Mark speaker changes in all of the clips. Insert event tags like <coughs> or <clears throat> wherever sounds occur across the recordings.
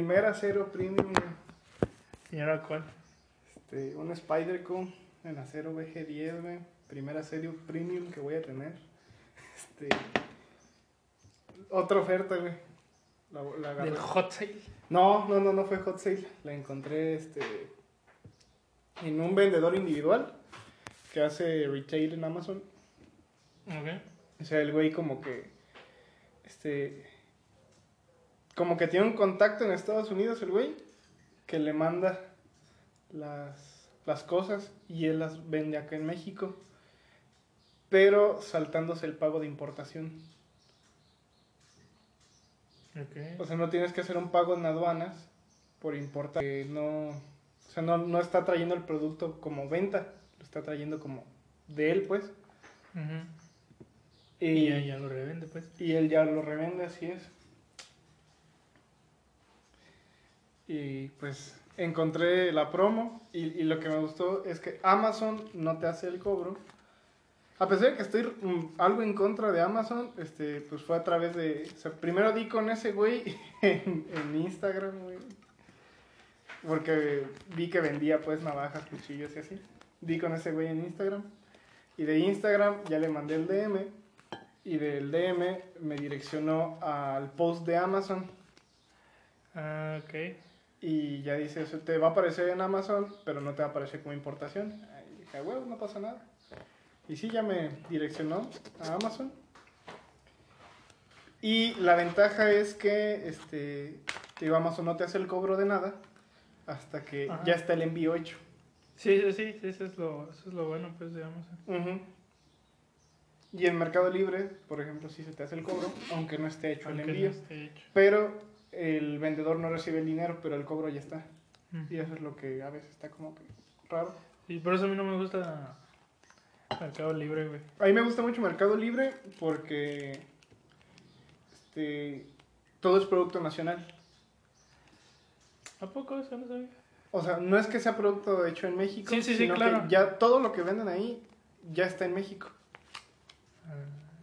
Speaker 1: Primer acero premium, güey.
Speaker 2: ¿Y ahora cuál?
Speaker 1: Este, un Spyderco en acero VG10, güey. Primer acero premium que voy a tener. Este. Otra oferta, güey. La, la agarré.
Speaker 2: Del hot sale.
Speaker 1: No, no, no, no fue hot sale. La encontré este en un vendedor individual que hace retail en Amazon.
Speaker 2: Ok.
Speaker 1: O sea, el güey como que este como que tiene un contacto en Estados Unidos el güey que le manda las las cosas y él las vende acá en México. Pero saltándose el pago de importación.
Speaker 2: Ok.
Speaker 1: O sea, no tienes que hacer un pago en aduanas por importar. que no, o sea, no, no está trayendo el producto como venta, lo está trayendo como de él, pues.
Speaker 2: Ujú.
Speaker 1: Y,
Speaker 2: Y ya, ya lo revende, pues.
Speaker 1: y él ya lo revende, así es. Y pues encontré la promo y, lo que me gustó es que Amazon no te hace el cobro. A pesar de que estoy mm, algo en contra de Amazon, este, pues fue a través de... Primero di con ese güey <laughs> en, Instagram, güey. Porque vi que vendía pues navajas, cuchillos y así. Di con ese güey en Instagram. Y de Instagram ya le mandé el DM. Y del DM me direccionó al post de Amazon.
Speaker 2: Ah, ok.
Speaker 1: Y ya dice, eso te va a aparecer en Amazon, pero no te va a aparecer como importación. Y dije, huevo, no pasa nada. Y sí, ya me direccionó a Amazon. Y la ventaja es que, este, te digo, Amazon no te hace el cobro de nada hasta que
Speaker 2: Ajá.
Speaker 1: ya está el envío hecho.
Speaker 2: Sí, sí, sí, eso es lo, eso es lo bueno, pues, digamos.
Speaker 1: Ujú. Y en Mercado Libre, por ejemplo, sí se te hace el cobro, aunque no esté hecho
Speaker 2: Aunque
Speaker 1: el
Speaker 2: no
Speaker 1: envío.
Speaker 2: esté hecho.
Speaker 1: Pero el vendedor no recibe el dinero, pero el cobro ya está. Y eso es lo que a veces está como que raro.
Speaker 2: Y por eso a mí no me gusta Mercado Libre, güey.
Speaker 1: A mí me gusta mucho Mercado Libre porque este, todo es producto nacional.
Speaker 2: ¿A poco eso no sabía?
Speaker 1: O sea, no es que sea producto hecho en México,
Speaker 2: Sí, sí, sí,
Speaker 1: sino
Speaker 2: claro.
Speaker 1: que ya todo lo que venden ahí ya está en México.
Speaker 2: Ah,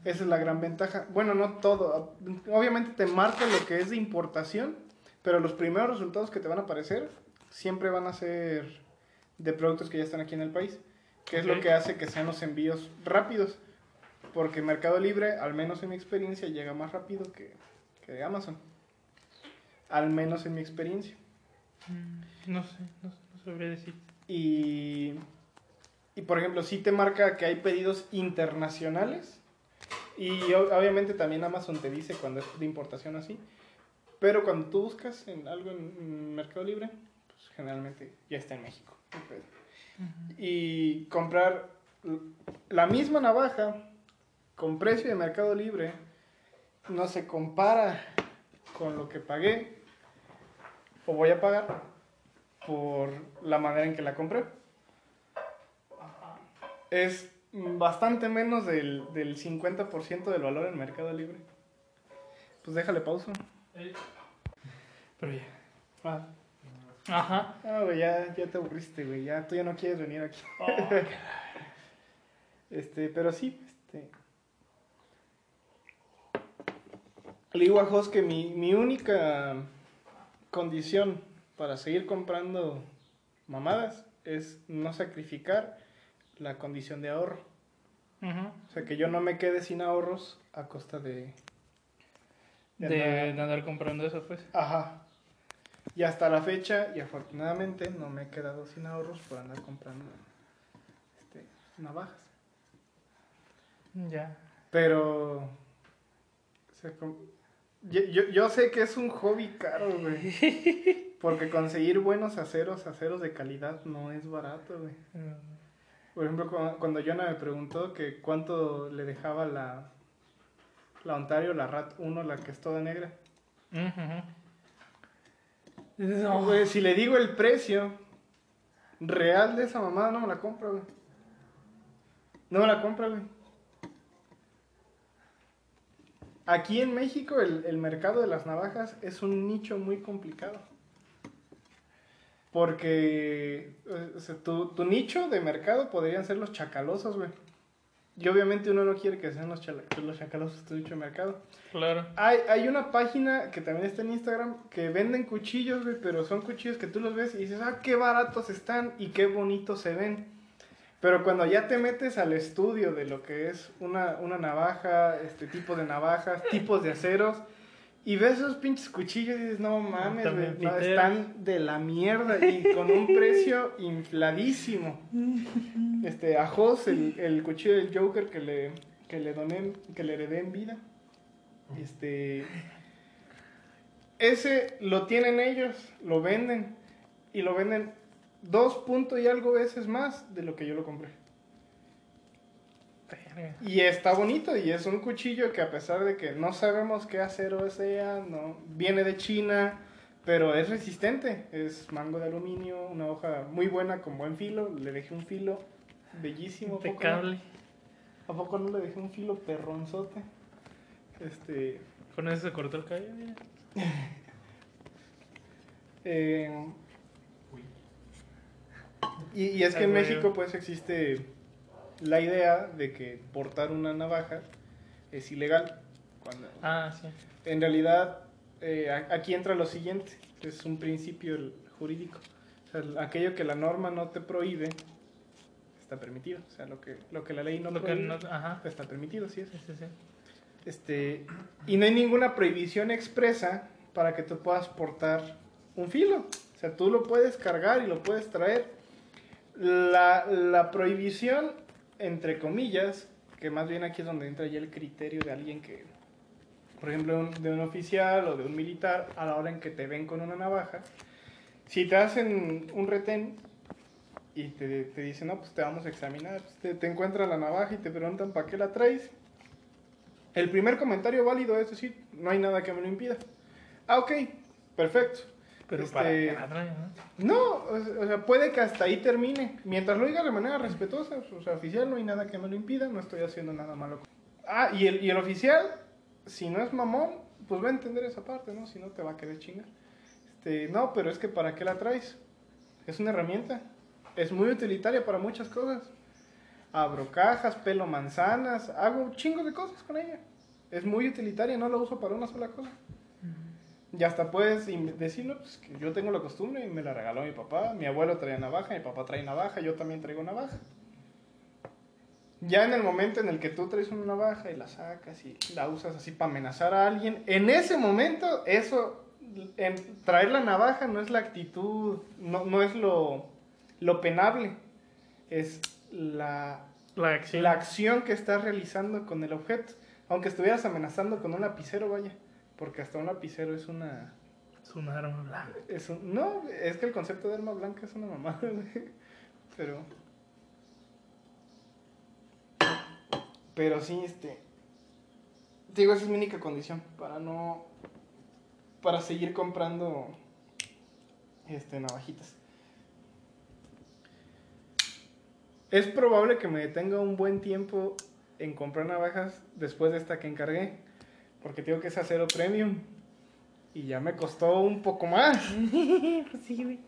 Speaker 1: Esa es la gran ventaja. Bueno, no todo. Obviamente te marca lo que es de importación, pero los primeros resultados que te van a aparecer siempre van a ser de productos que ya están aquí en el país, que es lo que hace que sean los envíos rápidos. Porque Mercado Libre, al menos en mi experiencia, llega más rápido que, que Amazon. Al menos en mi experiencia.
Speaker 2: mm, No sé, no, no sabría decir.
Speaker 1: Y, y por ejemplo, sí te marca que hay pedidos internacionales. Y obviamente también Amazon te dice cuando es de importación así. Pero cuando tú buscas en algo en, Mercado Libre, pues generalmente ya está en México. Y comprar la misma navaja con precio de Mercado Libre no se compara con lo que pagué o voy a pagar por la manera en que la compré. Es bastante menos del, del 50% del valor en Mercado Libre. Pues déjale pausa.
Speaker 2: Pero ya.
Speaker 1: Ah,
Speaker 2: Ajá.
Speaker 1: ah, güey, ya, ya te aburriste, güey. Ya, tú ya no quieres venir aquí.
Speaker 2: Oh, <laughs>
Speaker 1: Este, pero sí, este. Le digo a Jos que mi, mi única condición para seguir comprando mamadas es no sacrificar la condición de ahorro. O sea, que yo no me quede sin ahorros a costa de...
Speaker 2: De,
Speaker 1: andar-
Speaker 2: de andar comprando eso, pues.
Speaker 1: Ajá. Y hasta la fecha, y afortunadamente, no me he quedado sin ahorros por andar comprando este, navajas.
Speaker 2: Ya.
Speaker 1: Pero. o sea, com- yo, yo, yo sé que es un hobby caro, güey. <laughs> Porque conseguir buenos aceros, aceros de calidad, no es barato, güey. Por ejemplo, cu- cuando Jonah me preguntó que cuánto le dejaba la, la Ontario, la RAT 1, la que es toda negra. No, güey, si le digo el precio real de esa mamada, no me la compra, güey. No me la compra, güey. Aquí en México el, el mercado de las navajas es un nicho muy complicado. Porque eh, o sea, tu, tu nicho de mercado podrían ser los chacalosos, güey. Y obviamente uno no quiere que sean los, chala- los chacalosos de dicho mercado.
Speaker 2: Claro.
Speaker 1: Hay, hay una página que también está en Instagram que venden cuchillos, güey, pero son cuchillos que tú los ves y dices, ah, qué baratos están y qué bonitos se ven. Pero cuando ya te metes al estudio de lo que es una, una navaja, este tipo de navajas, <laughs> tipos de aceros, y ves esos pinches cuchillos y dices, no mames,
Speaker 2: Están
Speaker 1: güey,
Speaker 2: bien
Speaker 1: no,
Speaker 2: piteros.
Speaker 1: están de la mierda y con un precio infladísimo. Este, a Jos, el, el cuchillo del Joker que le, que le doné, que le heredé en vida. Este. Ese lo tienen ellos, lo venden. Y lo venden dos puntos y algo veces más de lo que yo lo compré. Y está bonito y es un cuchillo que a pesar de que no sabemos qué acero sea, no viene de China, pero es resistente. Es mango de aluminio, una hoja muy buena con buen filo. Le dejé un filo bellísimo. ¿a poco no?
Speaker 2: Impecable.
Speaker 1: ¿A poco no le dejé un filo perronzote? Este.
Speaker 2: Con eso se cortó el cabello, mira. <laughs>
Speaker 1: eh, y, y es que en. México pues existe la idea de que portar una navaja es ilegal. Cuando
Speaker 2: Ah, sí.
Speaker 1: en realidad eh, aquí entra lo siguiente, es un principio jurídico. O sea, aquello que la norma no te prohíbe está permitido. O sea, lo que, lo que la ley no
Speaker 2: Lo
Speaker 1: prohíbe
Speaker 2: no- ajá.
Speaker 1: está permitido, sí es.
Speaker 2: Sí, sí, sí.
Speaker 1: Este, y no hay ninguna prohibición expresa para que tú puedas portar un filo. O sea, tú lo puedes cargar y lo puedes traer. La, la prohibición, entre comillas, que más bien aquí es donde entra ya el criterio de alguien que, por ejemplo, un- de un oficial o de un militar, a la hora en que te ven con una navaja, si te hacen un retén y te, te dicen, no, pues te vamos a examinar, pues, te, te encuentran la navaja y te preguntan, ¿para qué la traes? El primer comentario válido es decir, no hay nada que me lo impida. Ah, ok, perfecto.
Speaker 2: Pero
Speaker 1: Este,
Speaker 2: para traen, ¿no?
Speaker 1: No, o sea, o sea, puede que hasta ahí termine. Mientras lo diga de manera respetuosa, o sea, oficial, no hay nada que me lo impida, no estoy haciendo nada malo. Ah, y el, y el oficial, si no es mamón, pues va a entender esa parte, ¿no? Si no, te va a querer chingar. Este, no, pero es que ¿para qué la traes? Es una herramienta. Es muy utilitaria para muchas cosas. Abro cajas, pelo manzanas, hago un chingo de cosas con ella. Es muy utilitaria, no la uso para una sola cosa. Y hasta puedes decirlo, pues que yo tengo la costumbre y me la regaló mi papá. Mi abuelo traía navaja, mi papá trae navaja, yo también traigo navaja. Ya en el momento en el que tú traes una navaja y la sacas y la usas así para amenazar a alguien, en ese momento, eso, en, traer la navaja no es la actitud, no, no es lo, lo penable, es la,
Speaker 2: La acción.
Speaker 1: la acción que estás realizando con el objeto. Aunque estuvieras amenazando con un lapicero, vaya. Porque hasta un lapicero es una...
Speaker 2: Es un arma blanca.
Speaker 1: Es un- no, es que el concepto de arma blanca es una mamada, <laughs> güey. Pero... Pero sí, este... te Digo, esa es mi única condición. Para no... Para seguir comprando... Este, navajitas. Es probable que me detenga un buen tiempo en comprar navajas después de esta que encargué. Porque tengo que es acero premium. Y ya me costó un poco más. <laughs>
Speaker 2: sí, güey.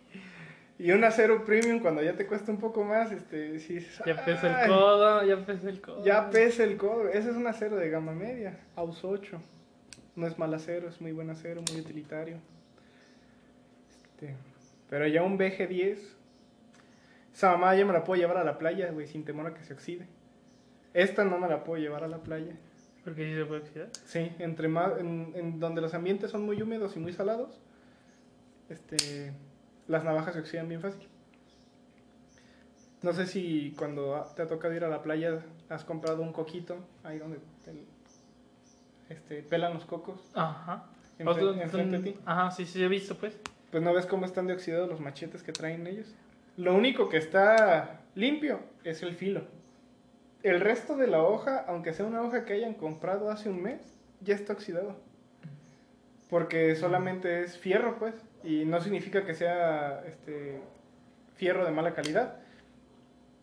Speaker 1: Y un acero premium cuando ya te cuesta un poco más, este, sí dices,
Speaker 2: Ya pesa el
Speaker 1: "Ay,
Speaker 2: codo, ya pesa el codo.
Speaker 1: Ya pesa el codo. Ese es un acero de gama media, AUS 8. No es mal acero, es muy buen acero, muy utilitario. Este, pero ya un BG10, esa mamá ya me la puedo llevar a la playa, güey, sin temor a que se oxide. Esta no me la puedo llevar a la playa.
Speaker 2: Porque sí se puede oxidar.
Speaker 1: Sí, entre más, en, en donde los ambientes son muy húmedos y muy salados, este, las navajas se oxidan bien fácil. No sé si cuando te ha tocado ir a la playa has comprado un coquito, ahí donde te- este, pelan los cocos,
Speaker 2: Ajá.
Speaker 1: enfre-
Speaker 2: Otro-
Speaker 1: enfrente de ti.
Speaker 2: Ajá, sí, sí, he visto, pues.
Speaker 1: Pues no ves cómo están de oxidados los machetes que traen ellos. Lo único que está limpio es el filo. El resto de la hoja, aunque sea una hoja que hayan comprado hace un mes, ya está oxidado. Porque solamente es fierro, pues. Y no significa que sea este fierro de mala calidad.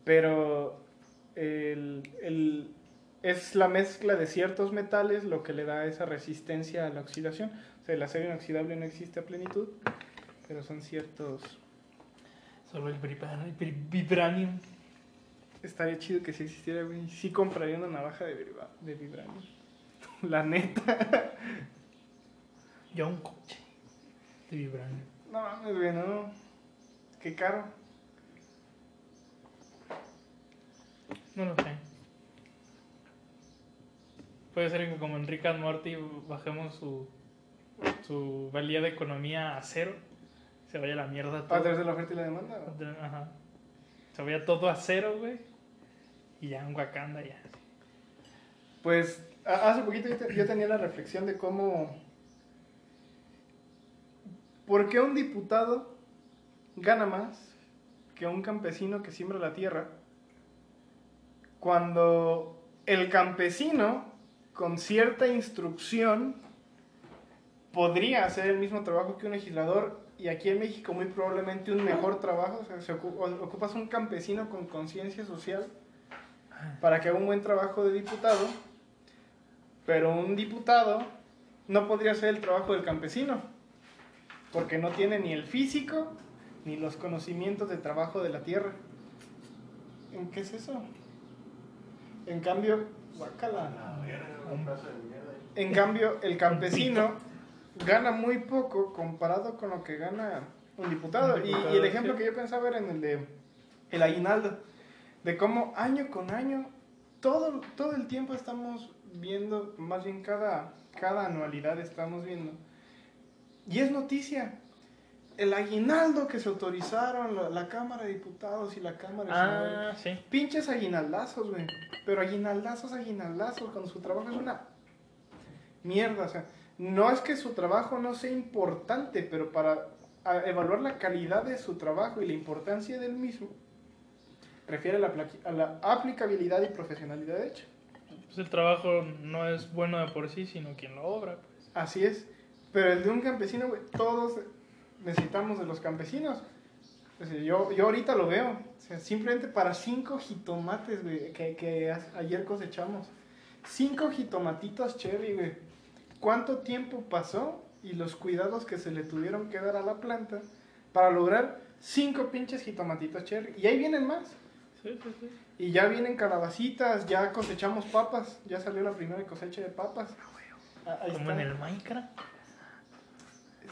Speaker 1: Pero es la mezcla de ciertos metales lo que le da esa resistencia a la oxidación. O sea, el acero inoxidable no existe a plenitud, pero son ciertos...
Speaker 2: Solo el vibra- el vi- vibranium.
Speaker 1: Estaría chido que si existiera, güey. Sí compraría una navaja de, vibra- de vibranio. <laughs> La neta.
Speaker 2: Yo un coche de vibranio.
Speaker 1: No mames, güey, no. Qué caro.
Speaker 2: No lo sé. Puede ser que como en Rick and Morty bajemos su, su valía de economía a cero. Se vaya a la mierda
Speaker 1: A
Speaker 2: todo.
Speaker 1: través de la oferta y la demanda.
Speaker 2: Ajá. Se vaya todo a cero, güey. Y ya en Wakanda ya.
Speaker 1: Pues hace poquito yo, yo tenía la reflexión de cómo... ¿Por qué un diputado gana más que un campesino que siembra la tierra cuando el campesino con cierta instrucción podría hacer el mismo trabajo que un legislador y aquí en México muy probablemente un mejor trabajo, o sea, se ocu- o- ocupas un campesino con conciencia social para que haga un buen trabajo de diputado, pero un diputado no podría hacer el trabajo del campesino, porque no tiene ni el físico ni los conocimientos de trabajo de la tierra. ¿En qué es eso? En cambio, guácala. En cambio, el campesino <laughs> gana muy poco comparado con lo que gana un diputado.
Speaker 2: Un
Speaker 1: Y-
Speaker 2: diputado,
Speaker 1: y, el ejemplo
Speaker 2: sí.
Speaker 1: que yo pensaba era en el de el aguinaldo. De cómo año con año, todo, todo el tiempo estamos viendo, más bien cada, cada anualidad estamos viendo. Y es noticia. El aguinaldo que se autorizaron la, la Cámara de Diputados y la Cámara de.
Speaker 2: Ah, sí.
Speaker 1: Pinches aguinaldazos, güey. Pero aguinaldazos, aguinaldazos, cuando su trabajo es una mierda. O sea, no es que su trabajo no sea importante, pero para evaluar la calidad de su trabajo y la importancia del mismo, refiere a la, plaqui- a la aplicabilidad y profesionalidad de hecho.
Speaker 2: Pues el trabajo no es bueno de por sí, sino quien lo obra. Pues.
Speaker 1: Así es. Pero el de un campesino, güey, todos necesitamos de los campesinos. Yo, yo ahorita lo veo. O sea, simplemente para cinco jitomates, güey, que, que ayer cosechamos. Cinco jitomatitos cherry, güey. ¿Cuánto tiempo pasó y los cuidados que se le tuvieron que dar a la planta para lograr cinco pinches jitomatitos cherry? Y ahí vienen más.
Speaker 2: Sí, sí, sí.
Speaker 1: Y ya vienen calabacitas, ya cosechamos papas. Ya salió la primera cosecha de papas. Ah, ahí
Speaker 2: Como
Speaker 1: está.
Speaker 2: en el Minecraft.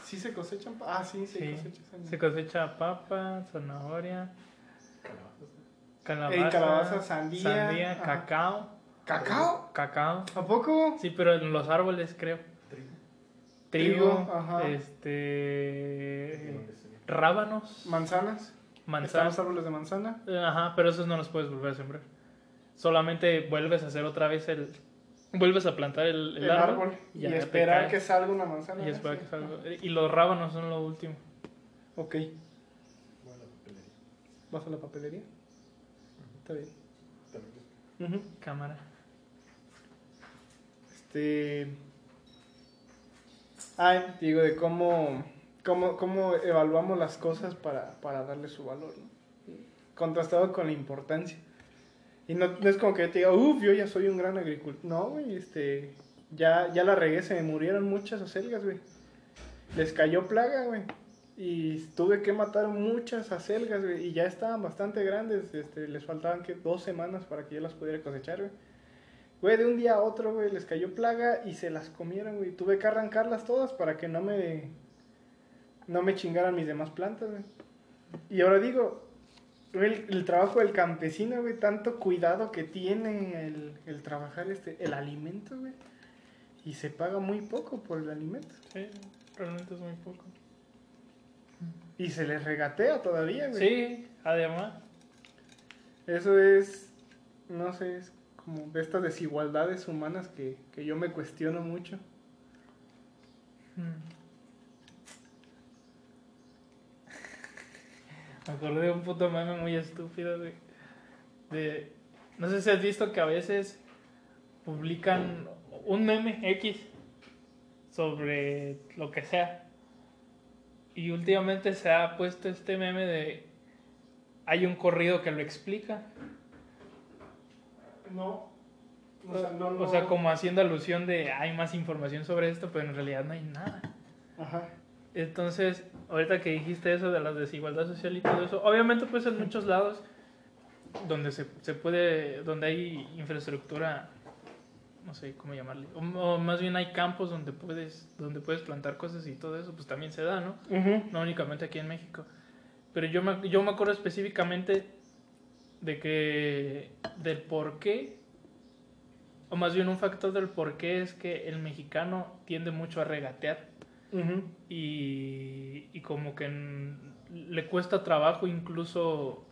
Speaker 1: ¿Sí se cosechan? pa- Ah, sí, se cosechan.
Speaker 2: Se cosecha papa, zanahoria, calabaza,
Speaker 1: Ey, calabaza, sandía,
Speaker 2: sandía,
Speaker 1: ajá.
Speaker 2: cacao.
Speaker 1: ¿Cacao?
Speaker 2: Cacao.
Speaker 1: ¿A poco?
Speaker 2: Sí, pero en los árboles creo.
Speaker 1: Trigo,
Speaker 2: Trigo,
Speaker 1: ajá.
Speaker 2: este, rábanos,
Speaker 1: ¿Manzanas? ¿Están
Speaker 2: manzanas.
Speaker 1: los árboles de manzana?
Speaker 2: Ajá, pero esos no los puedes volver a sembrar. Solamente vuelves a hacer otra vez el. Vuelves a plantar el, el
Speaker 1: El,
Speaker 2: árbol,
Speaker 1: árbol.
Speaker 2: y
Speaker 1: esperar que salga una manzana.
Speaker 2: Y esperar
Speaker 1: Sí.
Speaker 2: que salga. Y los rábanos son lo último.
Speaker 1: Ok. ¿Vas a la papelería? Está bien.
Speaker 2: Cámara.
Speaker 1: Este. Ah, digo, de cómo, cómo, cómo evaluamos las cosas para, para darle su valor, ¿no? Contrastado con la importancia. Y no, es como que te diga, uff, yo ya soy un gran agricultor. No, güey, este. Ya, ya la regué, se murieron muchas acelgas, güey. Les cayó plaga, güey. Y tuve que matar muchas acelgas, güey. Y ya estaban bastante grandes. Este, les faltaban que dos semanas para que yo las pudiera cosechar, güey. Güey, de un día a otro, güey, les cayó plaga y se las comieron, güey. Tuve que arrancarlas todas para que no me. No me chingaran mis demás plantas, güey. Y ahora digo, el, el trabajo del campesino, güey, tanto cuidado que tiene el, el trabajar este, el alimento, güey. Y se paga muy poco por el alimento.
Speaker 2: Sí, realmente es muy poco.
Speaker 1: Y se les regatea todavía, güey.
Speaker 2: Sí, además.
Speaker 1: Eso es, no sé, es de estas desigualdades humanas que, que yo me cuestiono mucho.
Speaker 2: Mm. <laughs> Me acordé de un puto meme muy estúpido de... No sé si has visto que a veces publican un meme X sobre lo que sea. Y últimamente se ha puesto este meme de... Hay un corrido que lo explica.
Speaker 1: No.
Speaker 2: O sea, como haciendo alusión de hay más información sobre esto, pero en realidad no hay nada.
Speaker 1: Ajá.
Speaker 2: Entonces, ahorita que dijiste eso de la desigualdad social y todo eso, obviamente pues en muchos lados donde se, se puede, donde hay infraestructura, no sé cómo llamarle, o, o más bien hay campos donde puedes, donde puedes plantar cosas y todo eso, pues también se da, ¿no? No únicamente aquí en México. Pero yo me, yo me acuerdo específicamente de que, del por qué, o más bien un factor del por qué es que el mexicano tiende mucho a regatear y, y como que en- le cuesta trabajo incluso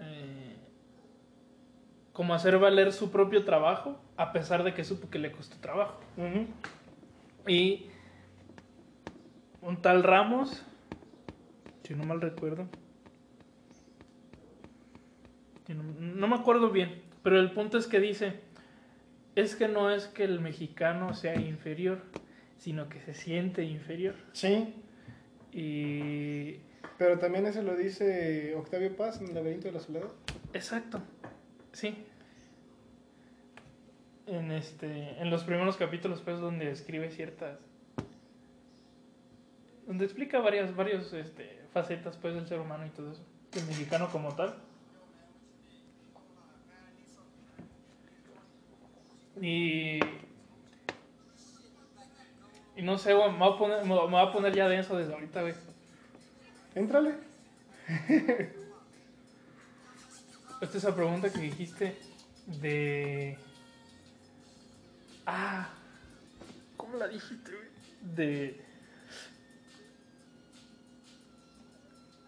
Speaker 2: eh, como hacer valer su propio trabajo a pesar de que supo que le costó trabajo. Y un tal Ramos, si no mal recuerdo, no, no me acuerdo bien, pero el punto es que dice, es que no es que el mexicano sea inferior, sino que se siente inferior.
Speaker 1: Sí,
Speaker 2: Y
Speaker 1: pero también eso lo dice Octavio Paz en el laberinto de la soledad.
Speaker 2: exacto, sí. En este, en los primeros capítulos, pues, donde escribe ciertas, donde explica varias, varios, este, facetas, pues, del ser humano y todo eso, del mexicano como tal. Y y no sé, me voy a poner, me voy a poner ya denso desde ahorita, güey.
Speaker 1: Éntrale. <laughs>
Speaker 2: Esta es la pregunta que dijiste de. Ah, ¿cómo la dijiste, güey? De.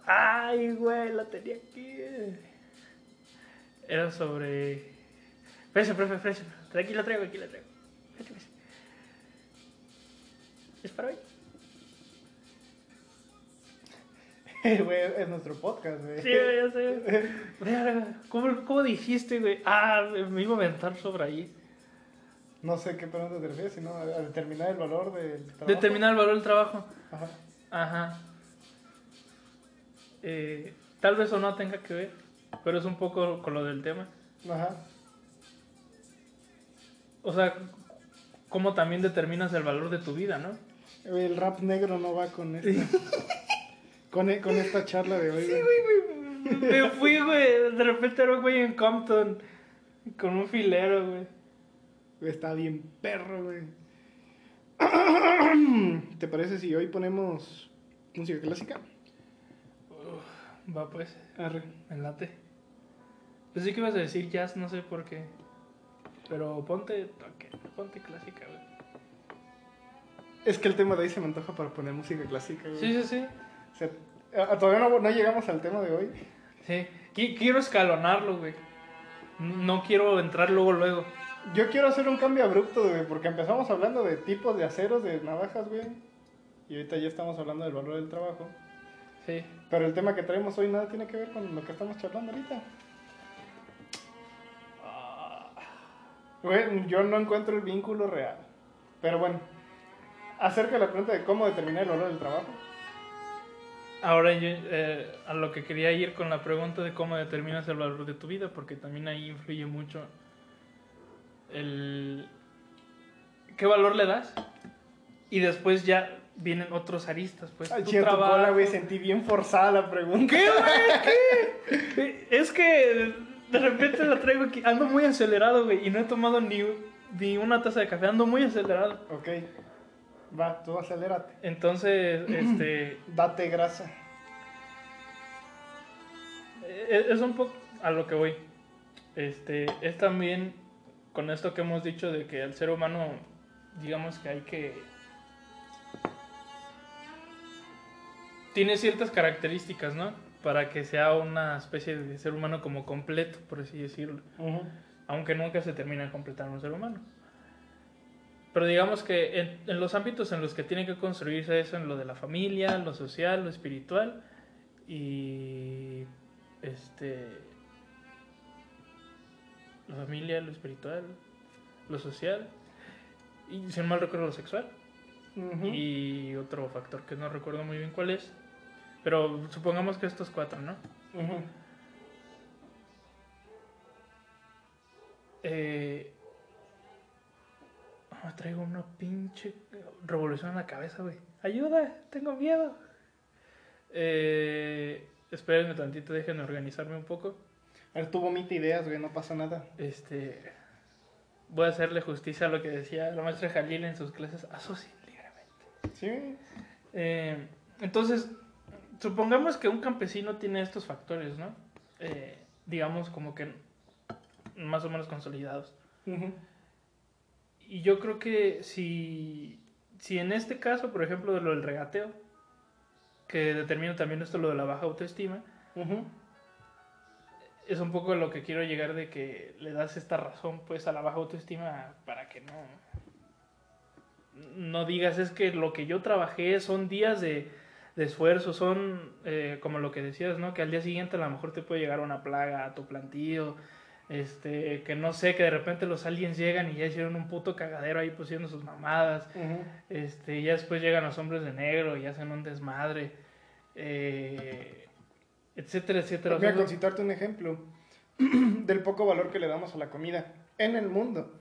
Speaker 2: Ay, güey, la tenía aquí. Era sobre. Fresa, profe, fresa. Aquí la traigo, aquí la traigo. ¿Es para hoy? <laughs>
Speaker 1: Güey, es nuestro podcast, güey.
Speaker 2: Sí, güey, ya sé. ¿Cómo, ¿Cómo dijiste, güey? Ah, me iba a aventar sobre ahí.
Speaker 1: No sé qué pregunta te refieres, sino a, a determinar el valor del trabajo.
Speaker 2: Determinar el valor del trabajo.
Speaker 1: Ajá.
Speaker 2: Ajá. Eh, tal vez o no tenga que ver, pero es un poco con lo del tema.
Speaker 1: Ajá.
Speaker 2: O sea, cómo también determinas el valor de tu vida, ¿no?
Speaker 1: Güey, El rap negro no va con esta, <laughs> con, e- con esta charla de hoy. güey.
Speaker 2: Me fui, güey. De repente era un güey en Compton con un filero, güey.
Speaker 1: Güey, Está bien perro, güey. ¿Te parece si hoy ponemos música clásica?
Speaker 2: Va, pues,
Speaker 1: Arre.
Speaker 2: me late. Pensé que ibas a decir jazz, no sé por qué. Pero ponte, ok, ponte clásica, güey.
Speaker 1: Es que el tema de hoy se me antoja para poner música clásica, güey.
Speaker 2: Sí, sí, sí.
Speaker 1: O sea, a- todavía no, no llegamos al tema de hoy.
Speaker 2: Sí, Qui- quiero escalonarlo, güey. No quiero entrar luego, luego.
Speaker 1: Yo quiero hacer un cambio abrupto, güey, porque empezamos hablando de tipos de aceros, de navajas, güey. Y ahorita ya estamos hablando del valor del trabajo.
Speaker 2: Sí.
Speaker 1: Pero el tema que traemos hoy nada tiene que ver con lo que estamos charlando ahorita. Güey, yo no encuentro el vínculo real. Pero bueno, acerca de la pregunta de cómo determinar el valor del trabajo.
Speaker 2: Ahora yo, eh, a lo que quería ir con la pregunta de cómo determinas el valor de tu vida, porque también ahí influye mucho el qué valor le das y después ya vienen otros aristas, pues
Speaker 1: Ay,
Speaker 2: tu trabajo.
Speaker 1: cola, güey, sentí bien forzada la pregunta.
Speaker 2: ¿Qué, güey? ¿Qué? <laughs> Es que de repente la traigo aquí, ando muy acelerado, güey, y no he tomado ni, ni una taza de café, ando muy acelerado.
Speaker 1: Ok, va, tú acelérate.
Speaker 2: Entonces, <clears throat> este,
Speaker 1: Date grasa.
Speaker 2: Eh, Es un poco a lo que voy. Este, es también con esto que hemos dicho de que al ser humano, digamos que hay que... Tiene ciertas características, ¿no? Para que sea una especie de ser humano como completo, por así decirlo.
Speaker 1: Ujú.
Speaker 2: Aunque nunca se termina de completar un ser humano. Pero digamos que en, en los ámbitos en los que tiene que construirse eso, en lo de la familia, lo social, lo espiritual y este la familia, lo espiritual, lo social y si no mal recuerdo lo sexual
Speaker 1: Ujú.
Speaker 2: y otro factor que no recuerdo muy bien cuál es, pero supongamos que estos cuatro, ¿no?
Speaker 1: Ujú.
Speaker 2: Eh, ah, traigo una pinche revolución en la cabeza, güey. Ayuda, tengo miedo. Eh, espérenme tantito, déjenme organizarme un poco.
Speaker 1: A ver, tú vomita ideas, güey, no pasa nada.
Speaker 2: Este. Voy a hacerle justicia a lo que decía la maestra Jalil en sus clases. Asocien libremente.
Speaker 1: Sí.
Speaker 2: Eh, entonces, supongamos que un campesino tiene estos factores, ¿no? Eh, digamos como que más o menos consolidados. Y yo creo que si, si en este caso, por ejemplo, de lo del regateo, que determina también esto lo de la baja autoestima, es un poco lo que quiero llegar de que le das esta razón pues a la baja autoestima para que no no digas es que lo que yo trabajé son días de, de esfuerzo, son eh, como lo que decías, ¿no? Que al día siguiente a lo mejor te puede llegar una plaga a tu plantío, este, que no sé, que de repente los aliens llegan y ya hicieron un puto cagadero ahí pusiendo sus mamadas, este, y ya después llegan los hombres de negro y hacen un desmadre, eh, etcétera, etcétera.
Speaker 1: Voy a
Speaker 2: sea,
Speaker 1: citarte un ejemplo <clears throat> del poco valor que le damos a la comida en el mundo.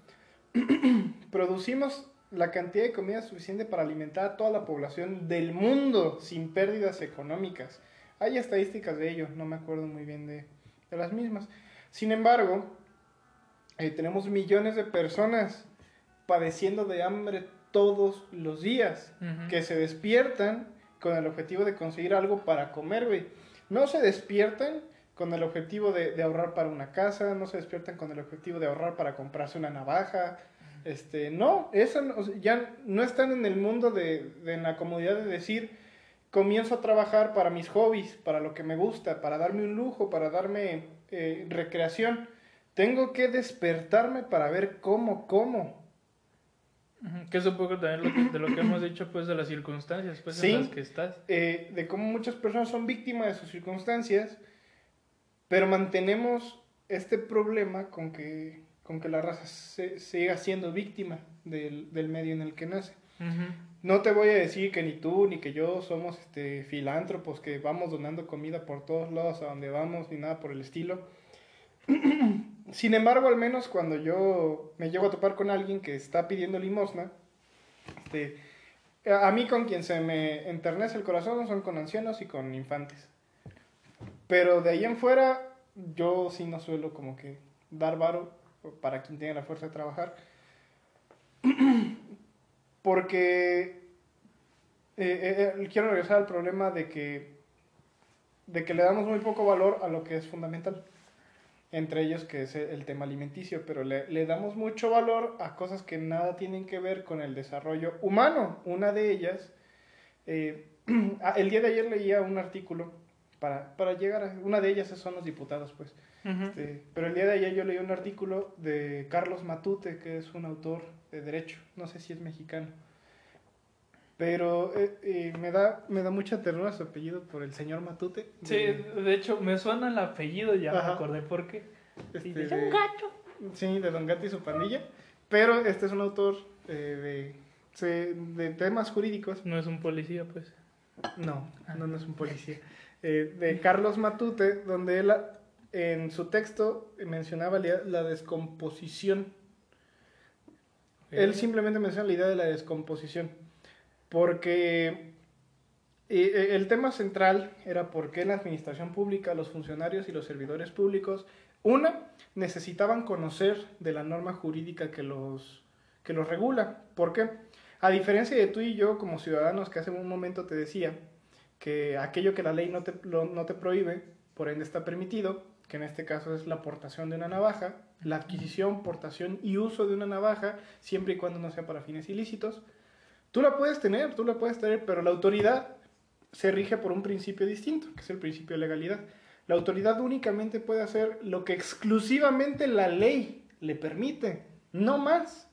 Speaker 1: <clears throat> Producimos la cantidad de comida suficiente para alimentar a toda la población del mundo sin pérdidas económicas. Hay estadísticas de ello, no me acuerdo muy bien de, de las mismas. Sin embargo, eh, tenemos millones de personas padeciendo de hambre todos los días que se despiertan con el objetivo de conseguir algo para comer, güey. No se despiertan con el objetivo de, de ahorrar para una casa, no se despiertan con el objetivo de ahorrar para comprarse una navaja. Este, no, eso no- o sea, ya no están en el mundo de, de en la comodidad de decir, comienzo a trabajar para mis hobbies, para lo que me gusta, para darme un lujo, para darme eh, recreación. Tengo que despertarme para ver cómo, cómo.
Speaker 2: Que es un poco también lo que- de lo que hemos dicho, pues, de las circunstancias, pues,
Speaker 1: Sí.
Speaker 2: en las que estás.
Speaker 1: eh, de cómo muchas personas son víctimas de sus circunstancias, pero mantenemos este problema con que, con que la raza se, siga siendo víctima del, del medio en el que nace. No te voy a decir que ni tú ni que yo somos este, filántropos que vamos donando comida por todos lados a donde vamos ni nada por el estilo. <clears throat> Sin embargo, al menos cuando yo me llego a topar con alguien que está pidiendo limosna, este, a mí con quien se me enternece el corazón son con ancianos y con infantes. Pero de ahí en fuera, yo sí no suelo como que dar varo para quien tenga la fuerza de trabajar. <clears throat> Porque eh, eh, eh, quiero regresar al problema de que, de que le damos muy poco valor a lo que es fundamental. Entre ellos que es el tema alimenticio, pero le, le damos mucho valor a cosas que nada tienen que ver con el desarrollo humano. Una de ellas, eh, <clears throat> el día de ayer leía un artículo para, para llegar a... Una de ellas son los diputados, pues. Este, pero el día de ayer yo leí un artículo de Carlos Matute, que es un autor de derecho, no sé si es mexicano. Pero eh, eh, me, da, me da mucha ternura su apellido por el señor Matute.
Speaker 2: Sí,
Speaker 1: de-
Speaker 2: de hecho, me suena el apellido, ya me
Speaker 1: Ajá.
Speaker 2: acordé por qué.
Speaker 1: este,
Speaker 2: de
Speaker 1: de-
Speaker 2: un gato.
Speaker 1: Sí, de Don Gato y su pandilla. Pero este es un autor eh, de, de temas jurídicos.
Speaker 2: No es un policía, pues.
Speaker 1: No, no, no es un policía. Eh, de Carlos Matute, donde él en su texto mencionaba la, descomposición. Él simplemente menciona la idea de la descomposición. Porque eh, eh, el tema central era por qué en la administración pública los funcionarios y los servidores públicos, una, necesitaban conocer de la norma jurídica que los, que los regula. ¿Por qué? A diferencia de tú y yo como ciudadanos que hace un momento te decía que aquello que la ley no te, no te prohíbe, por ende está permitido, que en este caso es la aportación de una navaja, la adquisición, portación y uso de una navaja, siempre y cuando no sea para fines ilícitos. Tú la puedes tener, tú la puedes tener, pero la autoridad se rige por un principio distinto, que es el principio de legalidad. La autoridad únicamente puede hacer lo que exclusivamente la ley le permite, no más,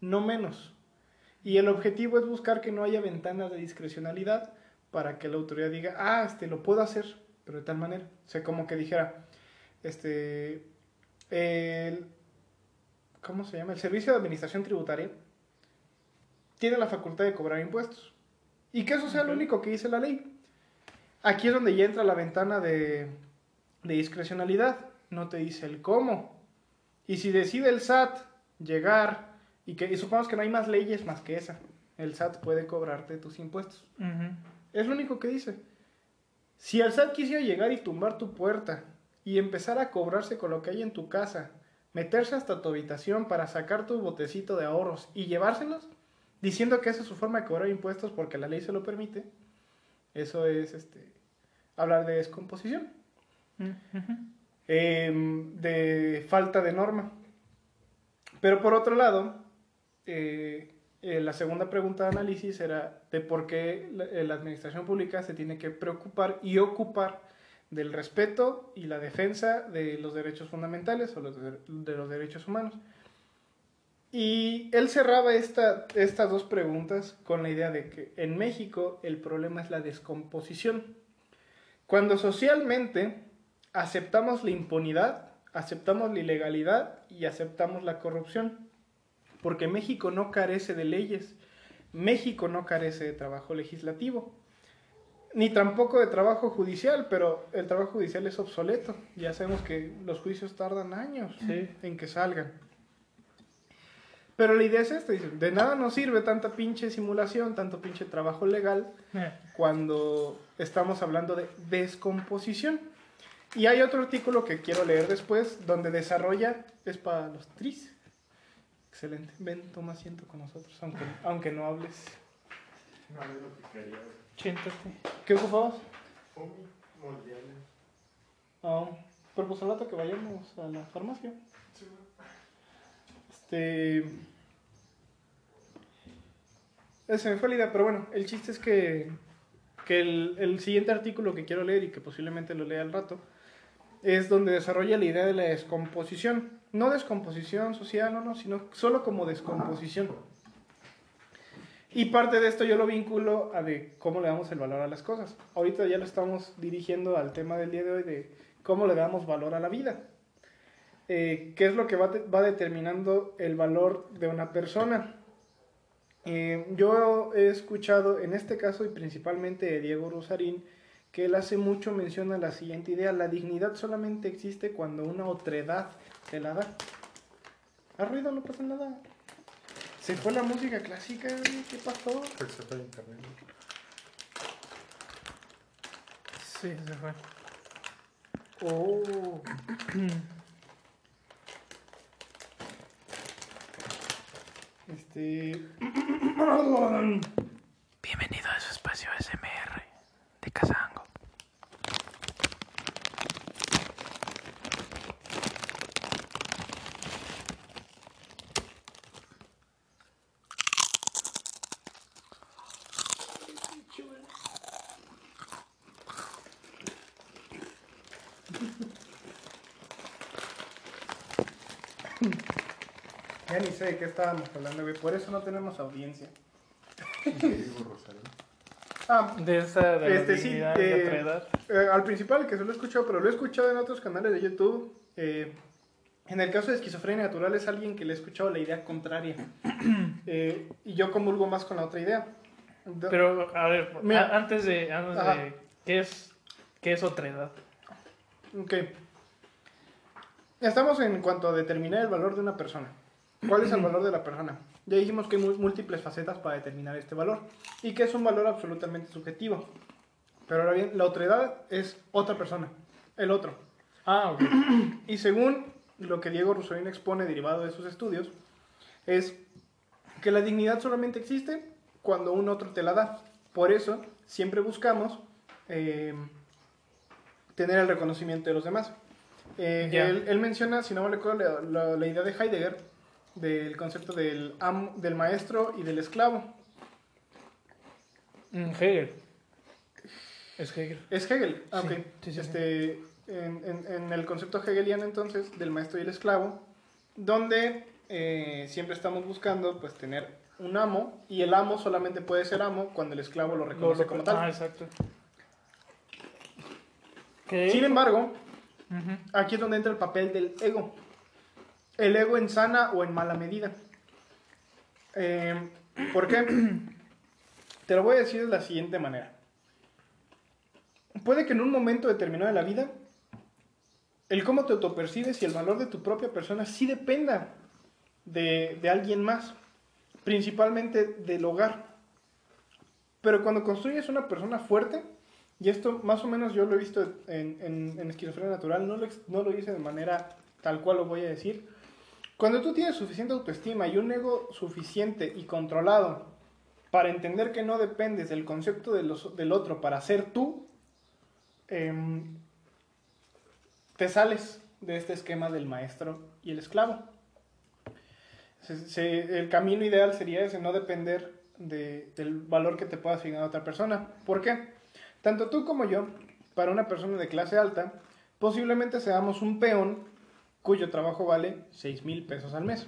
Speaker 1: no menos. Y el objetivo es buscar que no haya ventanas de discrecionalidad para que la autoridad diga, ah, este lo puedo hacer, pero de tal manera. O sea, como que dijera, este, el, ¿cómo se llama? El Servicio de Administración Tributaria tiene la facultad de cobrar impuestos. Y que eso sea lo único que dice la ley. Aquí es donde ya entra la ventana de, de discrecionalidad. No te dice el cómo. Y si decide el SAT llegar, y, que, y supongamos que no hay más leyes más que esa, el SAT puede cobrarte tus impuestos. Es lo único que dice. Si el SAT quisiera llegar y tumbar tu puerta y empezar a cobrarse con lo que hay en tu casa, meterse hasta tu habitación para sacar tu botecito de ahorros y llevárselos, diciendo que esa es su forma de cobrar impuestos porque la ley se lo permite, eso es este, hablar de descomposición, em, de falta de norma. Pero por otro lado, eh, eh, la segunda pregunta de análisis era de por qué la, eh, la administración pública se tiene que preocupar y ocupar del respeto y la defensa de los derechos fundamentales o de, de los derechos humanos. Y él cerraba esta, estas dos preguntas con la idea de que en México el problema es la descomposición. Cuando socialmente aceptamos la impunidad, aceptamos la ilegalidad y aceptamos la corrupción. Porque México no carece de leyes, México no carece de trabajo legislativo, ni tampoco de trabajo judicial, pero el trabajo judicial es obsoleto. Ya sabemos que los juicios tardan años
Speaker 2: Sí.
Speaker 1: en que salgan. Pero la idea es esta, de nada nos sirve tanta pinche simulación, tanto pinche trabajo legal,
Speaker 2: Eh,
Speaker 1: cuando estamos hablando de descomposición. Y hay otro artículo que quiero leer después, donde desarrolla, es para los tris. Excelente. Ven, toma asiento con nosotros, aunque, aunque no hables.
Speaker 3: No, es lo que quería.
Speaker 2: Siéntate.
Speaker 1: ¿Qué ocupabas?
Speaker 3: Moldeable.
Speaker 1: Ah, pero pues al rato que vayamos a la farmacia.
Speaker 3: Sí.
Speaker 1: Este. eh, Se me fue la idea, pero bueno, el chiste es que, que el, el siguiente artículo que quiero leer y que posiblemente lo lea al rato es donde desarrolla la idea de la descomposición. No descomposición social, no, no, sino solo como descomposición. Y parte de esto yo lo vinculo a de cómo le damos el valor a las cosas. Ahorita ya lo estamos dirigiendo al tema del día de hoy de cómo le damos valor a la vida. Eh, ¿Qué es lo que va, va determinando el valor de una persona? Eh, yo he escuchado, en este caso y principalmente de Diego Rosarín, que él hace mucho mención a la siguiente idea, la dignidad solamente existe cuando una otredad te la da. ¿Ha ruido? No pasa nada. Se fue la música clásica, güey, ¿qué pasó?
Speaker 3: Se fue el internet.
Speaker 2: Sí, se fue.
Speaker 1: Oh. Este... <coughs>
Speaker 2: Bienvenido a su espacio SMR de Kazango.
Speaker 1: Ya ni sé de qué estábamos hablando, güey. Por eso no tenemos audiencia. <laughs> Ah,
Speaker 2: De esa de la
Speaker 1: Este, sí, eh,
Speaker 2: de otra edad.
Speaker 1: eh, al principal que se lo he escuchado, pero lo he escuchado en otros canales de YouTube. Eh, en el caso de esquizofrenia natural es alguien que le he escuchado la idea contraria. <clears throat> Eh, y yo comulgo más con la otra idea.
Speaker 2: Pero, a ver,
Speaker 1: Mira.
Speaker 2: a- antes de, antes de ¿qué es, ¿qué es otra edad?
Speaker 1: Ok. Estamos en cuanto a determinar el valor de una persona. ¿Cuál es el valor de la persona? Ya dijimos que hay múltiples facetas para determinar este valor y que es un valor absolutamente subjetivo. Pero ahora bien, la otredad es otra persona, el otro.
Speaker 2: Ah, ok. <clears throat>
Speaker 1: Y según lo que Diego Rosarín expone derivado de sus estudios, es que la dignidad solamente existe cuando un otro te la da. Por eso siempre buscamos eh, tener el reconocimiento de los demás. Eh,
Speaker 2: Ya.
Speaker 1: él, él menciona, si no me recuerdo, la, la- la idea de Heidegger del concepto del, amo- del maestro y del esclavo.
Speaker 2: Mm, Hegel. Es Hegel.
Speaker 1: Es Hegel. Ah,
Speaker 2: Sí,
Speaker 1: ok.
Speaker 2: sí, sí, sí.
Speaker 1: este, En, en- en el concepto hegeliano entonces del maestro y el esclavo, donde eh, siempre estamos buscando pues tener un amo y el amo solamente puede ser amo cuando el esclavo lo reconoce
Speaker 2: Lo- lo-
Speaker 1: como tal.
Speaker 2: Ah, exacto. ¿Qué?
Speaker 1: Sin embargo, aquí es donde entra el papel del ego. El ego en sana o en mala medida. Eh, ¿Por qué? <clears throat> Te lo voy a decir de la siguiente manera. Puede que en un momento determinado de la vida, el cómo te autopercibes y el valor de tu propia persona sí dependa de, alguien más, principalmente del hogar. Pero cuando construyes una persona fuerte, y esto más o menos yo lo he visto en, en, en esquizofrenia natural, no lo, no lo hice de manera tal cual lo voy a decir. Cuando tú tienes suficiente autoestima y un ego suficiente y controlado para entender que no dependes del concepto del otro para ser tú, em, te sales de este esquema del maestro y el esclavo. El camino ideal sería ese, no depender de- del valor que te pueda asignar a otra persona. ¿Por qué? Tanto tú como yo, para una persona de clase alta, posiblemente seamos un peón cuyo trabajo vale 6 mil pesos al mes.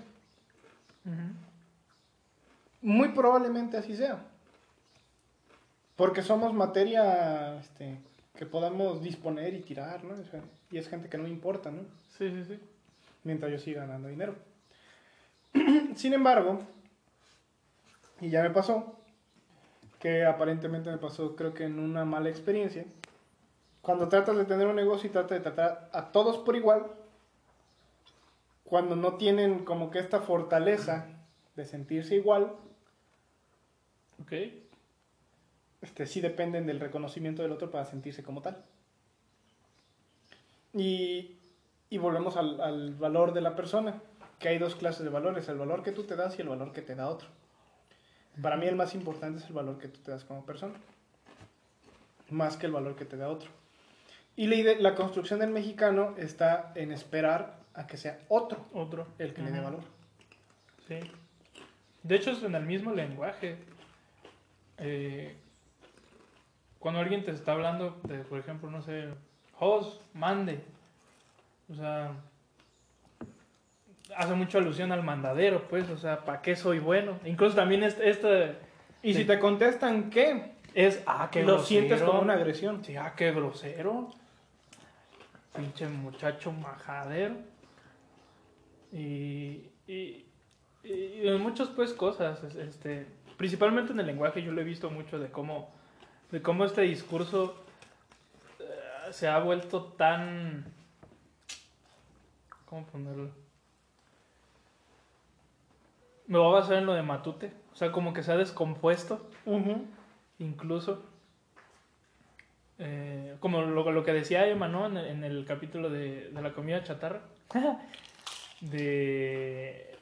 Speaker 1: Muy probablemente así sea. Porque somos materia este, que podamos disponer y tirar, ¿no? O sea, y es gente que no me importa, ¿no?
Speaker 2: Sí, sí, sí.
Speaker 1: mientras yo siga ganando dinero. <clears throat> Sin embargo, y ya me pasó, que aparentemente me pasó creo que en una mala experiencia, cuando tratas de tener un negocio y tratas de tratar a todos por igual, cuando no tienen como que esta fortaleza de sentirse igual,
Speaker 2: Ok.
Speaker 1: este, sí dependen del reconocimiento del otro para sentirse como tal. Y, y volvemos al, al valor de la persona, que hay dos clases de valores, el valor que tú te das y el valor que te da otro. Para mí el más importante es el valor que tú te das como persona, más que el valor que te da otro. Y la, la construcción del mexicano está en esperar a que sea otro
Speaker 2: Otro.
Speaker 1: el que le dé valor.
Speaker 2: Sí. De hecho, es en el mismo lenguaje. Eh, cuando alguien te está hablando de, por ejemplo, no sé, Jos, mande. O sea, hace mucha alusión al mandadero, pues, o sea, ¿para qué soy bueno? Incluso también este, este
Speaker 1: Y
Speaker 2: Sí.
Speaker 1: si te contestan qué,
Speaker 2: es, ah, qué
Speaker 1: lo sientes
Speaker 2: grosero.
Speaker 1: como una agresión.
Speaker 2: Sí, ah, qué grosero. Pinche muchacho majadero. Y, y, y en muchas pues cosas, es- este, principalmente en el lenguaje yo lo he visto mucho de cómo, de cómo este discurso eh, se ha vuelto tan, ¿cómo ponerlo? Me voy a basar en lo de Matute, o sea, como que se ha descompuesto incluso. Eh, como lo, lo que decía Emma, ¿no? En el, en el capítulo de, de la comida chatarra. <laughs> de,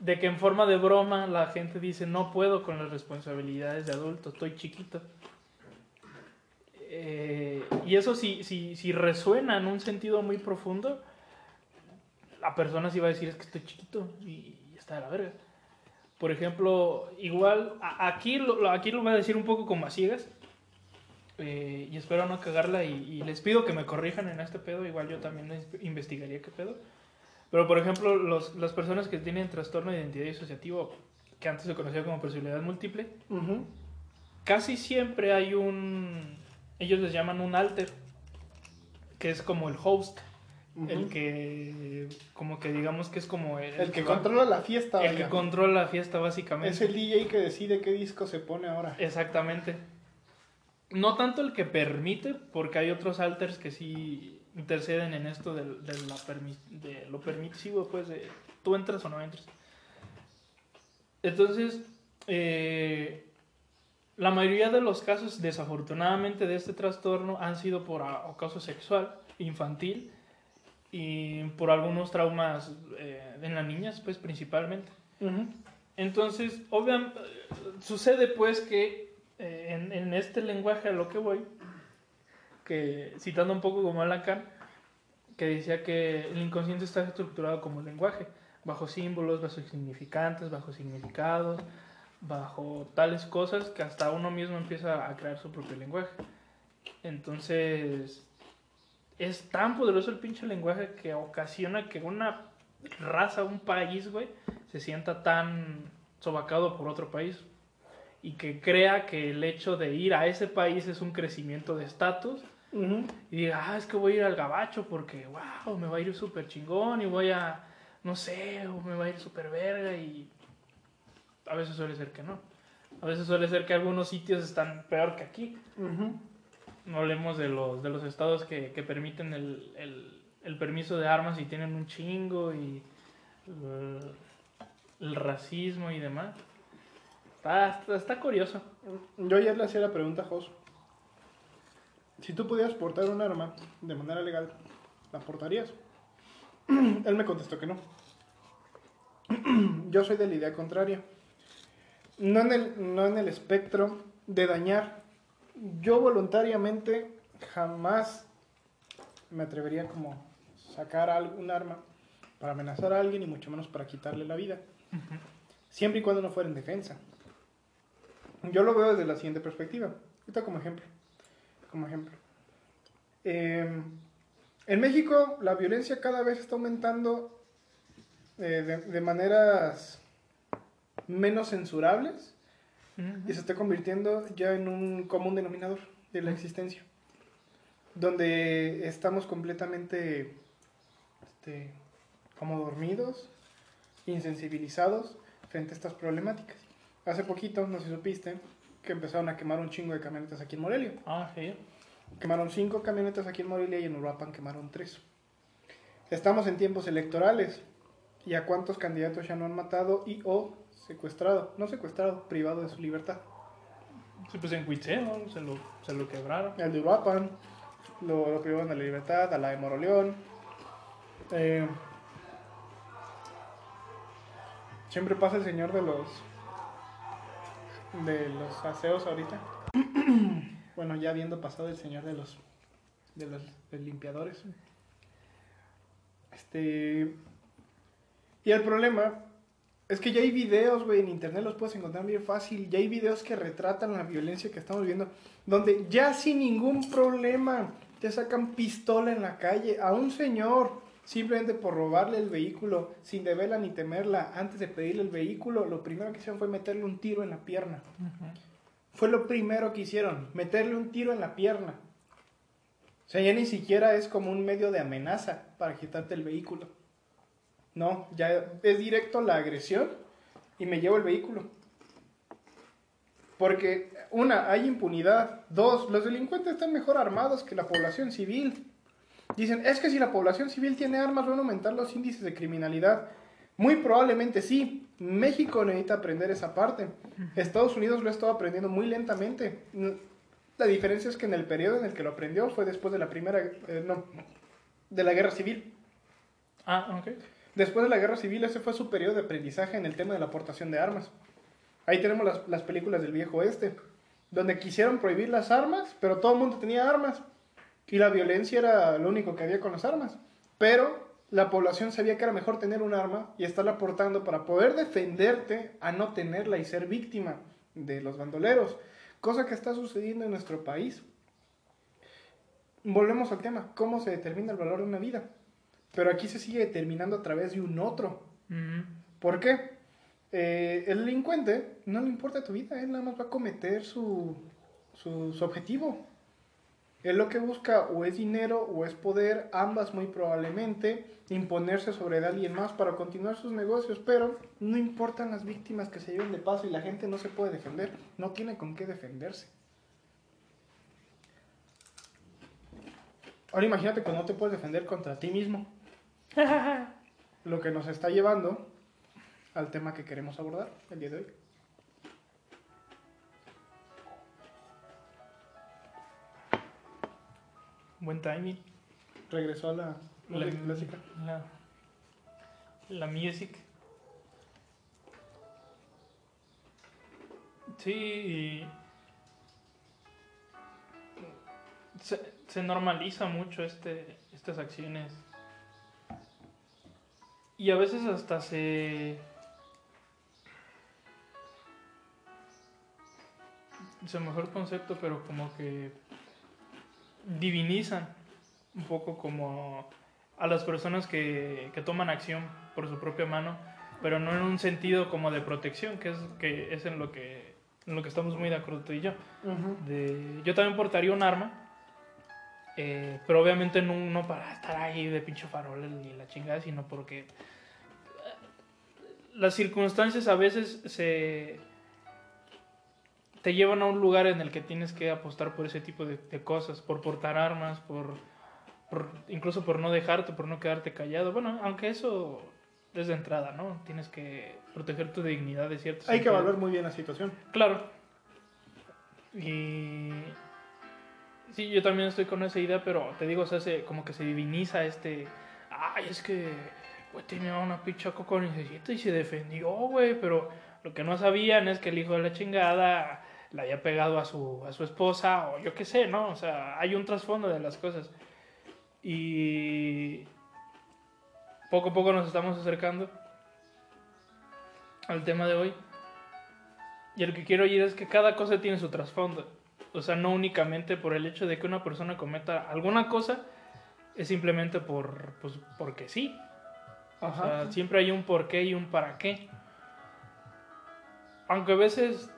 Speaker 2: de que en forma de broma la gente dice, no puedo con las responsabilidades de adulto, estoy chiquito. Eh, y eso si, si, si resuena en un sentido muy profundo, la persona sí va a decir, es que estoy chiquito y, está de la verga. Por ejemplo, igual, aquí lo- aquí lo voy a decir un poco como a ciegas. Eh, y espero no cagarla y, y les pido que me corrijan en este pedo. Igual yo también les investigaría qué pedo. Pero, por ejemplo, los, las personas que tienen trastorno de identidad disociativo, que antes se conocía como personalidad múltiple,
Speaker 1: Ujú.
Speaker 2: casi siempre hay un... Ellos les llaman un alter, que es como el host. El
Speaker 1: Ujú.
Speaker 2: que, como que digamos que es como el,
Speaker 1: El que
Speaker 2: va-
Speaker 1: controla la fiesta.
Speaker 2: el
Speaker 1: vaya.
Speaker 2: que controla la fiesta básicamente.
Speaker 1: Es el DJ que decide qué disco se pone ahora.
Speaker 2: Exactamente. No tanto el que permite, porque hay otros alters que sí interceden en esto de, la de lo permisivo, pues, de tú entras o no entras. Entonces, eh, la mayoría de los casos, desafortunadamente, de este trastorno han sido por acoso sexual infantil y por algunos traumas eh, en las niñas, pues, principalmente. Entonces, obviamente, sucede pues que eh, en, este lenguaje a lo que voy, que citando un poco como Lacan, que decía que el inconsciente está estructurado como lenguaje, bajo símbolos, bajo significantes, bajo significados, bajo tales cosas que hasta uno mismo empieza a crear su propio lenguaje. Entonces, es tan poderoso el pinche lenguaje que ocasiona que una raza, un país, güey, se sienta tan sobacado por otro país y que crea que el hecho de ir a ese país es un crecimiento de estatus y diga, ah, es que voy a ir al gabacho porque, wow, me va a ir súper chingón y voy a, no sé, o me va a ir súper verga y a veces suele ser que no. A veces suele ser que algunos sitios están peor que aquí. No hablemos de los, de los estados que, que permiten el, el, el permiso de armas y tienen un chingo y el, el racismo y demás. Está, está, está curioso.
Speaker 1: Yo ayer le hacía la pregunta a Jos si tú pudieras portar un arma de manera legal, ¿la portarías? <clears throat> Él me contestó que no. <clears throat> Yo soy de la idea contraria. No en el, no en el espectro de dañar. Yo voluntariamente jamás me atrevería como sacar al- un arma para amenazar a alguien y mucho menos para quitarle la vida. Siempre y cuando no fuera en defensa. Yo lo veo desde la siguiente perspectiva. Ahorita como ejemplo. Como ejemplo. Eh, en México la violencia cada vez está aumentando eh, de, de maneras menos censurables y se está convirtiendo ya en un común denominador de la existencia. Donde estamos completamente este, como dormidos, insensibilizados frente a estas problemáticas. Hace poquito, no sé si supiste, que empezaron a quemar un chingo de camionetas aquí en Morelia.
Speaker 2: Ah, sí.
Speaker 1: Quemaron cinco camionetas aquí en Morelia y en Uruapan quemaron tres. Estamos en tiempos electorales. ¿Y a cuántos candidatos ya no han matado y o secuestrado? No secuestrado, privado de su libertad.
Speaker 2: Sí, pues en Cuitzeo se lo, se lo quebraron.
Speaker 1: El de Uruapan, lo, lo privaron de la libertad, a la de Moroleón. Eh, siempre pasa el señor de los de los aseos ahorita. <clears throat> bueno, ya habiendo pasado el señor de los de los de limpiadores. Este y el problema es que ya hay videos, güey, en internet los puedes encontrar bien fácil. Ya hay videos que retratan la violencia que estamos viviendo, donde ya sin ningún problema te sacan pistola en la calle a un señor simplemente por robarle el vehículo sin deberla ni temerla. Antes de pedirle el vehículo, lo primero que hicieron fue meterle un tiro en la pierna. Fue lo primero que hicieron, meterle un tiro en la pierna. O sea, ya ni siquiera es como un medio de amenaza para quitarte el vehículo. No, ya es directo la agresión y me llevo el vehículo. Porque, una, hay impunidad. Dos, los delincuentes están mejor armados que la población civil. Dicen, es que si la población civil tiene armas van a aumentar los índices de criminalidad. Muy probablemente sí. México necesita aprender esa parte. Estados Unidos lo ha estado aprendiendo muy lentamente. La diferencia es que en el periodo en el que lo aprendió fue después de la primera, eh, no, de la guerra civil.
Speaker 2: Ah, ok.
Speaker 1: Después de la guerra civil, ese fue su periodo de aprendizaje en el tema de la aportación de armas. Ahí tenemos las, las películas del viejo oeste, donde quisieron prohibir las armas, pero todo el mundo tenía armas. Y la violencia era lo único que había con las armas. Pero la población sabía que era mejor tener un arma y estarla aportando para poder defenderte a no tenerla y ser víctima de los bandoleros. Cosa que está sucediendo en nuestro país. Volvemos al tema, ¿cómo se determina el valor de una vida? Pero aquí se sigue determinando a través de un otro. ¿Por qué? Eh, el delincuente no le importa tu vida, él nada más va a cometer su, su, su objetivo. Él lo que busca o es dinero o es poder, ambas muy probablemente, imponerse sobre alguien más para continuar sus negocios, pero no importan las víctimas que se lleven de paso y la gente no se puede defender, no tiene con qué defenderse. Ahora imagínate que no te puedes defender contra ti mismo. <laughs> Lo que nos está llevando al tema que queremos abordar el día de hoy.
Speaker 2: Buen timing.
Speaker 1: Regresó a la
Speaker 2: La,
Speaker 1: música clásica.
Speaker 2: la, la music. Sí, y se, se normaliza mucho este, estas acciones. Y a veces hasta se... Es el mejor concepto, pero como que divinizan un poco como a las personas que, que toman acción por su propia mano, pero no en un sentido como de protección, que es, que es en, lo que, en lo que estamos muy de acuerdo tú y yo. De, yo también portaría un arma, eh, pero obviamente no, no para estar ahí de pinche farol ni la chingada, sino porque eh, las circunstancias a veces se te llevan a un lugar en el que tienes que apostar por ese tipo de, de cosas, por portar armas, por, por- incluso por no dejarte, por no quedarte callado. Bueno, aunque eso es de entrada, ¿no? Tienes que proteger tu dignidad de cierto
Speaker 1: Hay que evaluar muy bien la situación.
Speaker 2: Claro. Y Sí, yo también estoy con esa idea, pero te digo, o sea, se- como que se diviniza este. Ay, es que, güey, tenía una pinche necesita y se defendió, güey, pero lo que no sabían es que el hijo de la chingada le había pegado a su, a su esposa, o yo qué sé, ¿no? O sea, hay un trasfondo de las cosas. Y. Poco a poco nos estamos acercando al tema de hoy. Y el que quiero oír es que cada cosa tiene su trasfondo. O sea, no únicamente por el hecho de que una persona cometa alguna cosa, es simplemente por, pues, porque sí. O sea, siempre hay un por qué y un para qué. Aunque a veces...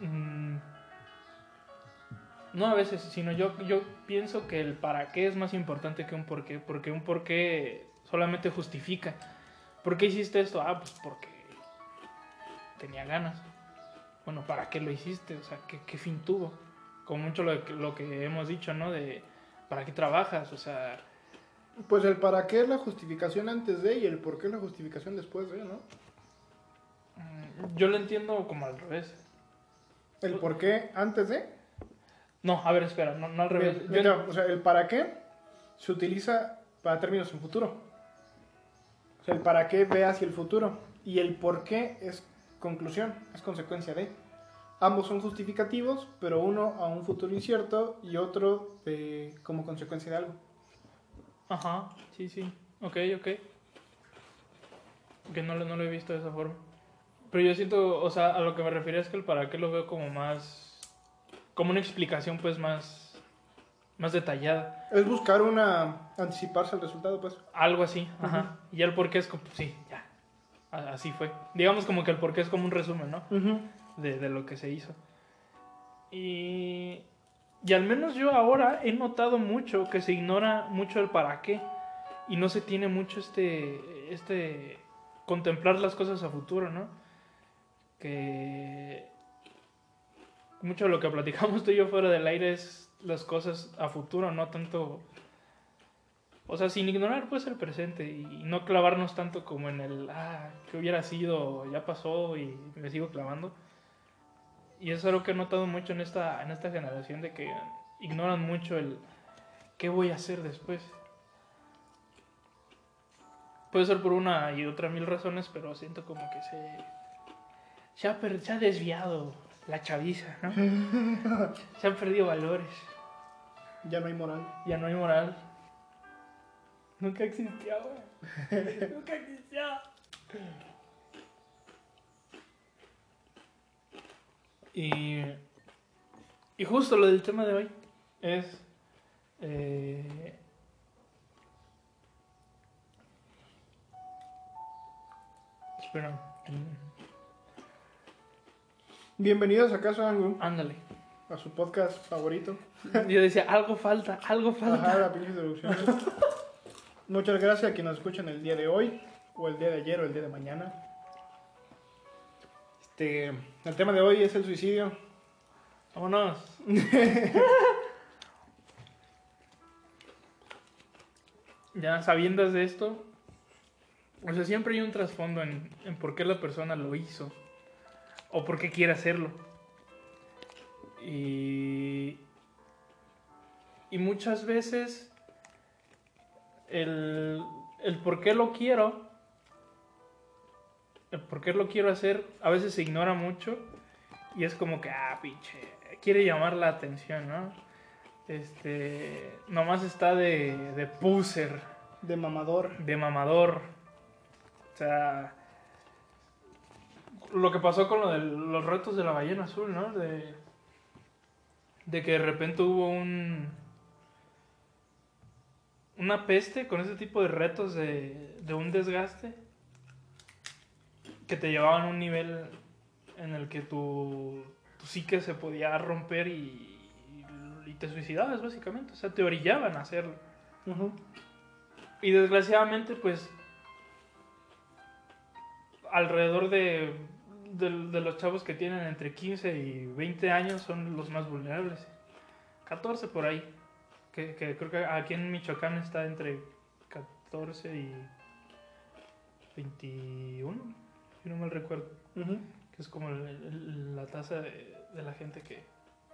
Speaker 2: mm, no a veces, sino yo, yo pienso que el para qué es más importante que un por qué. Porque un por qué solamente justifica. ¿Por qué hiciste esto? Ah, pues porque tenía ganas. Bueno, ¿para qué lo hiciste? O sea, ¿qué, qué fin tuvo? Como mucho lo, que- lo que hemos dicho, ¿no? De ¿para qué trabajas? O sea,
Speaker 1: Pues el para qué es la justificación antes de y el por qué es la justificación después de, ¿no?
Speaker 2: mm, yo lo entiendo como al revés.
Speaker 1: El por qué antes de.
Speaker 2: No, a ver, espera, no, no al revés. Yo-
Speaker 1: o sea, el para qué se utiliza para términos en futuro. O sea, el para qué ve hacia el futuro. Y el por qué es conclusión, es consecuencia de. Ambos son justificativos, pero uno a un futuro incierto y otro de, como consecuencia de algo.
Speaker 2: Ajá, sí, sí. Ok, ok. Que no, no lo he visto de esa forma. Pero yo siento, o sea, a lo que me refería es que el para qué lo veo como más. como una explicación, pues más. más detallada.
Speaker 1: Es buscar una. anticiparse al resultado, pues.
Speaker 2: Algo así, ajá. Y el por qué es como. sí, ya. Así fue. Digamos como que el por qué es como un resumen, ¿no? de, de lo que se hizo. Y, y al menos yo ahora he notado mucho que se ignora mucho el para qué y no se tiene mucho este, este contemplar las cosas a futuro, ¿no? Que mucho de lo que platicamos tú y yo fuera del aire es las cosas a futuro, no tanto... O sea, sin ignorar pues el presente y no clavarnos tanto como en el, ah, que hubiera sido, ya pasó y me sigo clavando. Y eso es algo que he notado mucho en esta, en esta generación, de que ignoran mucho el qué voy a hacer después. Puede ser por una y otra mil razones, pero siento como que se, se, ha, per- se ha desviado la chaviza, ¿no? <laughs> se han perdido valores,
Speaker 1: Ya no hay moral.
Speaker 2: ya no hay moral. Nunca existió, güey. <laughs> Nunca existió. Y, y justo lo del tema de hoy es... eh, espera.
Speaker 1: Bienvenidos a Casa Angu,
Speaker 2: Ándale.
Speaker 1: a su podcast favorito. <laughs>
Speaker 2: Yo decía, algo falta, algo falta.
Speaker 1: Ajá, la pinche introducción. <laughs> Muchas gracias a quienes nos escuchan el día de hoy, o el día de ayer, o el día de mañana. Este, el tema de hoy es el suicidio.
Speaker 2: Vámonos. <laughs> ya sabiendo de esto, o sea, siempre hay un trasfondo en, en por qué la persona lo hizo o por qué quiere hacerlo. Y, y muchas veces el, el por qué lo quiero, el por qué lo quiero hacer, a veces se ignora mucho y es como que, ah, pinche, quiere llamar la atención, ¿no? Este, nomás está de, de puser,
Speaker 1: De mamador.
Speaker 2: de mamador. O sea, lo que pasó con lo de los retos de la ballena azul, ¿no? De, de que de repente hubo un una peste con ese tipo de retos de, de un desgaste que te llevaban a un nivel en el que tu, tu psique se podía romper y, y te suicidabas básicamente, o sea, te orillaban a hacerlo. Y desgraciadamente, pues, alrededor de, de, de los chavos que tienen entre 15 y 20 años son los más vulnerables. 14 por ahí. Que, que creo que aquí en Michoacán está entre 14 y 21, si no mal recuerdo. Que es como el- el- la tasa de, de la gente que,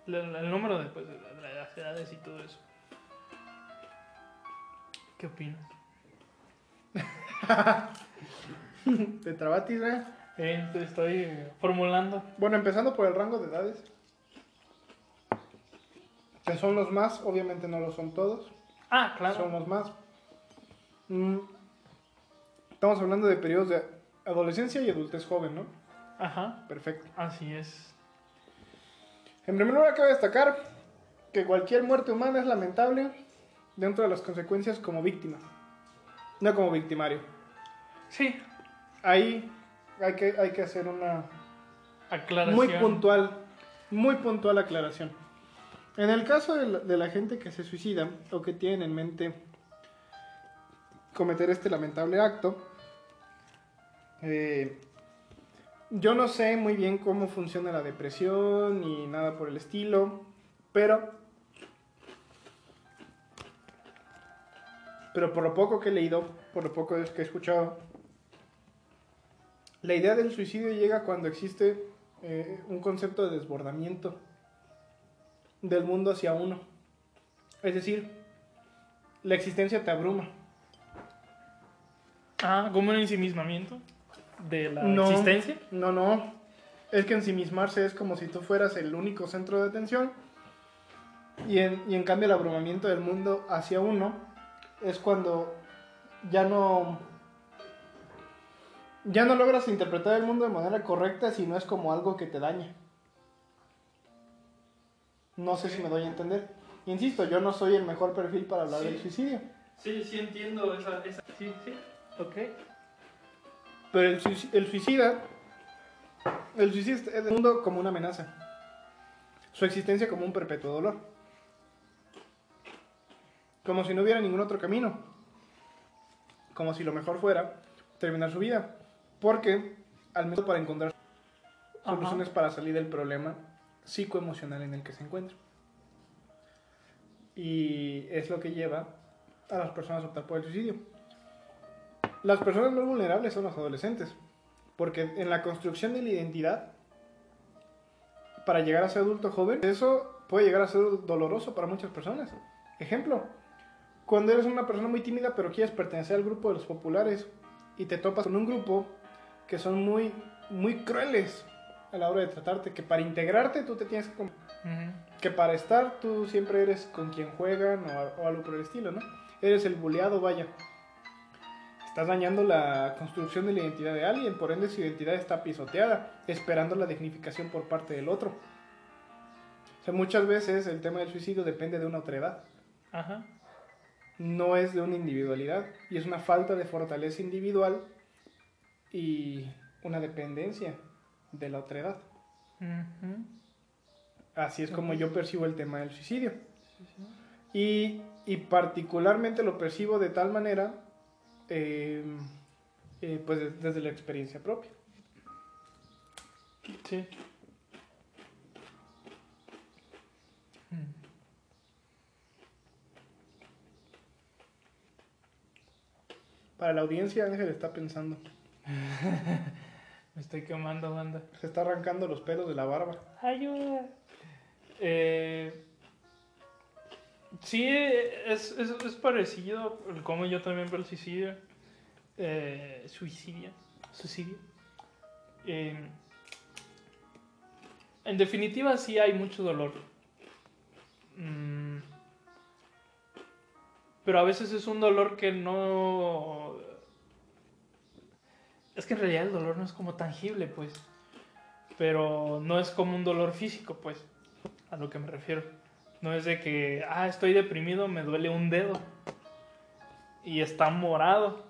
Speaker 2: el, el número de, pues, de la- de las edades y todo eso. ¿Qué opinas? <laughs>
Speaker 1: ¿Te trabatis, eh?
Speaker 2: Eh, estoy formulando.
Speaker 1: Bueno, empezando por el rango de edades. Que son los más, obviamente no lo son todos.
Speaker 2: Ah, claro.
Speaker 1: Son los más. Mm, Estamos hablando de periodos de adolescencia y adultez joven, ¿no?
Speaker 2: Ajá,
Speaker 1: Perfecto.
Speaker 2: así es.
Speaker 1: En primer lugar, cabe destacar que cualquier muerte humana es lamentable dentro de las consecuencias como víctima, no como victimario.
Speaker 2: Sí,
Speaker 1: Ahí hay que, hay que hacer una
Speaker 2: aclaración.
Speaker 1: muy puntual, muy puntual aclaración. En el caso de la, de la gente que se suicida o que tienen en mente cometer este lamentable acto, eh, yo no sé muy bien cómo funciona la depresión ni nada por el estilo, pero pero por lo poco que he leído, por lo poco que he escuchado, la idea del suicidio llega cuando existe eh, un concepto de desbordamiento del mundo hacia uno. Es decir, la existencia te abruma.
Speaker 2: Ah, como un ensimismamiento de la
Speaker 1: No.
Speaker 2: existencia.
Speaker 1: No, no. Es que ensimismarse es como si tú fueras el único centro de atención. Y en, y en cambio el abrumamiento del mundo hacia uno es cuando ya no... Ya no logras interpretar el mundo de manera correcta, sino es como algo que te daña. No sé si me doy a entender. Insisto, yo no soy el mejor perfil para hablar
Speaker 2: Sí.
Speaker 1: del suicidio.
Speaker 2: Sí, sí entiendo esa, esa. Sí, sí. Ok.
Speaker 1: Pero el, el suicida, el suicida es el mundo como una amenaza. Su existencia como un perpetuo dolor. Como si no hubiera ningún otro camino. Como si lo mejor fuera terminar su vida. Porque, al menos para encontrar
Speaker 2: Ajá.
Speaker 1: soluciones para salir del problema psicoemocional en el que se encuentra. Y es lo que lleva a las personas a optar por el suicidio. Las personas más vulnerables son los adolescentes, porque en la construcción de la identidad, para llegar a ser adulto joven, eso puede llegar a ser doloroso para muchas personas. Ejemplo, cuando eres una persona muy tímida pero quieres pertenecer al grupo de los populares y te topas con un grupo que son muy, muy crueles a la hora de tratarte, que para integrarte tú te tienes que... que para estar tú siempre eres con quien juegan o, o algo por el estilo, ¿no? Eres el buleado, vaya. Estás dañando la construcción de la identidad de alguien, por ende su identidad está pisoteada, esperando la dignificación por parte del otro. O sea, muchas veces el tema del suicidio depende de una otredad,
Speaker 2: Ajá.
Speaker 1: no es de una individualidad, y es una falta de fortaleza individual y una dependencia de la otredad.
Speaker 2: Ujú.
Speaker 1: Así es como yo percibo el tema del suicidio. Y, y particularmente lo percibo de tal manera, eh, eh, pues de- desde la experiencia propia.
Speaker 2: Sí.
Speaker 1: Para la audiencia, Ángel está pensando,
Speaker 2: Me estoy quemando, banda.
Speaker 1: se está arrancando los pelos de la barba.
Speaker 2: Ayuda. Eh, sí, es, es, es parecido el cómo yo también veo el suicidio. Eh, suicidio. Suicidio. Eh, en definitiva, sí hay mucho dolor. Mm, pero a veces es un dolor que no... Es que en realidad el dolor no es como tangible, pues pero no es como un dolor físico, pues, a lo que me refiero. No es de que, ah, estoy deprimido, me duele un dedo y está morado,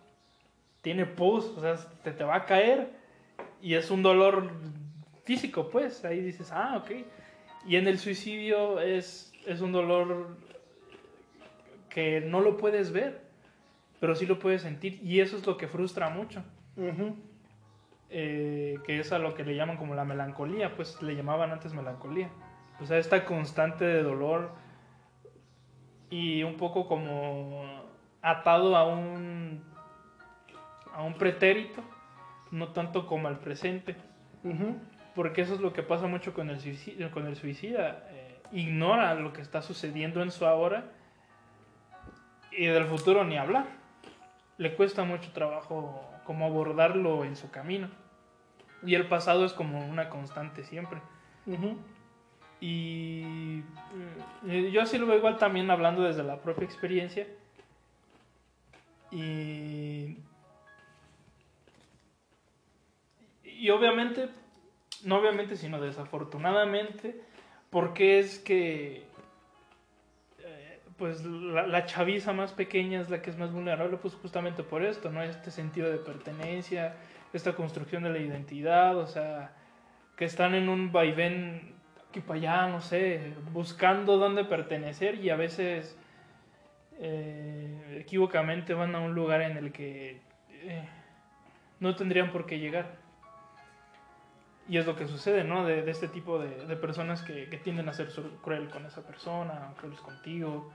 Speaker 2: tiene pus, o sea, te, te va a caer y es un dolor físico, pues, ahí dices, ah, ok. Y en el suicidio es, es un dolor que no lo puedes ver, pero sí lo puedes sentir y eso es lo que frustra mucho
Speaker 1: Ujú.
Speaker 2: eh, que es a lo que le llaman como la melancolía, pues le llamaban antes melancolía. O sea, esta constante de dolor y un poco como atado a un a un pretérito, no tanto como al presente,
Speaker 1: Ujú.
Speaker 2: porque eso es lo que pasa mucho con el suicida, con el suicida. eh, ignora lo que está sucediendo en su ahora y del futuro ni hablar. Le cuesta mucho trabajo como abordarlo en su camino. Y el pasado es como una constante siempre. Y eh, yo así lo veo igual también hablando desde la propia experiencia. Y, y obviamente, no obviamente, sino desafortunadamente, porque es que pues la, chaviza más pequeña es la que es más vulnerable, pues justamente por esto, ¿no? Este sentido de pertenencia, esta construcción de la identidad, o sea, que están en un vaivén aquí para allá, no sé, buscando dónde pertenecer y a veces eh, equívocamente van a un lugar en el que eh, no tendrían por qué llegar. Y es lo que sucede, ¿no? De, de este tipo de, de personas que, que tienden a ser cruel con esa persona, crueles contigo.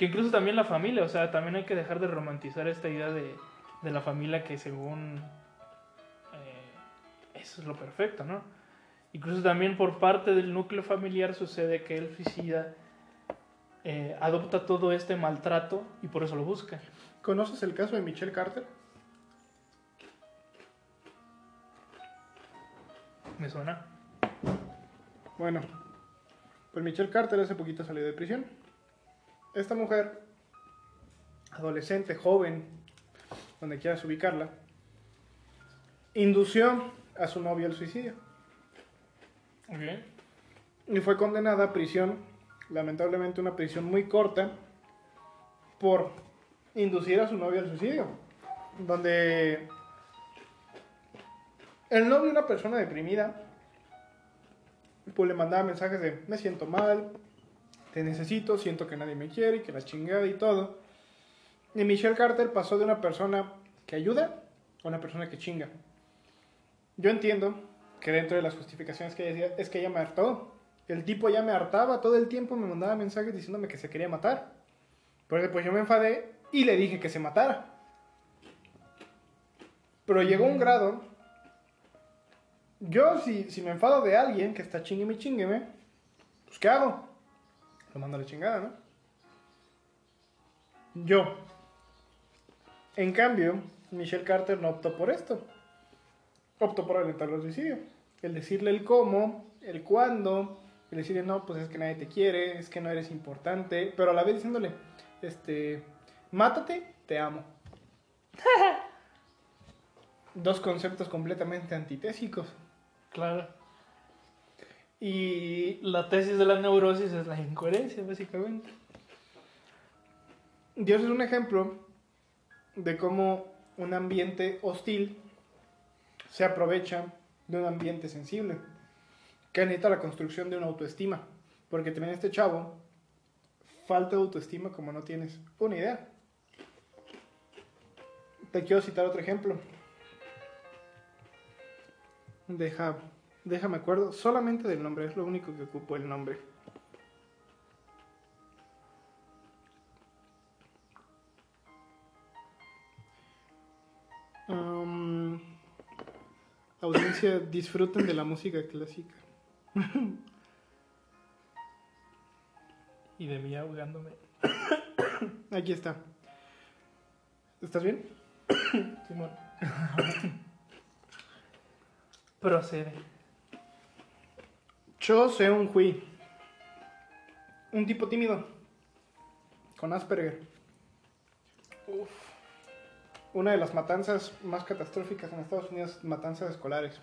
Speaker 2: Que incluso también la familia, o sea, también hay que dejar de romantizar esta idea de, de la familia que según eh, eso es lo perfecto, ¿no? Incluso también por parte del núcleo familiar sucede que el suicida eh, adopta todo este maltrato y por eso lo busca.
Speaker 1: ¿Conoces el caso de Michelle Carter?
Speaker 2: ¿Me suena?
Speaker 1: Bueno, pues Michelle Carter hace poquito salió de prisión. Esta mujer, adolescente, joven, donde quieras ubicarla, indució a su novio al suicidio
Speaker 2: Ok.
Speaker 1: y fue condenada a prisión, lamentablemente una prisión muy corta, por inducir a su novio al suicidio, donde el novio, una persona deprimida, pues le mandaba mensajes de me siento mal, te necesito, siento que nadie me quiere y que la chingada y todo. Y Michelle Carter pasó de una persona que ayuda a una persona que chinga. Yo entiendo que dentro de las justificaciones que ella decía es que ella me hartó. El tipo ya me hartaba, todo el tiempo me mandaba mensajes diciéndome que se quería matar. Por eso pues yo me enfadé y le dije que se matara. Pero llegó un grado. Yo, si, si me enfado de alguien que está chingue y chingueme, pues ¿qué hago? Lo mando a la chingada, ¿no? Yo. En cambio, Michelle Carter no optó por esto. Optó por alentarlo al suicidio. El decirle el cómo, el cuándo, el decirle no, pues es que nadie te quiere, es que no eres importante, pero a la vez diciéndole, este, mátate, te amo. <laughs> Dos conceptos completamente antitésicos.
Speaker 2: Claro.
Speaker 1: Y
Speaker 2: La tesis de la neurosis es la incoherencia, básicamente.
Speaker 1: Dios es un ejemplo de cómo un ambiente hostil se aprovecha de un ambiente sensible, que necesita la construcción de una autoestima, porque también este chavo falta de autoestima como no tienes una idea. Te quiero citar otro ejemplo. Deja, déjame acuerdo solamente del nombre, es lo único que ocupo el nombre. Um, audiencia, disfruten de la música clásica.
Speaker 2: Y de mí ahogándome.
Speaker 1: Aquí está. ¿Estás bien?
Speaker 2: Simón. Procede.
Speaker 1: Cho Seung Hui. Un tipo tímido. Con Asperger. Una de las matanzas más catastróficas en Estados Unidos, matanzas escolares.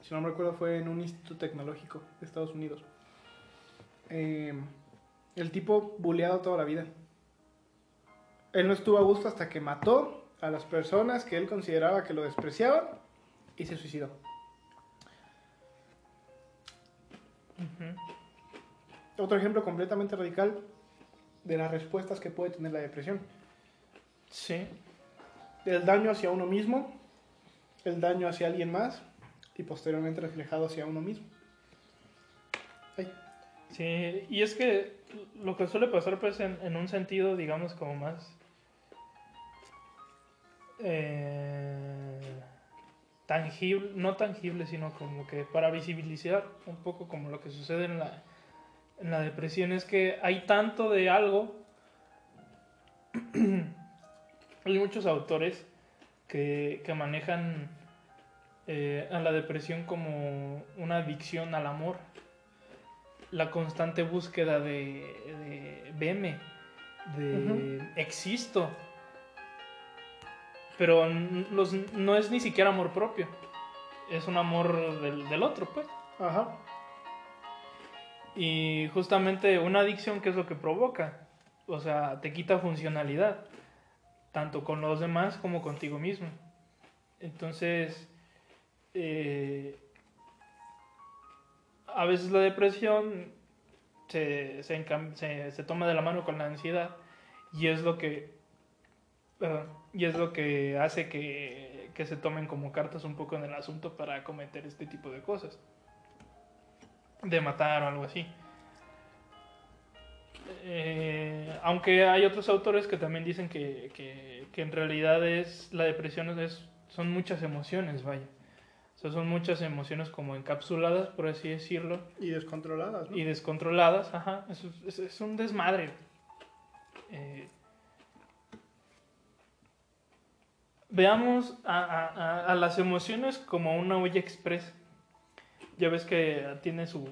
Speaker 1: Si no me recuerdo, fue en un instituto tecnológico de Estados Unidos. Eh, el tipo buleado toda la vida. Él no estuvo a gusto hasta que mató a las personas que él consideraba que lo despreciaban y se suicidó. Otro ejemplo completamente radical de las respuestas que puede tener la depresión.
Speaker 2: Sí.
Speaker 1: El daño hacia uno mismo, el daño hacia alguien más y posteriormente reflejado hacia uno mismo. Ay,
Speaker 2: Sí, y es que lo que suele pasar pues en, en un sentido, digamos, como más eh, tangible, no tangible, sino como que para visibilizar un poco como lo que sucede en la, en la depresión es que hay tanto de algo. <clears throat> hay muchos autores que, que manejan eh, a la depresión como una adicción al amor. La constante búsqueda de, de veme, de existo. Pero los- no es ni siquiera amor propio. Es un amor del, del otro, pues.
Speaker 1: Ajá.
Speaker 2: Y justamente una adicción, ¿qué es lo que provoca? O sea, te quita funcionalidad, tanto con los demás como contigo mismo. Entonces, eh, a veces la depresión se, se, se- se toma de la mano con la ansiedad y es lo que, perdón, y es lo que hace que, que se tomen como cartas un poco en el asunto para cometer este tipo de cosas de matar o algo así. Eh, aunque hay otros autores que también dicen que, que- que en realidad es la depresión es, son muchas emociones, vaya. O sea, son muchas emociones como encapsuladas, por así decirlo,
Speaker 1: Y descontroladas, ¿no?
Speaker 2: y descontroladas, ajá. Es, es- es un desmadre. Eh, veamos a, a- a- a las emociones como una olla express. Ya ves que tiene su,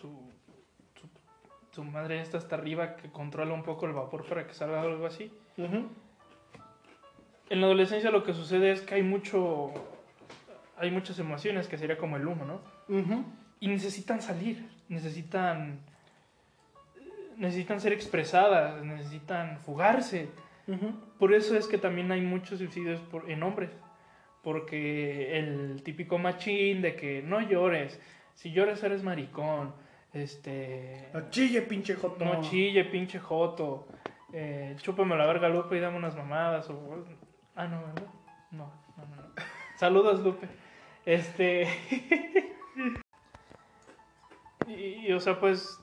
Speaker 2: su, su, su madre esta hasta arriba que controla un poco el vapor para que salga algo así. En la adolescencia lo que sucede es que hay mucho... Hay muchas emociones que sería como el humo, ¿no? Y necesitan salir, necesitan necesitan ser expresadas, necesitan fugarse. Por eso es que también hay muchos suicidios por, en hombres, porque el típico machín de que no llores, si llores eres maricón, este
Speaker 1: No chille, pinche joto.
Speaker 2: no chille, pinche joto, eh, chúpame la verga Lupe y dame unas mamadas o ah no, ¿verdad? No, no, no. no. Saludos Lupe. Este <laughs> y, y, o sea, pues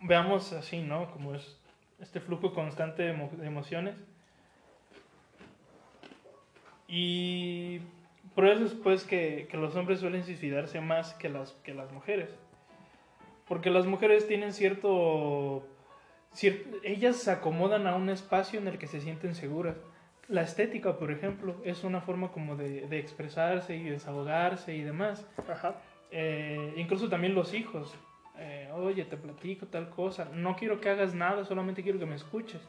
Speaker 2: veamos así, ¿no? Como es este flujo constante de, emo- de emociones. Y por eso es pues que, que los hombres suelen suicidarse más que las, que las mujeres. Porque las mujeres tienen cierto, cier- Ellas se acomodan a un espacio en el que se sienten seguras. La estética, por ejemplo, es una forma como de, de expresarse y desahogarse y demás.
Speaker 1: Ajá.
Speaker 2: Eh, incluso también los hijos. Eh, Oye, te platico tal cosa. No quiero que hagas nada, solamente quiero que me escuches.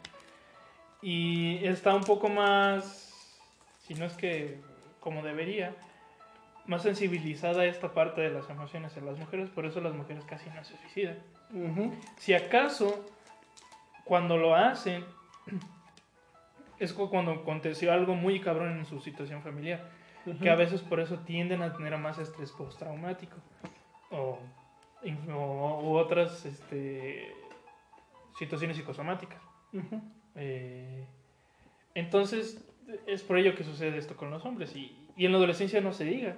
Speaker 2: Y está un poco más, si no es que como debería, más sensibilizada esta parte de las emociones en las mujeres. Por eso las mujeres casi no se suicidan.
Speaker 1: Ujú.
Speaker 2: Si acaso, cuando lo hacen, <clears throat> es cu- cuando aconteció algo muy cabrón en su situación familiar que a veces por eso tienden a tener más estrés postraumático o, o- u otras este, situaciones psicosomáticas. Eh, entonces, es por ello que sucede esto con los hombres y, y en la adolescencia no se diga.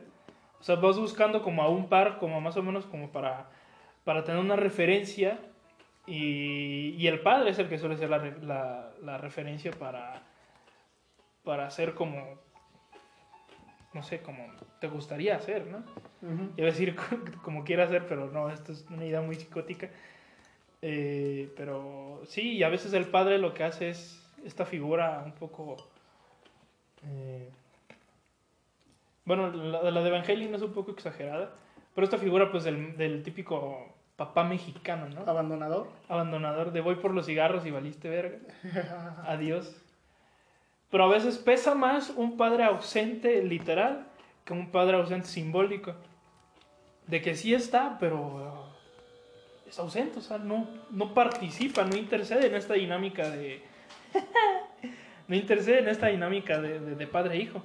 Speaker 2: O sea, vas buscando como a un par, como más o menos como para, para tener una referencia y, y el padre es el que suele ser la, la- la referencia para, para hacer como, no sé, como te gustaría hacer, ¿no? Iba a decir como quiera hacer, pero no, esto es una idea muy psicótica. Eh, pero sí, y a veces el padre lo que hace es esta figura un poco... eh, bueno, la, la de Evangeline es un poco exagerada, pero esta figura pues del, del típico papá mexicano, ¿no?
Speaker 1: Abandonador.
Speaker 2: Abandonador de voy por los cigarros y valiste verga. <laughs> Adiós. Pero a veces pesa más un padre ausente literal que un padre ausente simbólico. De que sí está, pero es ausente, o sea, no, no participa, no intercede en esta dinámica de... <laughs> no intercede en esta dinámica de, de- de padre e hijo.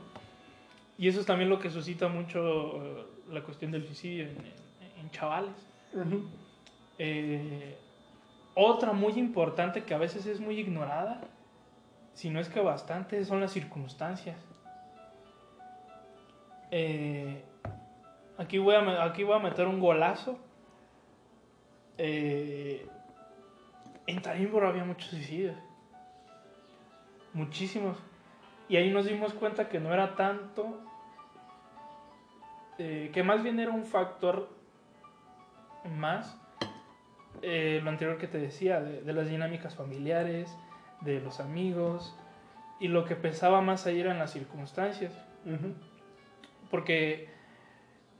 Speaker 2: Y eso es también lo que suscita mucho eh, la cuestión del suicidio en, en- en chavales. Eh, otra muy importante que a veces es muy ignorada, si no es que bastante, son las circunstancias. Eh, aquí, voy a, aquí voy a meter un golazo. Eh, en Tarimboro había muchos suicidios. Muchísimos. Y ahí nos dimos cuenta que no era tanto. eh, que más bien era un factor más eh, lo anterior que te decía, de, de las dinámicas familiares, de los amigos, y lo que pesaba más ahí eran las circunstancias. Porque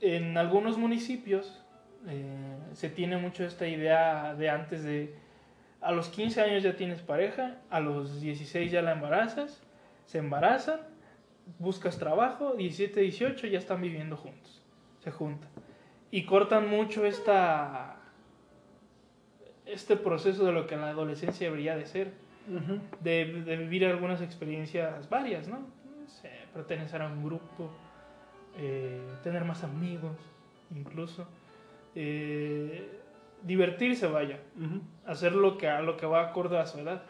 Speaker 2: en algunos municipios eh, se tiene mucho esta idea de antes de a los 15 años ya tienes pareja, a los 16 ya la embarazas, se embarazan, buscas trabajo, 17, 18 ya están viviendo juntos, se juntan. Y cortan mucho esta, este proceso de lo que en la adolescencia debería de ser De, de vivir algunas experiencias varias, ¿no? No sé, pertenecer a un grupo, eh, tener más amigos, incluso. eh, divertirse, vaya. Hacer lo que, lo que va acorde a su edad.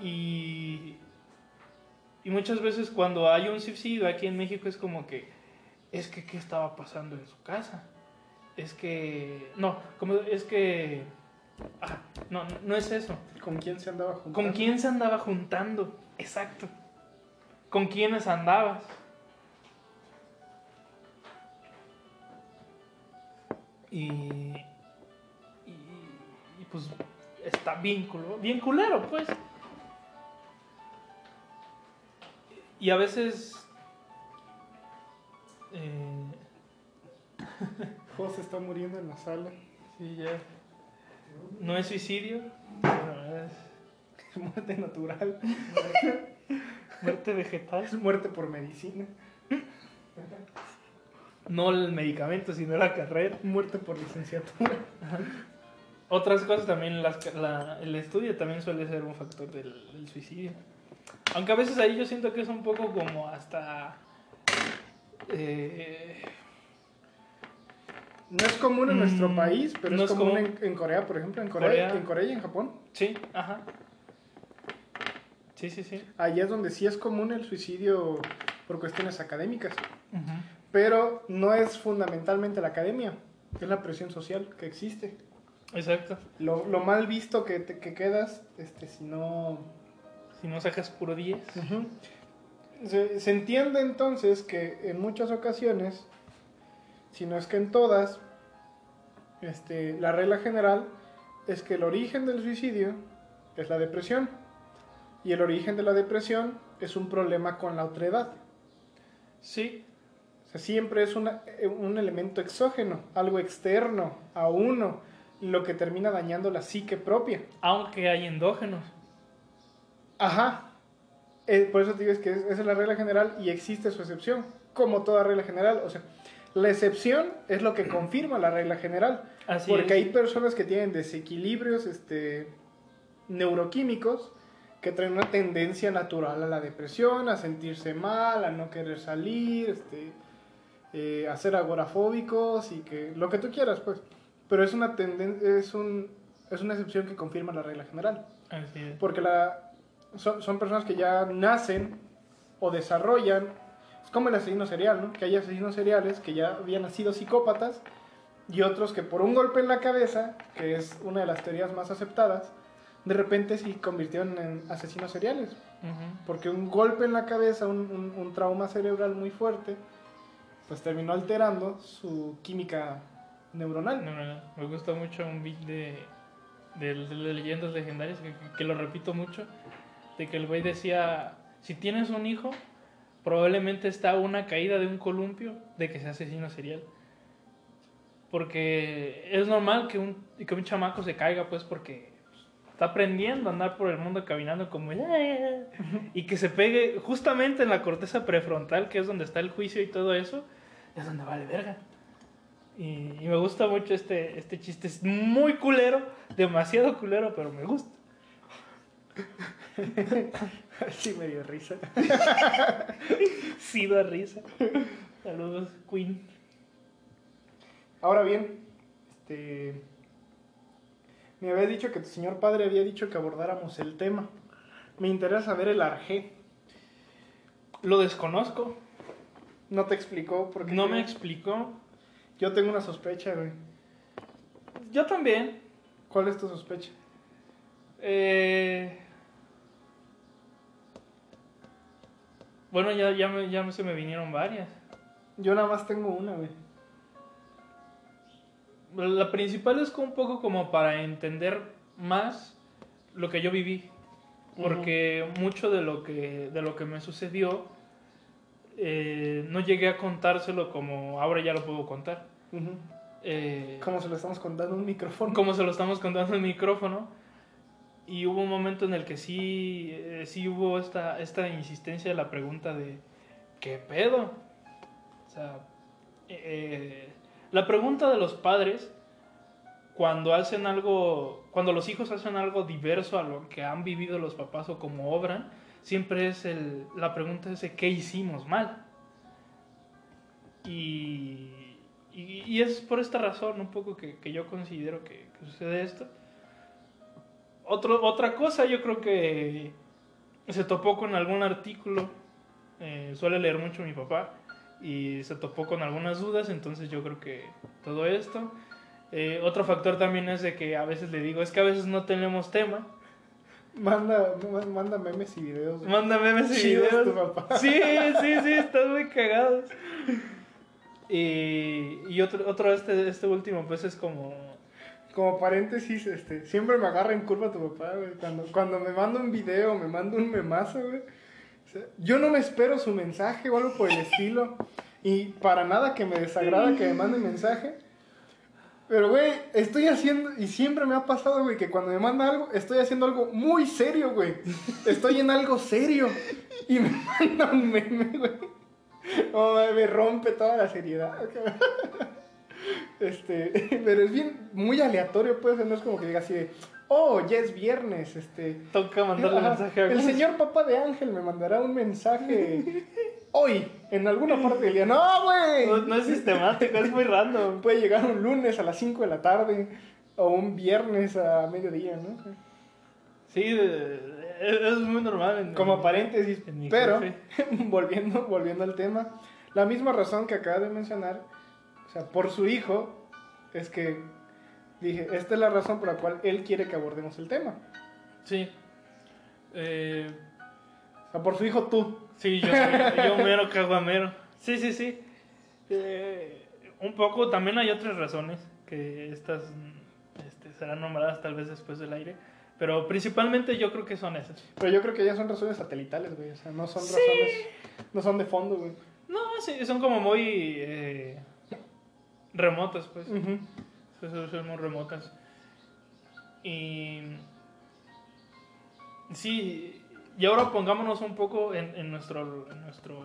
Speaker 2: Y, y muchas veces cuando hay un suicidio aquí en México es como que, es que, ¿qué estaba pasando en su casa? Es que, no, como, es que, ah, no, no, es eso.
Speaker 1: ¿Con quién se andaba juntando?
Speaker 2: ¿Con quién se andaba juntando? Exacto. ¿Con quiénes andabas? Y, y, y, pues está bien, culo- bien culero, pues. Y a veces... eh, <laughs>
Speaker 1: José está muriendo en la sala.
Speaker 2: sí, ya. No es suicidio, pero es <laughs>
Speaker 1: Muerte natural. <laughs>
Speaker 2: muerte vegetal.
Speaker 1: Es muerte por medicina.
Speaker 2: No el medicamento, sino la carrera.
Speaker 1: Muerte por licenciatura.
Speaker 2: Otras cosas también, las, la- el estudio también suele ser un factor del, del suicidio. Aunque a veces ahí yo siento que es un poco como hasta... eh,
Speaker 1: No es común en nuestro
Speaker 2: Mm,
Speaker 1: país, pero
Speaker 2: no
Speaker 1: es común
Speaker 2: común.
Speaker 1: en, en Corea, por ejemplo. En Corea,
Speaker 2: Corea.
Speaker 1: en Corea y en Japón.
Speaker 2: sí, ajá. Sí, sí, sí.
Speaker 1: Allá es donde sí es común el suicidio por cuestiones académicas. Pero no es fundamentalmente la academia, es la presión social que existe.
Speaker 2: Exacto.
Speaker 1: Lo, lo mal visto que, te, que quedas este, si no...
Speaker 2: Si no sacas puro 10.
Speaker 1: Ujú. se, se entiende entonces que en muchas ocasiones, si no es que en todas, este, la regla general es que el origen del suicidio es la depresión. Y el origen de la depresión es un problema con la otredad.
Speaker 2: Sí,
Speaker 1: O sea, siempre es una- un elemento exógeno, algo externo a uno, lo que termina dañando la psique propia.
Speaker 2: aunque hay endógenos.
Speaker 1: Ajá. Eh, por eso te digo es que es- esa es la regla general y existe su excepción, como toda regla general. O sea, la excepción es lo que confirma la regla general.
Speaker 2: Así
Speaker 1: porque
Speaker 2: es.
Speaker 1: hay personas que tienen desequilibrios este, neuroquímicos que traen una tendencia natural a la depresión, a sentirse mal, a no querer salir, este, eh, a ser agorafóbicos y que lo que tú quieras, pues. Pero es una tenden es un es una excepción que confirma la regla general.
Speaker 2: Así es.
Speaker 1: Porque la, son, son personas que ya nacen o desarrollan, es como el asesino serial, ¿no? Que hay asesinos seriales que ya habían nacido psicópatas y otros que por un golpe en la cabeza, que es una de las teorías más aceptadas, de repente se convirtieron en asesinos seriales. Porque un golpe en la cabeza, un, un- un trauma cerebral muy fuerte, pues terminó alterando su química neuronal.
Speaker 2: No, no, no. Me gusta mucho un beat de, de, de leyendas legendarias que, que lo repito mucho. De que el güey decía: Si tienes un hijo, probablemente está una caída de un columpio de que sea asesino serial. Porque es normal que un, que un chamaco se caiga, pues, porque está aprendiendo a andar por el mundo caminando como y que se pegue justamente en la corteza prefrontal, que es donde está el juicio y todo eso, es donde vale verga. Y, y me gusta mucho este, este chiste. Es muy culero, demasiado culero, pero me gusta. <laughs> <laughs>
Speaker 1: sí me dio risa. <laughs>
Speaker 2: Sí da risa. Saludos, Queen.
Speaker 1: Ahora bien, este, me había dicho que tu señor padre había dicho que abordáramos el tema. Me interesa saber el arjé.
Speaker 2: Lo desconozco.
Speaker 1: No te explicó porque
Speaker 2: No me explicó.
Speaker 1: Yo tengo una sospecha, güey.
Speaker 2: Yo también.
Speaker 1: ¿Cuál es tu sospecha?
Speaker 2: Eh, Bueno, ya, ya, me- ya se me vinieron varias.
Speaker 1: Yo nada más tengo una, güey.
Speaker 2: La principal es como un poco como para entender más lo que yo viví. Porque mucho de lo que, de lo que me sucedió eh, no llegué a contárselo como ahora ya lo puedo contar.
Speaker 1: Ujú.
Speaker 2: Eh,
Speaker 1: Como se lo estamos contando en un micrófono.
Speaker 2: como se lo estamos contando en el micrófono. Y hubo un momento en el que sí, eh, sí hubo esta, esta insistencia de la pregunta de ¿qué pedo? O sea, eh, la pregunta de los padres cuando hacen algo, cuando los hijos hacen algo diverso a lo que han vivido los papás o como obran, siempre es el, la pregunta es ¿qué hicimos mal? Y, y, y es por esta razón un poco que, que yo considero que, que sucede esto. Otro, otra cosa, yo creo que se topó con algún artículo, eh, suele leer mucho mi papá, y se topó con algunas dudas, entonces yo creo que todo esto. Eh, otro factor también es de que a veces le digo, es que a veces no tenemos tema.
Speaker 1: Manda, ma- manda memes y videos.
Speaker 2: Mándame memes y
Speaker 1: Chidos
Speaker 2: videos.
Speaker 1: tu papá.
Speaker 2: Sí, sí, sí, están muy cagados. Y, y otro, otro este, este último, pues es como...
Speaker 1: Como paréntesis, este, siempre me agarra en curva tu papá, güey. Cuando, cuando me manda un video, me manda un memazo, güey. O sea, yo no me espero su mensaje o algo por el estilo. Y para nada que me desagrada que me mande mensaje. Pero, güey, estoy haciendo, y siempre me ha pasado, güey, que cuando me manda algo, estoy haciendo algo muy serio, güey. Estoy en algo serio. Y me manda un meme, güey. Oh, me rompe toda la seriedad. Este, <laughs> pero es bien, muy aleatorio, pues, no es como que diga así de, oh, ya es viernes, este.
Speaker 2: Toca mandarle
Speaker 1: Ajá,
Speaker 2: mensaje a
Speaker 1: El señor papá de Ángel me mandará un mensaje <laughs> hoy, en alguna parte del día. No, güey.
Speaker 2: no es sistemático, es muy random. <laughs>
Speaker 1: Puede llegar un lunes a las 5 de la tarde o un viernes a mediodía, ¿no?
Speaker 2: Sí, de- es, muy normal. en-
Speaker 1: Como paréntesis,
Speaker 2: en
Speaker 1: pero volviendo, volviendo al tema, la misma razón que acaba de mencionar, o sea, por su hijo, es que dije, esta es la razón por la cual él quiere que abordemos el tema.
Speaker 2: Sí. Eh,
Speaker 1: O sea, por su hijo tú.
Speaker 2: sí, yo, soy- yo mero caguamero. Sí, sí, sí. Eh, un poco, también hay otras razones que estas este, serán nombradas tal vez después del aire. Pero principalmente yo creo que son esas.
Speaker 1: Pero yo creo que ya son razones satelitales, güey. O sea, no son
Speaker 2: Sí.
Speaker 1: razones, no son de fondo, güey.
Speaker 2: No, sí, son como muy eh, remotas, pues.
Speaker 1: Ujú.
Speaker 2: Son- son- son muy remotas. Y. Sí, y ahora pongámonos un poco en, en nuestro, en nuestro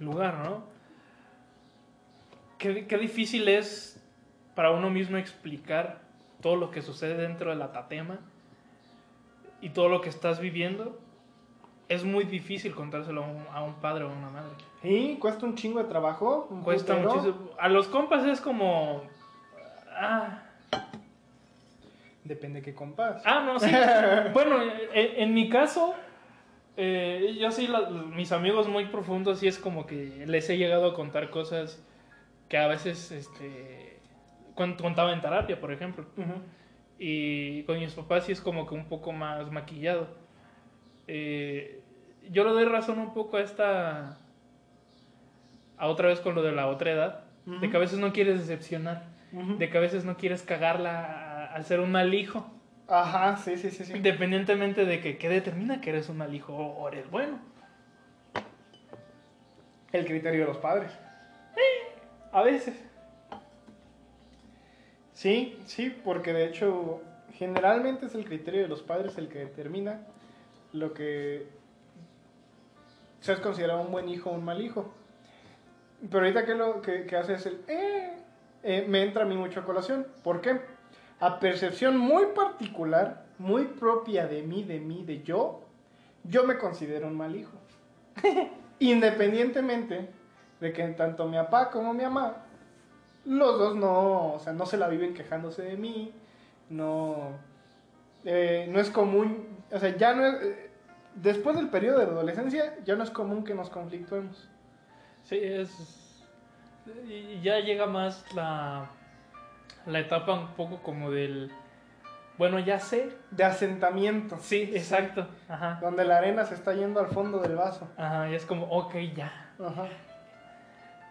Speaker 2: lugar, ¿no? Qué, qué difícil es para uno mismo explicar todo lo que sucede dentro de la tatema y todo lo que estás viviendo. Es muy difícil contárselo a un, a un padre o a una madre.
Speaker 1: Y cuesta un chingo de trabajo.
Speaker 2: Cuesta
Speaker 1: putero.
Speaker 2: muchísimo. A los compas es como. Ah,
Speaker 1: Depende de qué compás.
Speaker 2: Ah, no, sí. <laughs> bueno, en, en mi caso, eh, yo sí, la- mis amigos muy profundos, sí es como que les he llegado a contar cosas que a veces este, con- contaba en terapia, por ejemplo. Y con mis papás sí es como que un poco más maquillado. Eh, yo le doy razón un poco a esta. A otra vez con lo de la otra edad. De que a veces no quieres decepcionar. De que a veces no quieres cagarla al ser un mal hijo.
Speaker 1: Ajá, sí, sí, sí. sí.
Speaker 2: Independientemente de que qué determina que eres un mal hijo o eres bueno.
Speaker 1: El criterio de los padres.
Speaker 2: A veces.
Speaker 1: Sí, sí, porque de hecho, generalmente es el criterio de los padres el que determina lo que se es considerado un buen hijo o un mal hijo. Pero ahorita que lo que, que hace es el eh, eh, me entra a mí mucho a colación. ¿Por qué? A percepción muy particular, muy propia de mí, de mí, de yo, yo me considero un mal hijo. <laughs> Independientemente de que tanto mi papá como mi mamá los dos no, o sea, no se la viven quejándose de mí, no, eh, no es común, o sea, ya no es, después del periodo de la adolescencia, ya no es común que nos conflictuemos.
Speaker 2: Sí, es. y Ya llega más la. La etapa un poco como del. Bueno, ya sé.
Speaker 1: De asentamiento,
Speaker 2: Sí, exacto. Ajá.
Speaker 1: donde la arena se está yendo al fondo del vaso.
Speaker 2: Ajá, y es como, ok, ya.
Speaker 1: Ajá.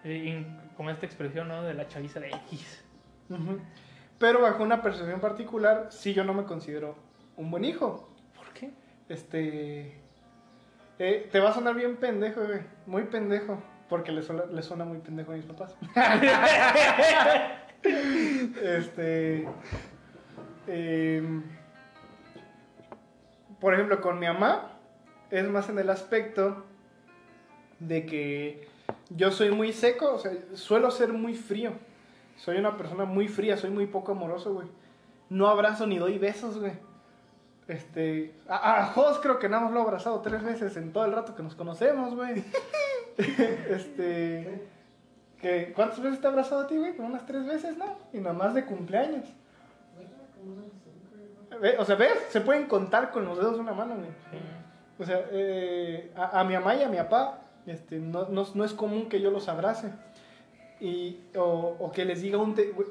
Speaker 2: Y como esta expresión, ¿no? De la chaviza de X.
Speaker 1: Ujú. Pero bajo una percepción particular, sí yo no me considero un buen hijo.
Speaker 2: ¿Por qué?
Speaker 1: Este. eh, te va a sonar bien pendejo, güey. Muy pendejo. Porque le suena, le suena muy pendejo a mis papás. <laughs> este. em, por ejemplo, con mi mamá, es más en el aspecto de que yo soy muy seco, o sea, suelo ser muy frío. Soy una persona muy fría, soy muy poco amoroso, güey. No abrazo ni doy besos, güey. Este. A, a Jos creo que nada más lo he abrazado tres veces en todo el rato que nos conocemos, güey. <laughs> <laughs> este. que- ¿Cuántas veces te he abrazado a ti, güey? Como unas tres veces, ¿no? Y nada más de cumpleaños. O sea, ¿ves? Se pueden contar con los dedos de una mano, güey. O sea, eh, a, a mi mamá y a mi papá, este, no, no, no es común que yo los abrace. Y, o, o que les diga un te, güey,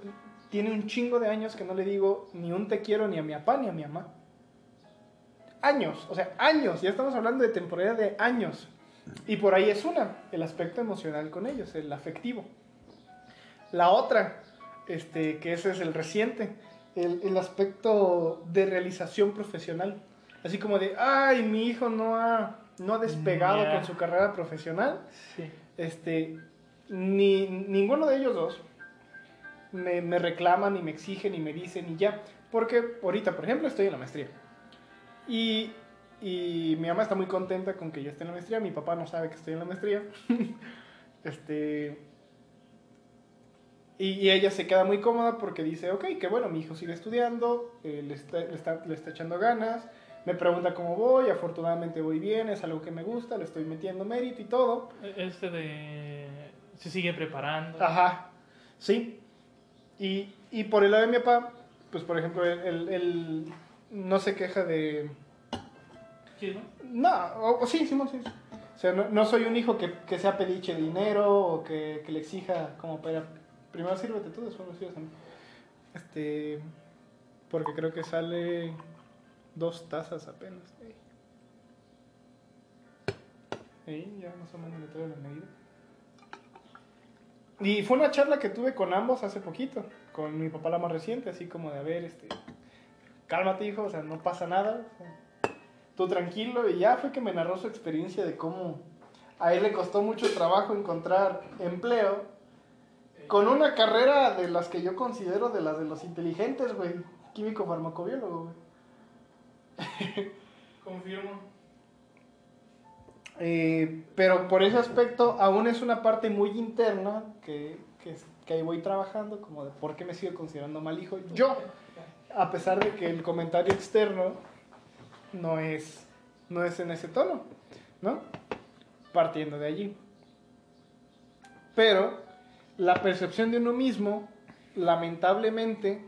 Speaker 1: tiene un chingo de años que no le digo ni un te quiero ni a mi papá ni a mi mamá. Años, o sea, años. Ya estamos hablando de temporada de años. Y por ahí es una, el aspecto emocional con ellos, el afectivo. La otra, este, que ese es el reciente, el, el aspecto de realización profesional. Así como de, ay, mi hijo no ha, no ha despegado
Speaker 2: Ya.
Speaker 1: con su carrera profesional.
Speaker 2: Sí.
Speaker 1: Este, ni, ninguno de ellos dos me, me reclaman, ni me exigen, ni me dicen, y ya. Porque ahorita, por ejemplo, estoy en la maestría. Y, y mi mamá está muy contenta con que yo esté en la maestría. Mi papá no sabe que estoy en la maestría. <laughs> este. Y, y ella se queda muy cómoda porque dice, ok, que bueno, mi hijo sigue estudiando, eh, le, está, le, está, le está echando ganas, me pregunta cómo voy, afortunadamente voy bien, es algo que me gusta, le estoy metiendo mérito y todo.
Speaker 2: Este de. Se sigue preparando.
Speaker 1: Ajá, sí. Y, y por el lado de mi papá, pues por ejemplo, él, él- él no se queja de...
Speaker 2: Sí, ¿no?
Speaker 1: No, sí, Simón, sí. O sea, no, no soy un hijo que, que sea pediche dinero o que, que le exija como para... Primero sírvete tú, después me sirves a. Este... Porque creo que sale dos tazas apenas. Sí, ya más o menos le traigo la medida. Y fue una charla que tuve con ambos hace poquito, con mi papá la más reciente, así como de, a ver, este, cálmate hijo, o sea, no pasa nada, tú tranquilo, y ya fue que me narró su experiencia de cómo a él le costó mucho trabajo encontrar empleo con una carrera de las que yo considero de las de los inteligentes, güey, químico farmacobiólogo, güey.
Speaker 2: Confirmo.
Speaker 1: Eh, pero por ese aspecto aún es una parte muy interna que, que, que ahí voy trabajando, como de por qué me sigo considerando mal hijo. Yo, a pesar de que el comentario externo no es, no es en ese tono, ¿no? Partiendo de allí. Pero la percepción de uno mismo, lamentablemente,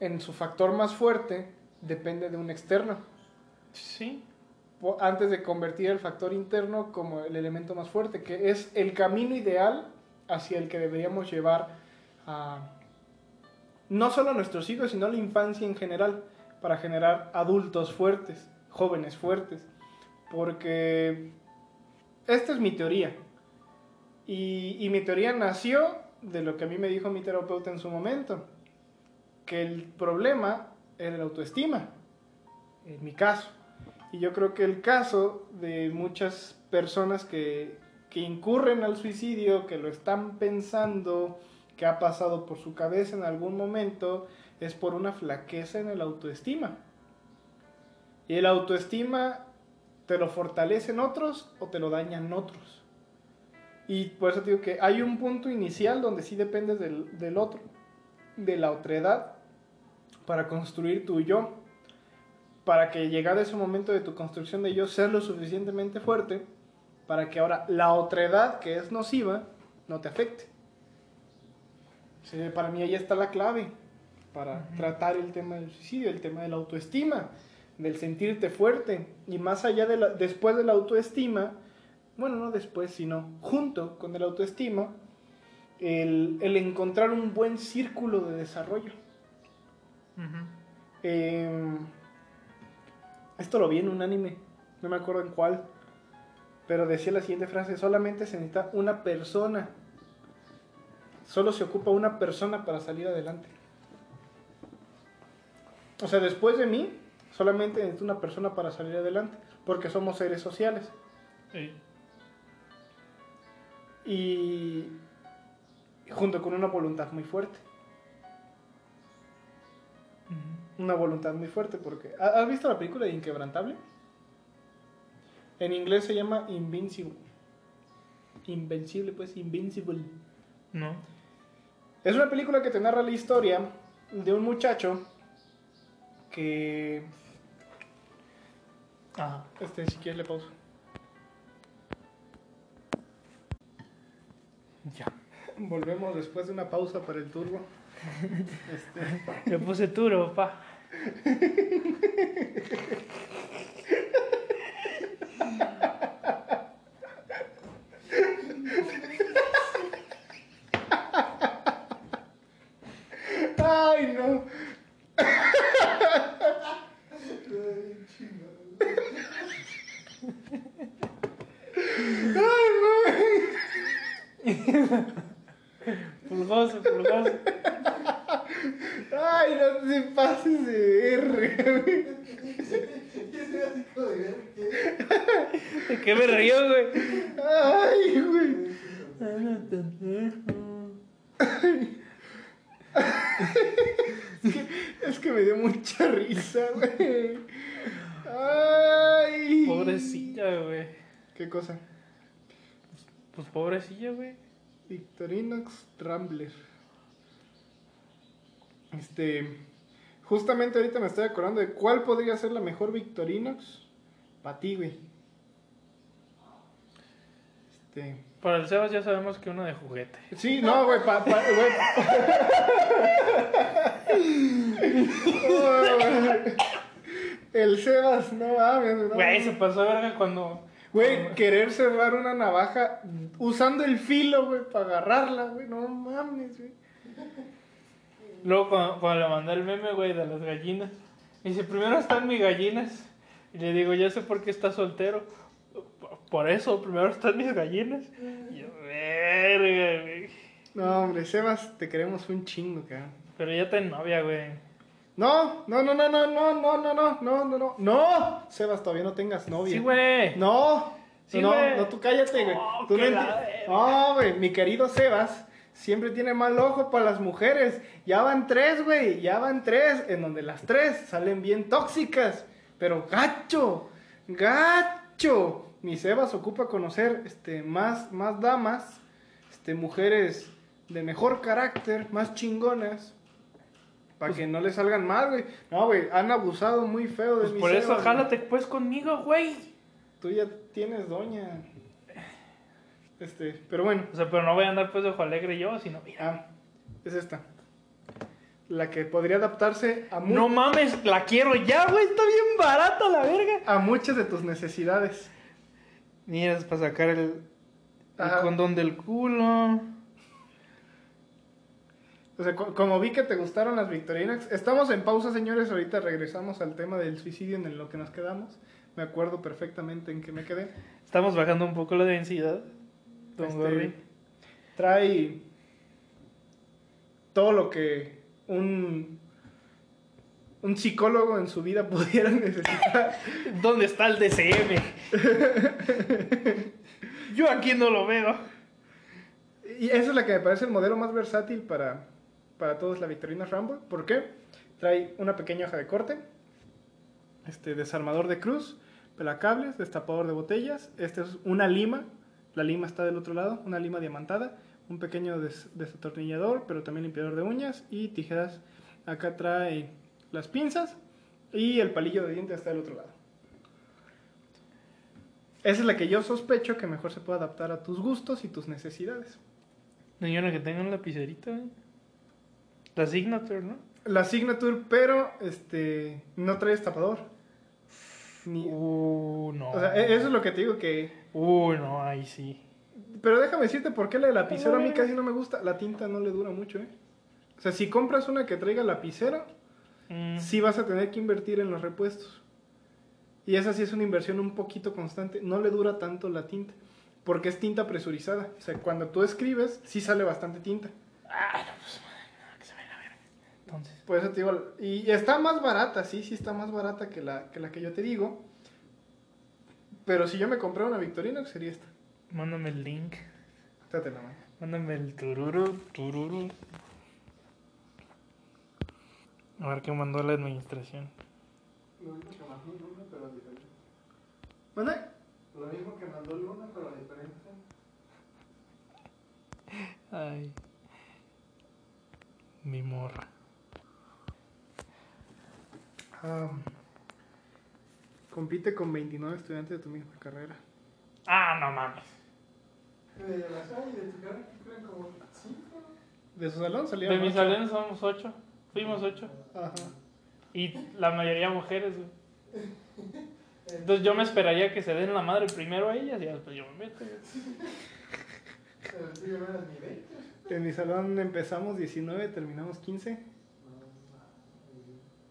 Speaker 1: en su factor más fuerte, depende de un externo
Speaker 2: Sí.
Speaker 1: antes de convertir el factor interno como el elemento más fuerte, que es el camino ideal hacia el que deberíamos llevar a no solo a nuestros hijos, sino a la infancia en general, para generar adultos fuertes, jóvenes fuertes. Porque esta es mi teoría. Y, mi teoría nació de lo que a mí me dijo mi terapeuta en su momento, que el problema era la autoestima, en mi caso. Y yo creo que el caso de muchas personas que, que incurren al suicidio, que lo están pensando, que ha pasado por su cabeza en algún momento, es por una flaqueza en el autoestima. Y el autoestima te lo fortalecen otros o te lo dañan otros. Y por eso te digo que hay un punto inicial donde sí dependes del, del otro, de la otredad, para construir tu yo para que llegado ese momento de tu construcción de yo ser lo suficientemente fuerte para que ahora la otredad que es nociva no te afecte. Para mí ahí está la clave para tratar el tema del suicidio, el tema de la autoestima, del sentirte fuerte y más allá de la, después de la autoestima, bueno, no después, sino junto con el autoestima, el, el encontrar un buen círculo de desarrollo. Eh, esto lo vi en un anime, no me acuerdo en cuál, pero decía la siguiente frase, solamente se necesita una persona solo se ocupa una persona para salir adelante. O sea, después de mí, solamente necesito una persona para salir adelante, porque somos seres sociales.
Speaker 2: Sí.
Speaker 1: Y junto con una voluntad muy fuerte. Una voluntad muy fuerte, porque... ¿ha- ¿Has visto la película de Inquebrantable? En inglés se llama Invincible. Invencible, pues, Invincible.
Speaker 2: No.
Speaker 1: Es una película que te narra la historia de un muchacho que...
Speaker 2: Ajá.
Speaker 1: Este, si quieres le pauso.
Speaker 2: Ya.
Speaker 1: Volvemos después de una pausa para el turbo. <laughs> Este,
Speaker 2: Le puse turo, pa. <laughs>
Speaker 1: ¡Ay, no!
Speaker 2: Pulgoso, pulgoso.
Speaker 1: ¡Ay, no te pases de R! güey.
Speaker 2: ¿De qué me río, güey?
Speaker 1: ¡Ay, güey! Es que me dio mucha risa, güey. ¡Ay!
Speaker 2: Pobrecilla, güey.
Speaker 1: ¿Qué cosa?
Speaker 2: Pues pobrecilla, güey.
Speaker 1: Victorinox Rambler. Este. Justamente ahorita me estoy acordando de cuál podría ser la mejor Victorinox para ti, güey. Este.
Speaker 2: Para el Sebas ya sabemos que uno de juguete.
Speaker 1: Sí, no, güey, pa, pa- güey. <laughs> El Sebas, no mames, no.
Speaker 2: Güey, se pasó de verga cuando.
Speaker 1: Güey, querer cerrar una navaja usando el filo, güey, para agarrarla, güey. No mames, güey.
Speaker 2: Luego cuando, cuando le mandé el meme, güey, de las gallinas. Me dice, primero están mis gallinas. Y le digo, ya sé por qué estás soltero. Por eso, primero están mis gallinas. Y yo, verga, güey.
Speaker 1: No, hombre, Sebas, te queremos un chingo, cabrón.
Speaker 2: Pero ya tengo novia, güey.
Speaker 1: No, no, no, no, no, no, no, no, no, no, no, no. No, Sebas, todavía no tengas novia.
Speaker 2: Sí, güey.
Speaker 1: No,
Speaker 2: Sí,
Speaker 1: no,
Speaker 2: güey.
Speaker 1: no, tú cállate, güey.
Speaker 2: Oh,
Speaker 1: Tú no
Speaker 2: que la
Speaker 1: enti-
Speaker 2: verga.
Speaker 1: No, güey, mi querido Sebas siempre tiene mal ojo para las mujeres. Ya van tres, güey, ya van tres, en donde las tres salen bien tóxicas. Pero gacho, gacho. Mi Sebas ocupa conocer este, más, más damas, este, mujeres de mejor carácter, más chingonas. Para que no le salgan mal, güey. No, güey, han abusado muy feo de
Speaker 2: Pues
Speaker 1: mi
Speaker 2: por eso,
Speaker 1: güey.
Speaker 2: jálate pues conmigo, güey.
Speaker 1: Tú ya tienes doña. Este, pero bueno.
Speaker 2: O sea, pero no voy a andar pues de ojo alegre yo, sino, mira.
Speaker 1: Ah, es esta. La que podría adaptarse a,
Speaker 2: No mames, la quiero ya, güey. Está bien barata la verga.
Speaker 1: a muchas de tus necesidades.
Speaker 2: Mira, es para sacar el, el condón del culo.
Speaker 1: O sea, co- como vi que te gustaron las Victorinas, estamos en pausa, señores. Ahorita regresamos al tema del suicidio en lo que nos quedamos. Me acuerdo perfectamente en que me quedé.
Speaker 2: Estamos bajando un poco la densidad. Don
Speaker 1: Este,
Speaker 2: Gordy.
Speaker 1: trae todo lo que un, un psicólogo en su vida <laughs> pudiera necesitar.
Speaker 2: ¿Dónde está el DCM? Yo aquí no lo veo.
Speaker 1: Y esa es la que me parece el modelo más versátil para, para todos la Victorina Rambo. ¿Por qué? Trae una pequeña hoja de corte, este desarmador de cruz, pelacables, destapador de botellas. Este es una lima, la lima está del otro lado, una lima diamantada, un pequeño des- desatornillador, pero también limpiador de uñas y tijeras. Acá trae las pinzas y el palillo de diente está del otro lado. Esa es la que yo sospecho que mejor se puede adaptar a tus gustos y tus necesidades.
Speaker 2: Una que tenga un lapicerito, güey. La Signature, ¿no?
Speaker 1: La Signature, pero este no trae destapador. Ni-
Speaker 2: Uh, no.
Speaker 1: o sea, e- eso es lo que te digo que.
Speaker 2: Uh, no, ahí sí.
Speaker 1: Pero déjame decirte por qué la de lapicero a mí casi no me gusta. La tinta no le dura mucho, ¿eh? O sea, si compras una que traiga lapicero,
Speaker 2: Mm,
Speaker 1: sí vas a tener que invertir en los repuestos. Y esa sí es una inversión un poquito constante. No le dura tanto la tinta. Porque es tinta presurizada. O sea, cuando tú escribes, sí sale bastante tinta.
Speaker 2: Ah, no, pues, no, que se vaya a la verga. Entonces,
Speaker 1: Por eso te digo, y está más barata, sí, sí está más barata que la que, la que yo te digo. Pero si yo me compré una Victorinox sería esta.
Speaker 2: mándame el link.
Speaker 1: Date la mano.
Speaker 2: Mándame el tururu, tururu. A ver qué mandó la administración.
Speaker 3: Lo mismo que mandó Luna, pero diferente.
Speaker 1: ¿Manda?
Speaker 3: Lo mismo que mandó Luna, pero diferente.
Speaker 2: Ay. Mi morra.
Speaker 1: Ah, compite con 29 estudiantes de tu misma carrera.
Speaker 2: Ah, no mames.
Speaker 3: De la calle, de tu creen como cinco.
Speaker 1: De su salón
Speaker 2: De
Speaker 1: salieron
Speaker 2: mi
Speaker 1: ocho.
Speaker 2: salón somos ocho. Fuimos ocho.
Speaker 1: Ajá.
Speaker 2: Y la mayoría mujeres, güey. Entonces yo me esperaría que se den la madre primero a ellas y después yo me meto. güey.
Speaker 3: Pero tú no eras ni 20.
Speaker 1: En mi salón empezamos 19, terminamos 15.
Speaker 3: No,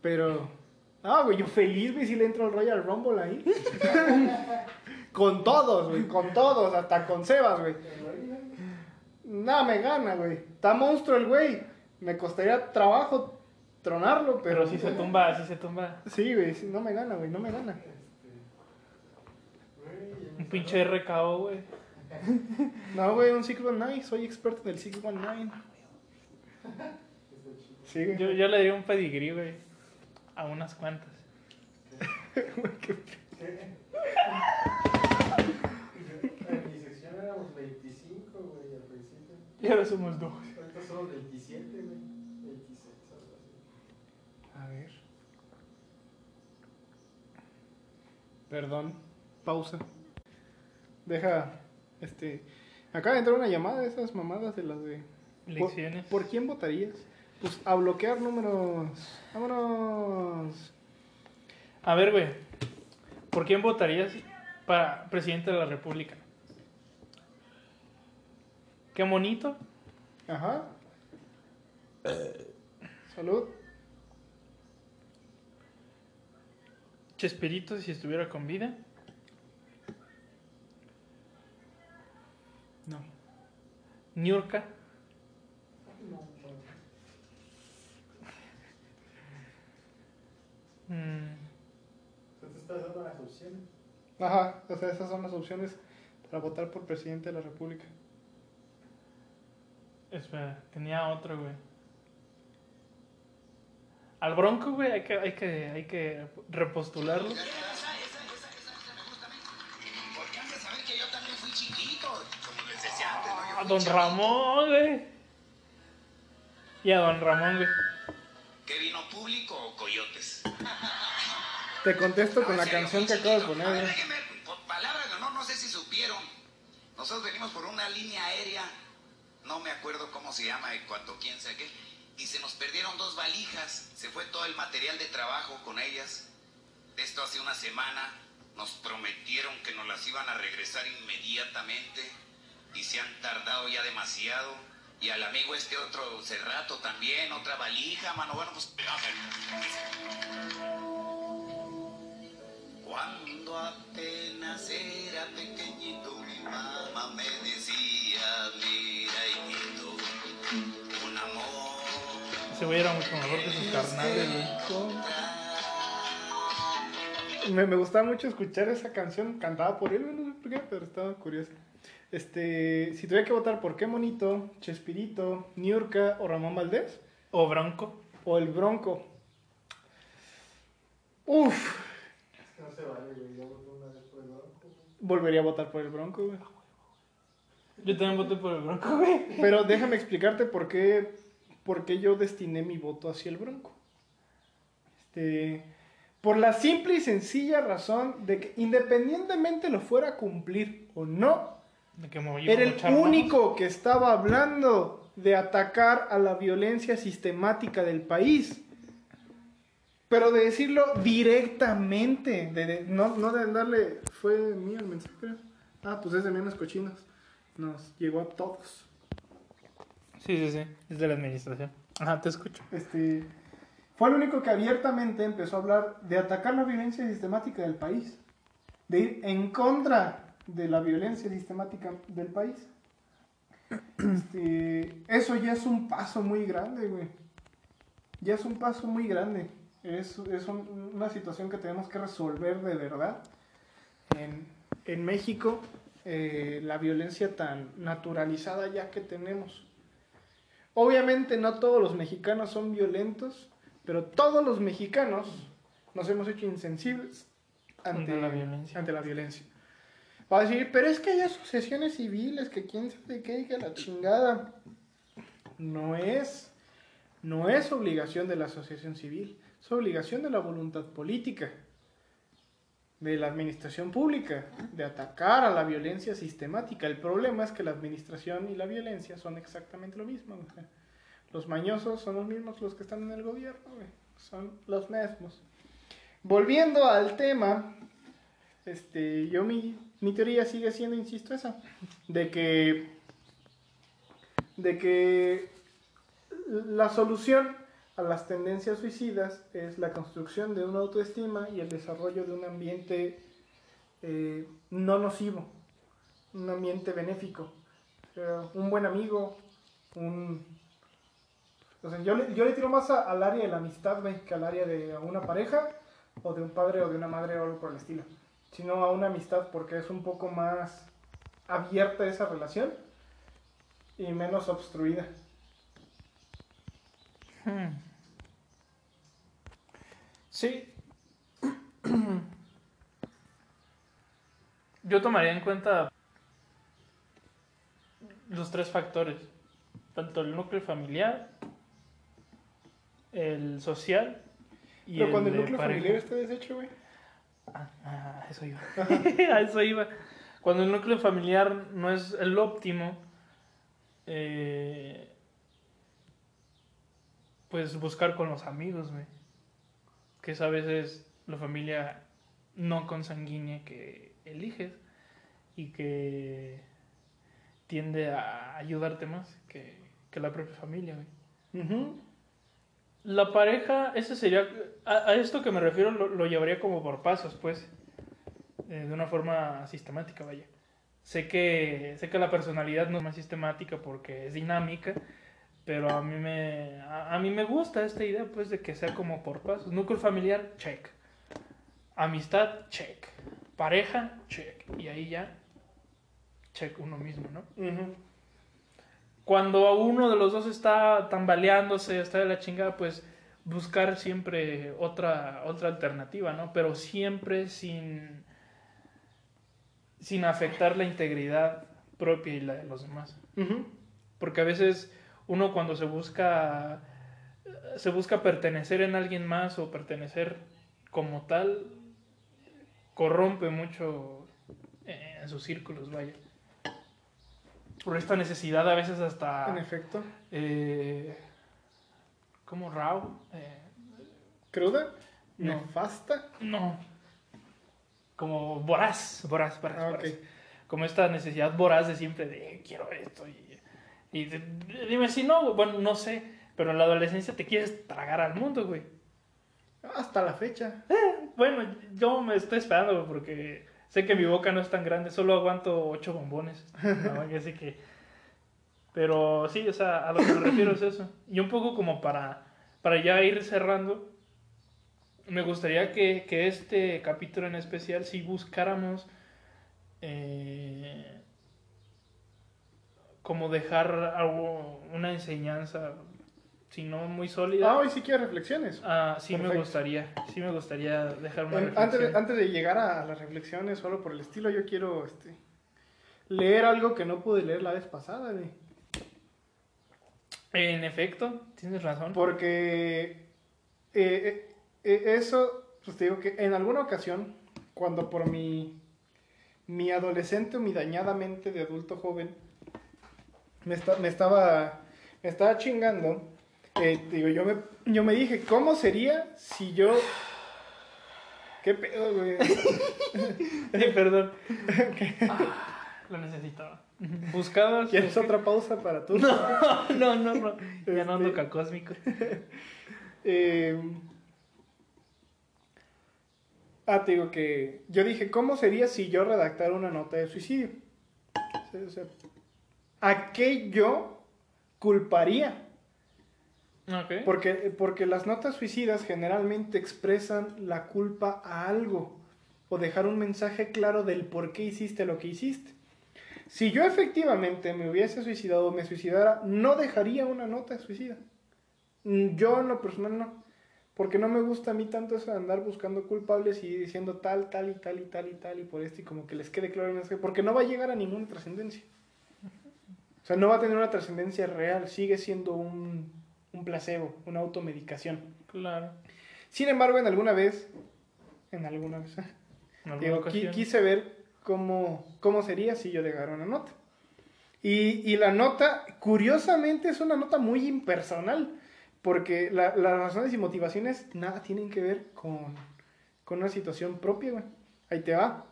Speaker 1: Pero. Ah, güey, yo feliz, güey, si le entro al Royal Rumble ahí. <laughs> con todos, güey, con todos, hasta con Sebas, güey. Nada me gana, güey. Está monstruo el güey. Me costaría trabajo tronarlo, pero.
Speaker 2: Pero si se tumba, si se tumba.
Speaker 1: Sí, güey, sí, no me gana, güey, no me gana.
Speaker 2: Un pinche RKO, güey.
Speaker 1: No, güey, un 619, soy experto del 619. Sí, güey.
Speaker 2: Yo, yo le diría un pedigrí, güey. A unas cuantas.
Speaker 3: En mi sección éramos 25, güey, al principio.
Speaker 2: Y ahora somos dos.
Speaker 3: Ahorita somos 27, güey. 26, algo así.
Speaker 1: A ver. Perdón. Pausa. Deja. Este. Acaba de entrar una llamada de esas mamadas de las de. ¿Por,
Speaker 2: Lecciones.
Speaker 1: por quién votarías? Pues a bloquear números. Vámonos.
Speaker 2: A ver, güey. ¿Por quién votarías para presidente de la República? Qué bonito.
Speaker 1: Ajá. Salud.
Speaker 2: Chespirito si estuviera con vida.
Speaker 1: No.
Speaker 2: Niurka. Mm,
Speaker 3: te estás dando las opciones.
Speaker 1: Ajá. O sea, esas son las opciones para votar por presidente de la República.
Speaker 2: espera, tenía otro, güey. Al Bronco, güey, hay que, hay que, hay que repostularlo.
Speaker 4: A
Speaker 2: Don. Ramón, güey. Y a Don Ramón, güey.
Speaker 4: ¿Qué vino público o coyotes?
Speaker 1: Te contesto con la
Speaker 4: serio,
Speaker 1: canción que acabo de poner.
Speaker 4: A ver, por palabras de honor, no sé si supieron. Nosotros venimos por una línea aérea, no me acuerdo cómo se llama, en cuanto quién sé qué, y se nos perdieron dos valijas, se fue todo el material de trabajo con ellas. Esto hace una semana, nos prometieron que nos las iban a regresar inmediatamente y se han tardado ya demasiado. Y al amigo este otro Cerrato también, otra valija, mano. Bueno, pues. Cuando apenas era pequeñito, mi mamá me decía, mira, hijito, un amor.
Speaker 2: Ese güey era mucho mejor que sus carnales.
Speaker 1: Me, me gustaba mucho escuchar esa canción cantada por él, no sé por qué, pero estaba curiosa. Este, si tuviera que votar por qué monito, Chespirito, Niurka o Ramón Valdés,
Speaker 2: O Bronco.
Speaker 1: o el Bronco. Uf,
Speaker 3: Es que no se vale, güey. Yo voté una vez por el güey.
Speaker 1: volvería a votar por el Bronco, güey.
Speaker 2: Yo también voté por el Bronco, güey.
Speaker 1: Pero déjame explicarte por qué, por qué yo destiné mi voto hacia el Bronco. Este, por la simple y sencilla razón de que independientemente lo fuera a cumplir o no,
Speaker 2: que
Speaker 1: Era el único que estaba hablando de atacar a la violencia sistemática del país. Pero de decirlo directamente, de, de- no, no de darle, fue mío el mensaje. Ah, pues es de menos cochinos. Nos llegó a todos.
Speaker 2: Sí, sí, sí. Es de la administración. Ajá, te escucho.
Speaker 1: Este, fue el único que abiertamente empezó a hablar de atacar la violencia sistemática del país, de ir en contra de la violencia sistemática del país. Este, eso ya es un paso muy grande, güey. Ya es un paso muy grande. Es, es un- una situación que tenemos que resolver de verdad. En, en México, eh, la violencia tan naturalizada ya que tenemos. Obviamente no todos los mexicanos son violentos, pero todos los mexicanos nos hemos hecho insensibles ante,
Speaker 2: Ante la violencia.
Speaker 1: ante la violencia. Va a decir, pero es que hay asociaciones civiles, que quién sabe qué, que la chingada. No es, no es obligación de la asociación civil, es obligación de la voluntad política, de la administración pública, de atacar a la violencia sistemática. El problema es que la administración y la violencia son exactamente lo mismo. los mañosos son los mismos los que están en el gobierno, son los mismos. Volviendo al tema, este, yo mi, mi teoría sigue siendo, insisto, esa, de que, de que la solución a las tendencias suicidas es la construcción de una autoestima y el desarrollo de un ambiente eh, no nocivo, un ambiente benéfico, sea, un buen amigo, un... O sea, yo, le, yo le tiro más al área de la amistad, que al área de una pareja o de un padre o de una madre o algo por el estilo, sino a una amistad porque es un poco más abierta esa relación y menos obstruida.
Speaker 2: Hmm. Sí. Yo tomaría en cuenta los tres factores, tanto el núcleo familiar, el social y
Speaker 1: Pero
Speaker 2: el
Speaker 1: cuando el núcleo familiar está deshecho, güey.
Speaker 2: Ah, ah, eso iba. <laughs> a eso iba. Cuando el núcleo familiar no es el óptimo, eh, pues buscar con los amigos, güey. Que es a veces la familia no consanguínea que eliges y que tiende a ayudarte más que, que la propia familia, güey.
Speaker 1: Ujú.
Speaker 2: La pareja, ese sería. A, esto que me refiero lo, llevaría como por pasos, pues. eh, de una forma sistemática, vaya. Sé que, sé que la personalidad no es más sistemática porque es dinámica, pero a mí me, a, mí me gusta esta idea, pues, de que sea como por pasos. Núcleo familiar, check. Amistad, check. Pareja, check. Y ahí ya, check uno mismo, ¿no? Cuando a uno de los dos está tambaleándose, está de la chingada, pues buscar siempre otra, otra alternativa, ¿no? Pero siempre sin, sin afectar la integridad propia y la de los demás. Porque a veces uno cuando se busca, se busca pertenecer en alguien más o pertenecer como tal, corrompe mucho en sus círculos, vaya. Por esta necesidad a veces hasta...
Speaker 1: En efecto.
Speaker 2: Eh, ¿Cómo Rao? Eh,
Speaker 1: ¿Cruda?
Speaker 2: No.
Speaker 1: ¿Nefasta?
Speaker 2: no. Como voraz, voraz, voraz,
Speaker 1: Ah,
Speaker 2: voraz. Como esta necesidad voraz de siempre de quiero esto y, y de- dime si no, bueno, no sé, pero en la adolescencia te quieres tragar al mundo, güey.
Speaker 1: Hasta la fecha.
Speaker 2: Bueno, yo me estoy esperando porque sé que mi boca no es tan grande, solo aguanto ocho bombones. Así que... Pero sí, o sea, a lo que me refiero es eso. Y un poco como para, para ya ir cerrando, me gustaría que, que este capítulo en especial, si buscáramos eh, como dejar algo, una enseñanza, si no muy sólida.
Speaker 1: Ah, hoy sí quiero reflexiones.
Speaker 2: Ah, sí me gustaría, sí me gustaría dejar una
Speaker 1: En-
Speaker 2: reflexión.
Speaker 1: antes, de, antes de llegar a las reflexiones, solo por el estilo, yo quiero este, leer algo que no pude leer la vez pasada, güey.
Speaker 2: En efecto, tienes razón.
Speaker 1: Porque eh, eh, eh, eso, pues te digo que en alguna ocasión, cuando por mi, mi adolescente o mi dañada mente de adulto joven me, esta- me estaba, me estaba chingando, eh, digo, yo me, yo me dije, ¿cómo sería si yo... ¿Qué pedo, güey?
Speaker 2: Perdón. Ah, lo necesitaba. Buscabas.
Speaker 1: ¿Quieres otra pausa para tú?
Speaker 2: No, no, no, no. Ya no ando
Speaker 1: Este-
Speaker 2: cacósmico.
Speaker 1: Eh, ah, te digo que yo dije, ¿cómo sería si yo redactara una nota de suicidio? O sea, a qué yo culparía. Porque, porque las notas suicidas generalmente expresan la culpa a algo o dejar un mensaje claro del por qué hiciste lo que hiciste. Si yo efectivamente me hubiese suicidado o me suicidara, no dejaría una nota suicida. Mm, Yo en lo personal no. Porque no me gusta a mí tanto eso de andar buscando culpables y diciendo tal, tal y tal y tal y tal y por esto y como que les quede claro el mensaje. Porque no va a llegar a ninguna trascendencia. O sea, no va a tener una trascendencia real. Sigue siendo un, un placebo, una automedicación.
Speaker 2: Claro.
Speaker 1: Sin embargo, en alguna vez, en alguna vez, <laughs>
Speaker 2: En alguna
Speaker 1: digo, qui- quise ver cómo, cómo sería si yo dejara una nota. Y, y la nota, curiosamente, es una nota muy impersonal, porque la- las razones y motivaciones nada tienen que ver con, con una situación propia, güey. Ahí te va.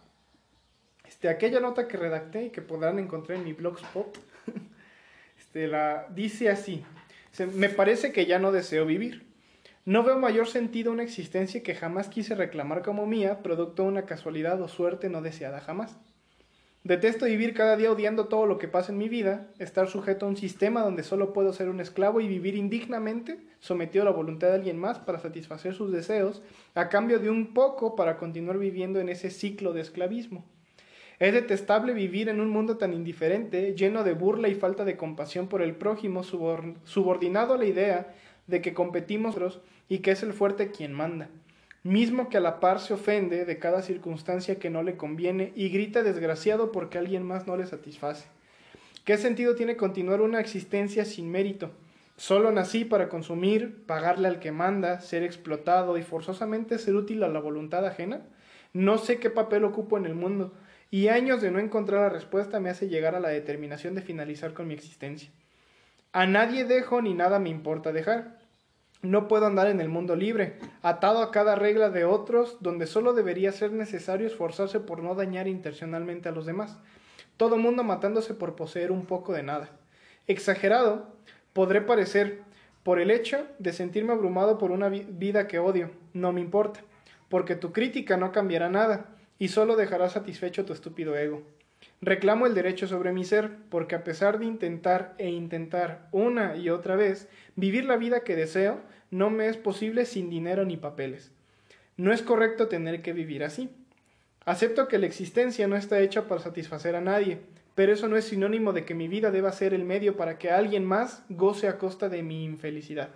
Speaker 1: Este, aquella nota que redacté y que podrán encontrar en mi blogspot, <laughs> este, la, dice así. Me parece que ya no deseo vivir. No veo mayor sentido una existencia que jamás quise reclamar como mía, producto de una casualidad o suerte no deseada jamás. Detesto vivir cada día odiando todo lo que pasa en mi vida, estar sujeto a un sistema donde solo puedo ser un esclavo y vivir indignamente, sometido a la voluntad de alguien más para satisfacer sus deseos, a cambio de un poco para continuar viviendo en ese ciclo de esclavismo. Es detestable vivir en un mundo tan indiferente, lleno de burla y falta de compasión por el prójimo, subor- subordinado a la idea de que competimos y que es el fuerte quien manda, mismo que a la par se ofende de cada circunstancia que no le conviene y grita desgraciado porque alguien más no le satisface. ¿Qué sentido tiene continuar una existencia sin mérito? Solo nací para consumir, pagarle al que manda, ser explotado y forzosamente ser útil a la voluntad ajena. No sé qué papel ocupo en el mundo, y años de no encontrar la respuesta me hace llegar a la determinación de finalizar con mi existencia. A nadie dejo ni nada me importa dejar. No puedo andar en el mundo libre, atado a cada regla de otros, donde solo debería ser necesario esforzarse por no dañar intencionalmente a los demás. Todo mundo matándose por poseer un poco de nada. Exagerado, podré parecer, por el hecho de sentirme abrumado por una vi- vida que odio, no me importa, porque tu crítica no cambiará nada y solo dejará satisfecho tu estúpido ego. Reclamo el derecho sobre mi ser, porque a pesar de intentar e intentar una y otra vez vivir la vida que deseo, no me es posible sin dinero ni papeles. No es correcto tener que vivir así. Acepto que la existencia no está hecha para satisfacer a nadie, pero eso no es sinónimo de que mi vida deba ser el medio para que alguien más goce a costa de mi infelicidad.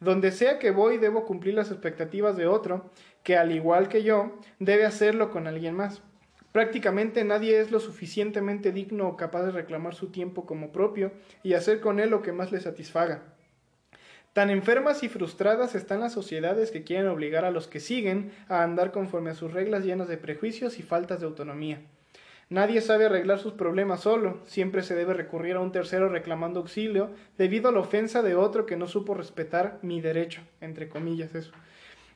Speaker 1: Donde sea que voy debo cumplir las expectativas de otro, que al igual que yo, debe hacerlo con alguien más. Prácticamente nadie es lo suficientemente digno o capaz de reclamar su tiempo como propio y hacer con él lo que más le satisfaga. Tan enfermas y frustradas están las sociedades que quieren obligar a los que siguen a andar conforme a sus reglas llenas de prejuicios y faltas de autonomía. Nadie sabe arreglar sus problemas solo, siempre se debe recurrir a un tercero reclamando auxilio debido a la ofensa de otro que no supo respetar mi derecho, entre comillas eso.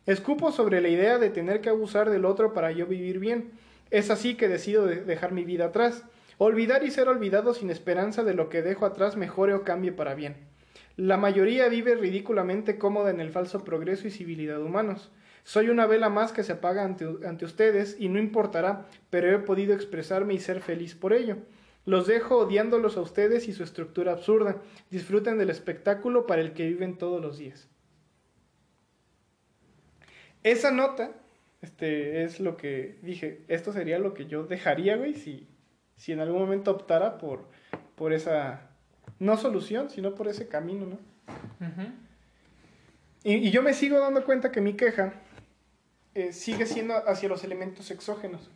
Speaker 1: Escupo sobre la idea de tener que abusar del otro para yo vivir bien. Es así que decido de- dejar mi vida atrás. Olvidar y ser olvidado sin esperanza de lo que dejo atrás mejore o cambie para bien. La mayoría vive ridículamente cómoda en el falso progreso y civilidad humanos. Soy una vela más que se apaga ante, ante ustedes y no importará, pero he podido expresarme y ser feliz por ello. Los dejo odiándolos a ustedes y su estructura absurda. Disfruten del espectáculo para el que viven todos los días. Esa nota, este, es lo que dije, esto sería lo que yo dejaría, güey, si, si en algún momento optara por, por esa, no solución, sino por ese camino, ¿no? Y, y yo me sigo dando cuenta que mi queja eh, sigue siendo hacia los elementos exógenos.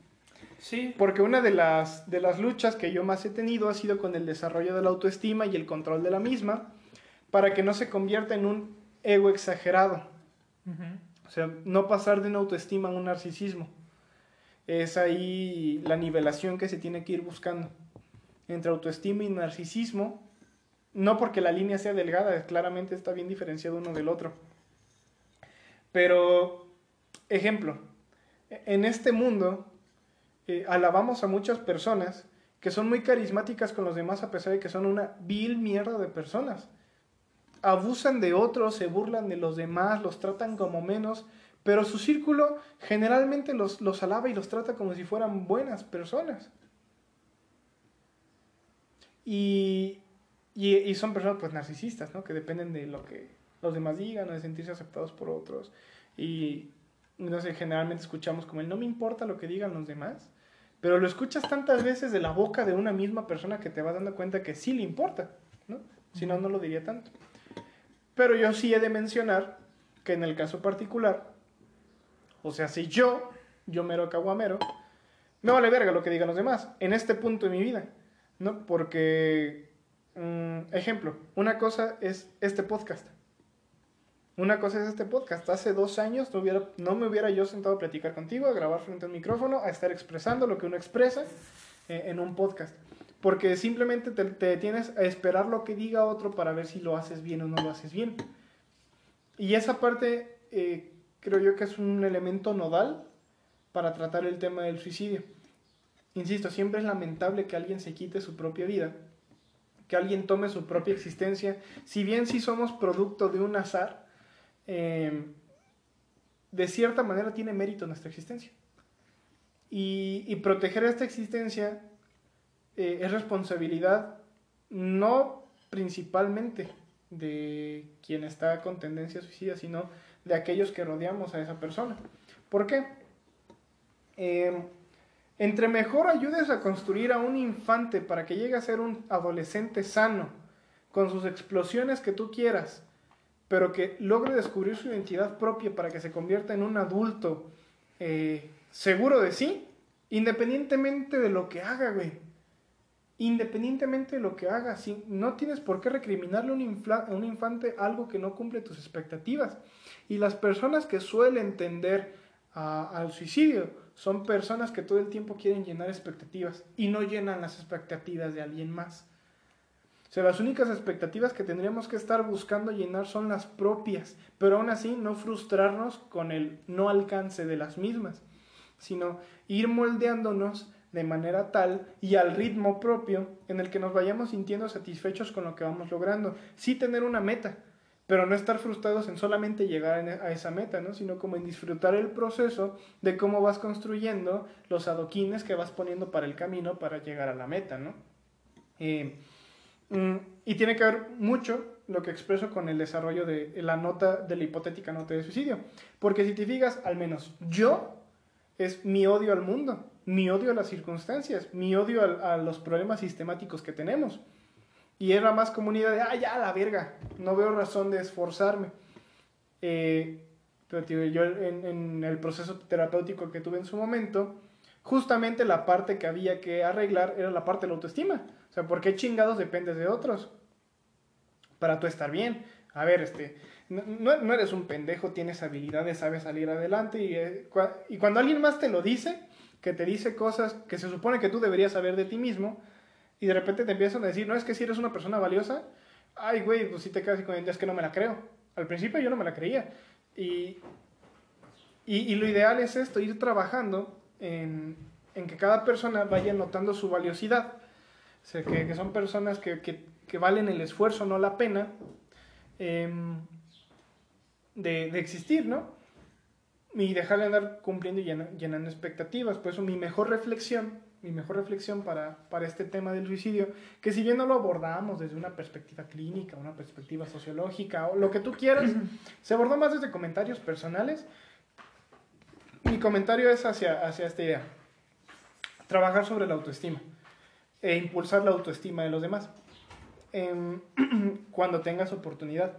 Speaker 2: Sí.
Speaker 1: Porque una de las, de las luchas que yo más he tenido ha sido con el desarrollo de la autoestima y el control de la misma, para que no se convierta en un ego exagerado.
Speaker 2: Ujú.
Speaker 1: O sea, no pasar de una autoestima a un narcisismo. Es ahí la nivelación que se tiene que ir buscando. Entre autoestima y narcisismo, no porque la línea sea delgada, claramente está bien diferenciado uno del otro. Pero, ejemplo, en este mundo eh, alabamos a muchas personas que son muy carismáticas con los demás a pesar de que son una vil mierda de personas abusan de otros, se burlan de los demás, los tratan como menos, pero su círculo generalmente los, los alaba y los trata como si fueran buenas personas. Y, y, son personas pues narcisistas, ¿no? Que dependen de lo que los demás digan o de sentirse aceptados por otros. Y no sé, generalmente escuchamos como el no me importa lo que digan los demás, pero lo escuchas tantas veces de la boca de una misma persona que te vas dando cuenta que sí le importa, ¿no? Si no, no lo diría tanto. Pero yo sí he de mencionar que en el caso particular, o sea, si yo, yo mero caguamero, me vale verga lo que digan los demás en este punto de mi vida, ¿no? Porque, mm, ejemplo, una cosa es este podcast. Una cosa es este podcast. Hace dos años no, hubiera, no me hubiera yo sentado a platicar contigo, a grabar frente al micrófono, a estar expresando lo que uno expresa eh, en un podcast. Porque simplemente te, te detienes a esperar lo que diga otro para ver si lo haces bien o no lo haces bien. Y esa parte eh, creo yo que es un elemento nodal para tratar el tema del suicidio. Insisto, siempre es lamentable que alguien se quite su propia vida, que alguien tome su propia existencia, si bien sí somos producto de un azar, eh, de cierta manera tiene mérito nuestra existencia. Y, proteger esta existencia eh, es responsabilidad no principalmente de quien está con tendencia suicida, sino de aquellos que rodeamos a esa persona. ¿Por qué? Eh, entre mejor ayudes a construir a un infante para que llegue a ser un adolescente sano, con sus explosiones que tú quieras, pero que logre descubrir su identidad propia para que se convierta en un adulto eh, seguro de sí, independientemente de lo que haga, güey. Independientemente de lo que haga, si no tienes por qué recriminarle a un, a un infante algo que no cumple tus expectativas. Y las personas que suelen tender a- al suicidio son personas que todo el tiempo quieren llenar expectativas y no llenan las expectativas de alguien más. Sea, las únicas expectativas que tendríamos que estar buscando llenar son las propias, pero aún así no frustrarnos con el no alcance de las mismas, sino ir moldeándonos de manera tal y al ritmo propio en el que nos vayamos sintiendo satisfechos con lo que vamos logrando. Sí tener una meta, pero no estar frustrados en solamente llegar en- a esa meta, ¿no? sino como en disfrutar el proceso de cómo vas construyendo los adoquines que vas poniendo para el camino para llegar a la meta. ¿no? Eh, y tiene que ver mucho lo que expreso con el desarrollo de la nota, de la hipotética nota de suicidio. Porque si te fijas, al menos yo, es mi odio al mundo, mi odio a las circunstancias, mi odio a, los problemas sistemáticos que tenemos. Y era más comunidad de, ah, ya, la verga, no veo razón de esforzarme. Eh, pero yo en el proceso terapéutico que tuve en su momento, justamente la parte que había que arreglar era la parte de la autoestima. O sea, ¿por qué chingados dependes de otros? Para tú estar bien. A ver, este, no, eres un pendejo, tienes habilidades, sabes salir adelante y, eh, y cuando alguien más te lo dice, que te dice cosas que se supone que tú deberías saber de ti mismo, y de repente te empiezan a decir, no, es que si eres una persona valiosa, ay, güey, pues si te quedas con es que no me la creo. Al principio yo no me la creía. Y, y, y lo ideal es esto, ir trabajando en, en que cada persona vaya notando su valiosidad. O sea, que, que son personas que, que, que valen el esfuerzo, no la pena, em, de, de existir, ¿no? Y dejar de andar cumpliendo y llena- llenando expectativas. Por eso mi mejor reflexión, mi mejor reflexión para, para este tema del suicidio, que si bien no lo abordamos desde una perspectiva clínica, una perspectiva sociológica o lo que tú quieras, <clears throat> se abordó más desde comentarios personales. Mi comentario es hacia, hacia esta idea. Trabajar sobre la autoestima e impulsar la autoestima de los demás em, <clears throat> cuando tengas oportunidad.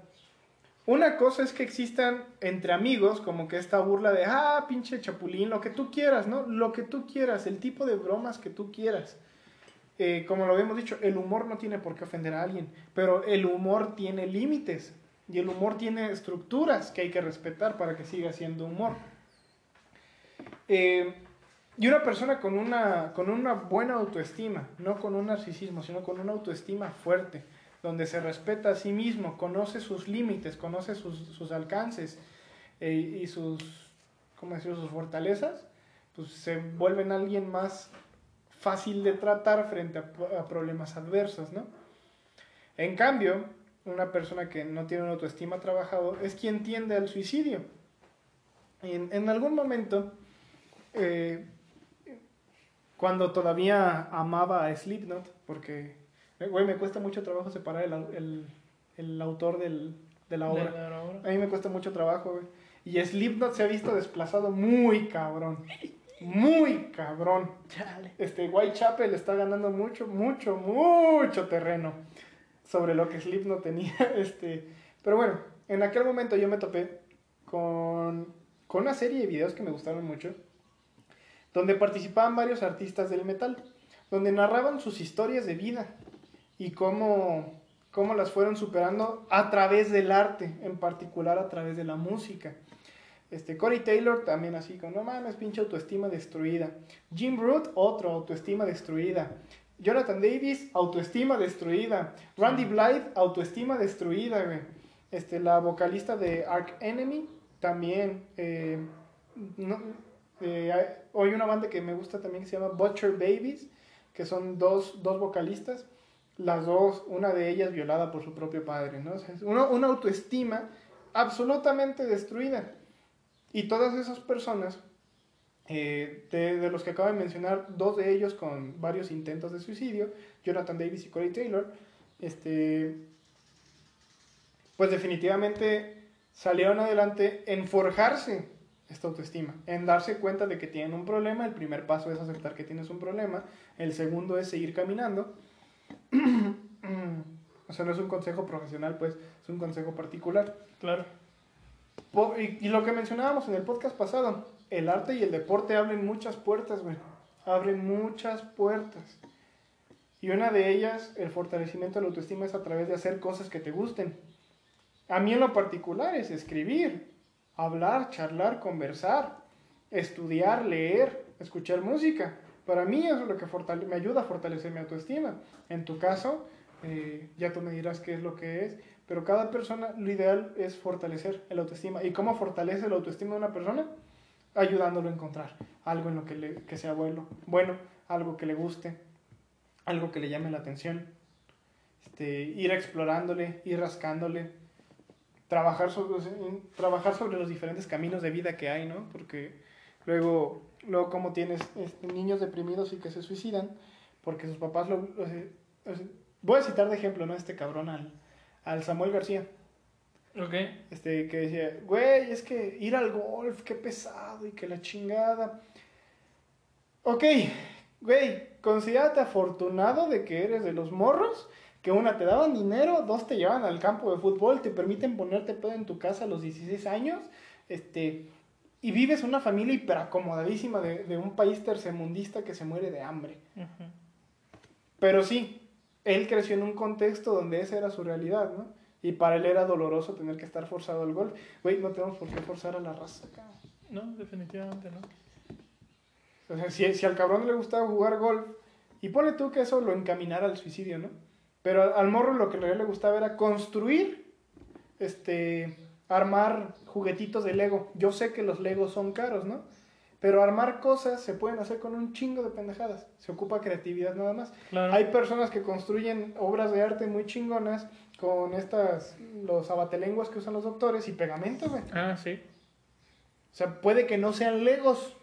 Speaker 1: Una cosa es que existan entre amigos como que esta burla de, ah, pinche chapulín, lo que tú quieras, ¿no? Lo que tú quieras, el tipo de bromas que tú quieras. Eh, como lo habíamos dicho, el humor no tiene por qué ofender a alguien, pero el humor tiene límites y el humor tiene estructuras que hay que respetar para que siga siendo humor. Eh, y una persona con una, con una buena autoestima, no con un narcisismo, sino con una autoestima fuerte, donde se respeta a sí mismo, conoce sus límites, conoce sus, sus alcances eh, y sus, ¿cómo decirlo? sus fortalezas, pues se vuelven alguien más fácil de tratar frente a, problemas adversos, ¿no? En cambio, una persona que no tiene una autoestima trabajado es quien tiende al suicidio. En, en algún momento, eh, cuando todavía amaba a Slipknot, porque Eh, Güey, me cuesta mucho trabajo separar el, el, el autor del, de la obra.
Speaker 2: De la obra.
Speaker 1: A mí me cuesta mucho trabajo, güey. Y Slipknot se ha visto desplazado muy cabrón. Muy cabrón.
Speaker 2: Chale.
Speaker 1: Este, Whitechapel está ganando mucho, mucho, mucho terreno sobre lo que Slipknot tenía. <laughs> Este, pero bueno, en aquel momento yo me topé con, con una serie de videos que me gustaron mucho, donde participaban varios artistas del metal, donde narraban sus historias de vida y cómo, cómo las fueron superando a través del arte, en particular a través de la música. Este, Corey Taylor también así, con no mames, pinche autoestima destruida. Jim Root, otro, autoestima destruida. Jonathan Davis, autoestima destruida. Randy Blythe, autoestima destruida, güey. Este, la vocalista de Ark Enemy, también. eh, eh, hay, una banda que me gusta también que se llama Butcher Babies, que son dos, dos vocalistas. Las dos, una de ellas violada por su propio padre, ¿no? O una autoestima absolutamente destruida. Y todas esas personas, eh, de, de los que acabo de mencionar, dos de ellos con varios intentos de suicidio, Jonathan Davis y Corey Taylor, este, pues definitivamente salieron adelante en forjarse esta autoestima, en darse cuenta de que tienen un problema. El primer paso es aceptar que tienes un problema, el segundo es seguir caminando. <clears throat> o sea, no es un consejo profesional, pues es un consejo particular.
Speaker 2: Claro.
Speaker 1: Y lo que mencionábamos en el podcast pasado, el arte y el deporte abren muchas puertas, güey. Abren muchas puertas. Y una de ellas, el fortalecimiento de la autoestima, es a través de hacer cosas que te gusten. A mí en lo particular es escribir, hablar, charlar, conversar, estudiar, leer, escuchar música. Para mí eso es lo que me ayuda a fortalecer mi autoestima. En tu caso, eh, ya tú me dirás qué es lo que es, pero cada persona, lo ideal es fortalecer el autoestima. ¿Y cómo fortalece la autoestima de una persona? Ayudándolo a encontrar algo en lo que, le, que sea bueno, bueno, algo que le guste, algo que le llame la atención. Este, ir explorándole, ir rascándole, trabajar sobre, trabajar sobre los diferentes caminos de vida que hay, ¿no? Porque luego, luego como tienes este, niños deprimidos y que se suicidan, porque sus papás lo... voy a citar de ejemplo, ¿no? Este cabrón al, al Samuel García.
Speaker 2: Ok.
Speaker 1: Este, que decía, güey, es que ir al golf, qué pesado y que la chingada. Ok, güey, considérate afortunado de que eres de los morros, que una te daban dinero, dos te llevan al campo de fútbol, te permiten ponerte pedo en tu casa a los 16 años, este, y vives una familia hiperacomodadísima de, de un país tercermundista que se muere de hambre. Pero sí, él creció en un contexto donde esa era su realidad, ¿no? Y para él era doloroso tener que estar forzado al golf. Güey, no tenemos por qué forzar a la raza acá.
Speaker 2: No, definitivamente no.
Speaker 1: O sea, si, si al cabrón le gustaba jugar golf, y pone tú que eso lo encaminara al suicidio, ¿no? Pero al, morro lo que en realidad le gustaba era construir, este, armar juguetitos de Lego. Yo sé que los Legos son caros, ¿no? Pero armar cosas se pueden hacer con un chingo de pendejadas. Se ocupa creatividad nada más.
Speaker 2: Claro.
Speaker 1: Hay personas que construyen obras de arte muy chingonas con estas, los abatelenguas que usan los doctores y pegamento, güey.
Speaker 2: Ah, sí.
Speaker 1: O sea, puede que no sean legos,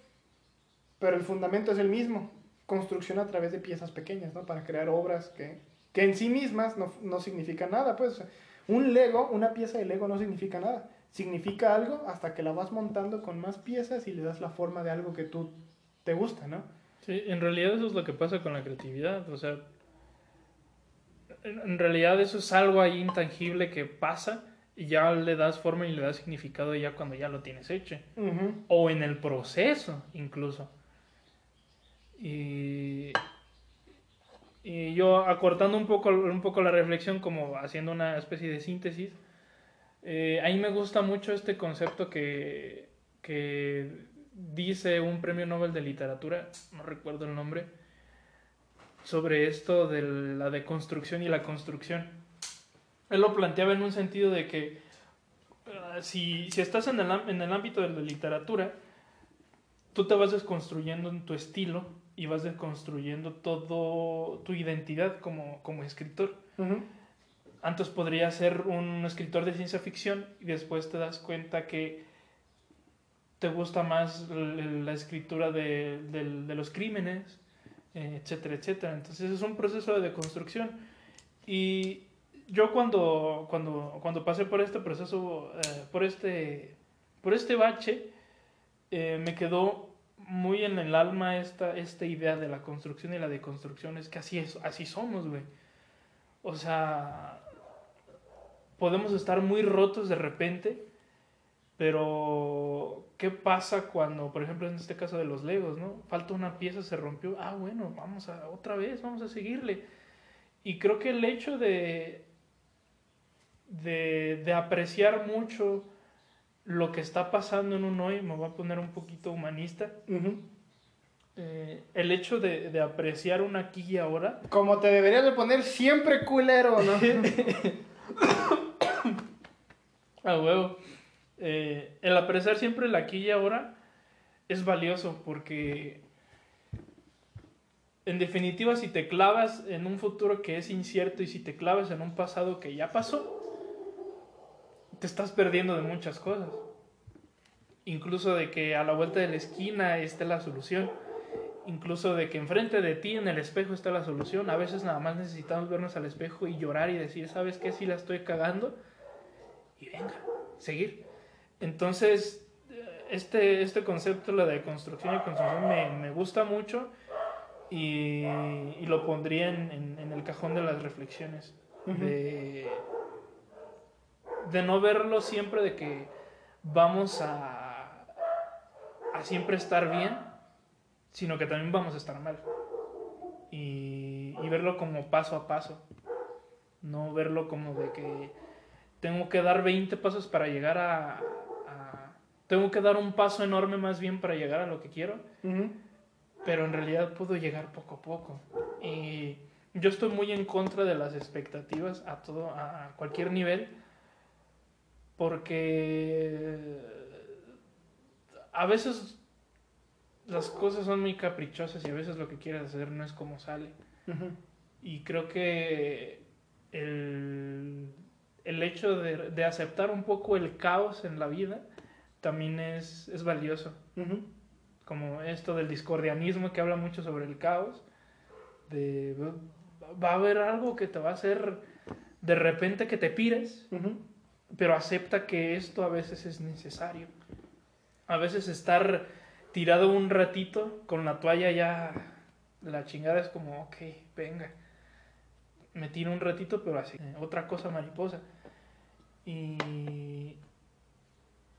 Speaker 1: pero el fundamento es el mismo. Construcción a través de piezas pequeñas, ¿no? Para crear obras que, que en sí mismas no, no significan nada, pues. O sea, un lego, una pieza de lego no significa nada. Significa algo hasta que la vas montando con más piezas y le das la forma de algo que tú te gusta, ¿no?
Speaker 2: Sí, en realidad eso es lo que pasa con la creatividad. O sea, en, realidad eso es algo ahí intangible que pasa y ya le das forma y le das significado ya cuando ya lo tienes hecho. O en el proceso, incluso. Y, y yo acortando un poco, un poco la reflexión, como haciendo una especie de síntesis, eh, a mí me gusta mucho este concepto que, que dice un premio Nobel de literatura, no recuerdo el nombre, sobre esto de la deconstrucción y la construcción. Él lo planteaba en un sentido de que ah, si, si estás en el, en el ámbito de la literatura, tú te vas desconstruyendo en tu estilo y vas desconstruyendo todo tu identidad como, como escritor.
Speaker 1: Ujú.
Speaker 2: Antes podría ser un escritor de ciencia ficción y después te das cuenta que te gusta más la escritura de, del- de los crímenes, eh, etcétera, etcétera. Entonces es un proceso de deconstrucción Y yo cuando, cuando, cuando pasé por este proceso, eh, por, este, por este bache, eh, me quedó muy en el alma esta, esta idea de la construcción y la deconstrucción. Es que así, es, así somos, güey. O sea, podemos estar muy rotos de repente, pero ¿qué pasa cuando, por ejemplo, en este caso de los Legos, ¿no? Falta una pieza, se rompió. Ah, bueno, vamos a otra vez, vamos a seguirle. Y creo que el hecho de, de, de apreciar mucho lo que está pasando en un hoy, me voy a poner un poquito humanista, eh, el hecho de, de apreciar un aquí y ahora,
Speaker 1: Como te deberías de poner siempre culero, ¿no? <coughs>
Speaker 2: a huevo, eh, el apreciar siempre el aquí y ahora es valioso porque en definitiva si te clavas en un futuro que es incierto y si te clavas en un pasado que ya pasó, te estás perdiendo de muchas cosas. Incluso de que a la vuelta de la esquina esté la solución. Incluso de que enfrente de ti en el espejo está la solución. A veces nada más necesitamos vernos al espejo y llorar y decir, ¿sabes qué? Si la estoy cagando. Y venga, seguir. Entonces, este, este concepto, la de construcción y construcción, me, me gusta mucho y, y lo pondría en, en- en el cajón de las reflexiones. de, de no verlo siempre de que vamos a, a siempre estar bien, sino que también vamos a estar mal. Y, y verlo como paso a paso. No verlo como de que tengo que dar 20 pasos para llegar a, a- Tengo que dar un paso enorme más bien para llegar a lo que quiero pero en realidad puedo llegar poco a poco. Y yo estoy muy en contra de las expectativas a todo, a cualquier nivel, porque a veces las cosas son muy caprichosas y a veces lo que quieres hacer no es como sale. Y creo que el, el hecho de, de aceptar un poco el caos en la vida también es, es valioso como esto del discordianismo que habla mucho sobre el caos, de va a haber algo que te va a hacer de repente que te pires. Pero acepta que esto a veces es necesario. A veces estar tirado un ratito con la toalla ya la chingada es como, ok, venga, me tiro un ratito, pero así, eh, otra cosa mariposa. Y,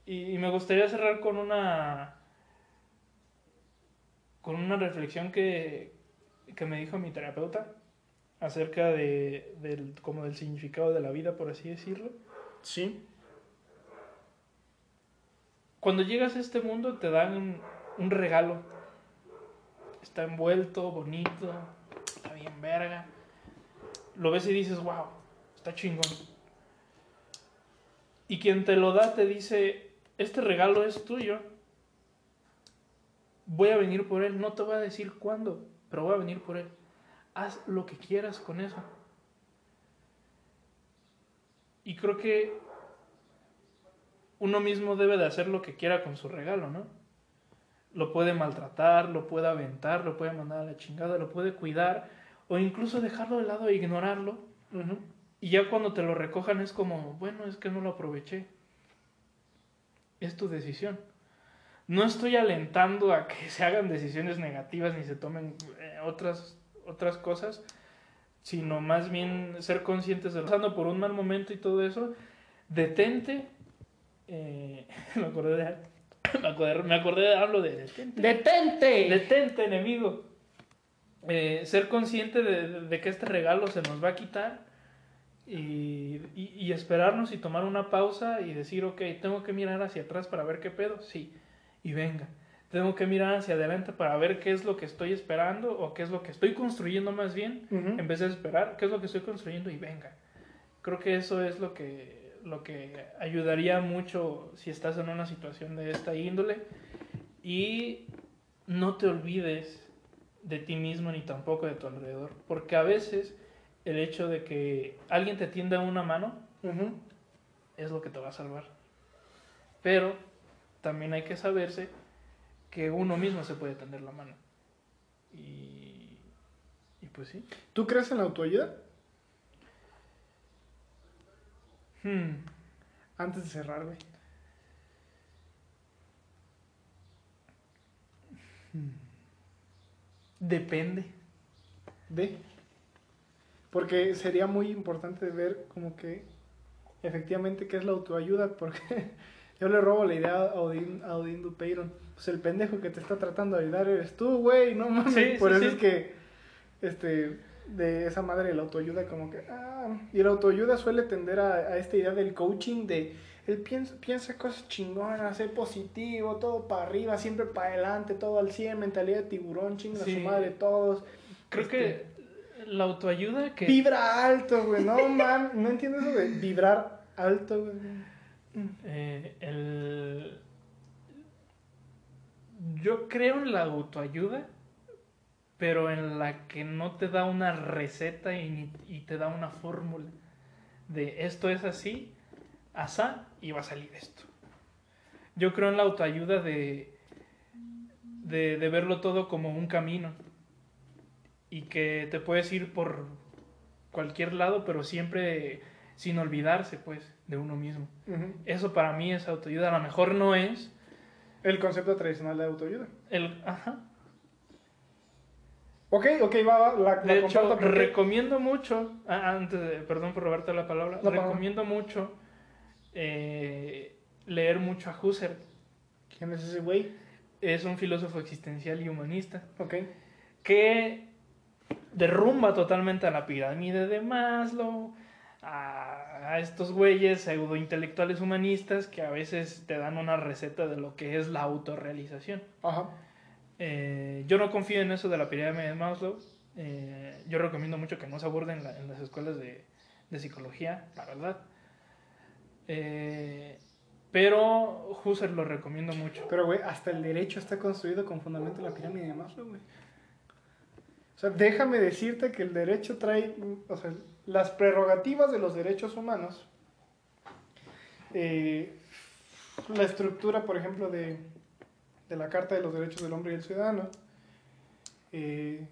Speaker 2: y, y me gustaría cerrar con una con una reflexión que, que me dijo mi terapeuta acerca de, del, como del significado de la vida, por así decirlo.
Speaker 1: Sí.
Speaker 2: Cuando llegas a este mundo te dan un, regalo. Está envuelto, bonito, está bien verga. Lo ves y dices, wow, está chingón. Y quien te lo da te dice, este regalo es tuyo. Voy a venir por él. No te voy a decir cuándo, pero voy a venir por él. Haz lo que quieras con eso. Y creo que uno mismo debe de hacer lo que quiera con su regalo, ¿no? Lo puede maltratar, lo puede aventar, lo puede mandar a la chingada, lo puede cuidar o incluso dejarlo de lado e ignorarlo. Y ya cuando te lo recojan es como, bueno, es que no lo aproveché. Es tu decisión. No estoy alentando a que <laughs> se hagan decisiones negativas ni se tomen eh, otras, otras cosas, sino más bien ser conscientes de lo pasando por un mal momento y todo eso. Detente. eh, <laughs> me acordé de me acordé, me acordé de hablo de detente.
Speaker 1: ¡Detente!
Speaker 2: Detente, enemigo. Eh, ser consciente de, de- de que este regalo se nos va a quitar y, y- y esperarnos y tomar una pausa y decir, ok, tengo que mirar hacia atrás para ver qué pedo, sí, y venga. Tengo que mirar hacia adelante para ver qué es lo que estoy esperando o qué es lo que estoy construyendo más bien,
Speaker 1: Ujú.
Speaker 2: en vez de esperar qué es lo que estoy construyendo y venga. Creo que eso es lo que, lo que ayudaría mucho si estás en una situación de esta índole. Y no te olvides de ti mismo ni tampoco de tu alrededor. Porque a veces el hecho de que alguien te tienda una mano
Speaker 1: Ujú.
Speaker 2: es lo que te va a salvar. Pero también hay que saberse que uno mismo se puede tender la mano. Y, y pues sí.
Speaker 1: ¿Tú crees en la autoayuda?
Speaker 2: Hmm.
Speaker 1: Antes de cerrar, güey.
Speaker 2: Depende.
Speaker 1: Ve. Porque sería muy importante ver como que efectivamente qué es la autoayuda, porque <laughs> yo le robo la idea a Odín, a Odín Dupeyron. Pues el pendejo que te está tratando de ayudar eres tú, güey, no mames.
Speaker 2: Sí,
Speaker 1: Por
Speaker 2: sí,
Speaker 1: eso
Speaker 2: sí.
Speaker 1: es que, este, de esa madre de la autoayuda como que, ah, y la autoayuda suele tender a, a esta idea del coaching de, él piensa, piensa cosas chingonas, ser positivo, todo para arriba, siempre para adelante, todo al 100, mentalidad de tiburón, chinga a su madre todos.
Speaker 2: Creo
Speaker 1: Este,
Speaker 2: que la autoayuda que...
Speaker 1: Vibra alto, güey. No, <laughs> man. No entiendo eso de vibrar alto, güey.
Speaker 2: Eh, el... Yo creo en la autoayuda, pero en la que no te da una receta y, y te da una fórmula de esto es así, asá y va a salir esto. Yo creo en la autoayuda de, de, de verlo todo como un camino y que te puedes ir por cualquier lado, pero siempre sin olvidarse, pues, de uno mismo. Eso para mí es autoayuda. A lo mejor no es
Speaker 1: El concepto tradicional de autoayuda.
Speaker 2: el... Ajá.
Speaker 1: Ok, ok, va, va. La, la
Speaker 2: De hecho,
Speaker 1: porque-
Speaker 2: recomiendo mucho, ah, antes de, perdón por robarte la palabra,
Speaker 1: No, no.
Speaker 2: recomiendo mucho eh, leer mucho a Husserl.
Speaker 1: ¿Quién es ese güey?
Speaker 2: Es un filósofo existencial y humanista
Speaker 1: Ok.
Speaker 2: que derrumba totalmente a la pirámide de Maslow, a, estos güeyes pseudointelectuales humanistas que a veces te dan una receta de lo que es la autorrealización.
Speaker 1: Ajá.
Speaker 2: Eh, yo no confío en eso de la pirámide de Maslow. Eh, yo recomiendo mucho que no se aborden en, la- en las escuelas de, de psicología, la verdad. Eh, pero Husserl lo recomiendo mucho.
Speaker 1: Pero, güey, hasta el derecho está construido con fundamento en la pirámide de Maslow, güey. O sea, déjame decirte que el derecho trae, o sea, las prerrogativas de los derechos humanos, eh, la estructura, por ejemplo, de, de la Carta de los Derechos del Hombre y el Ciudadano, eh,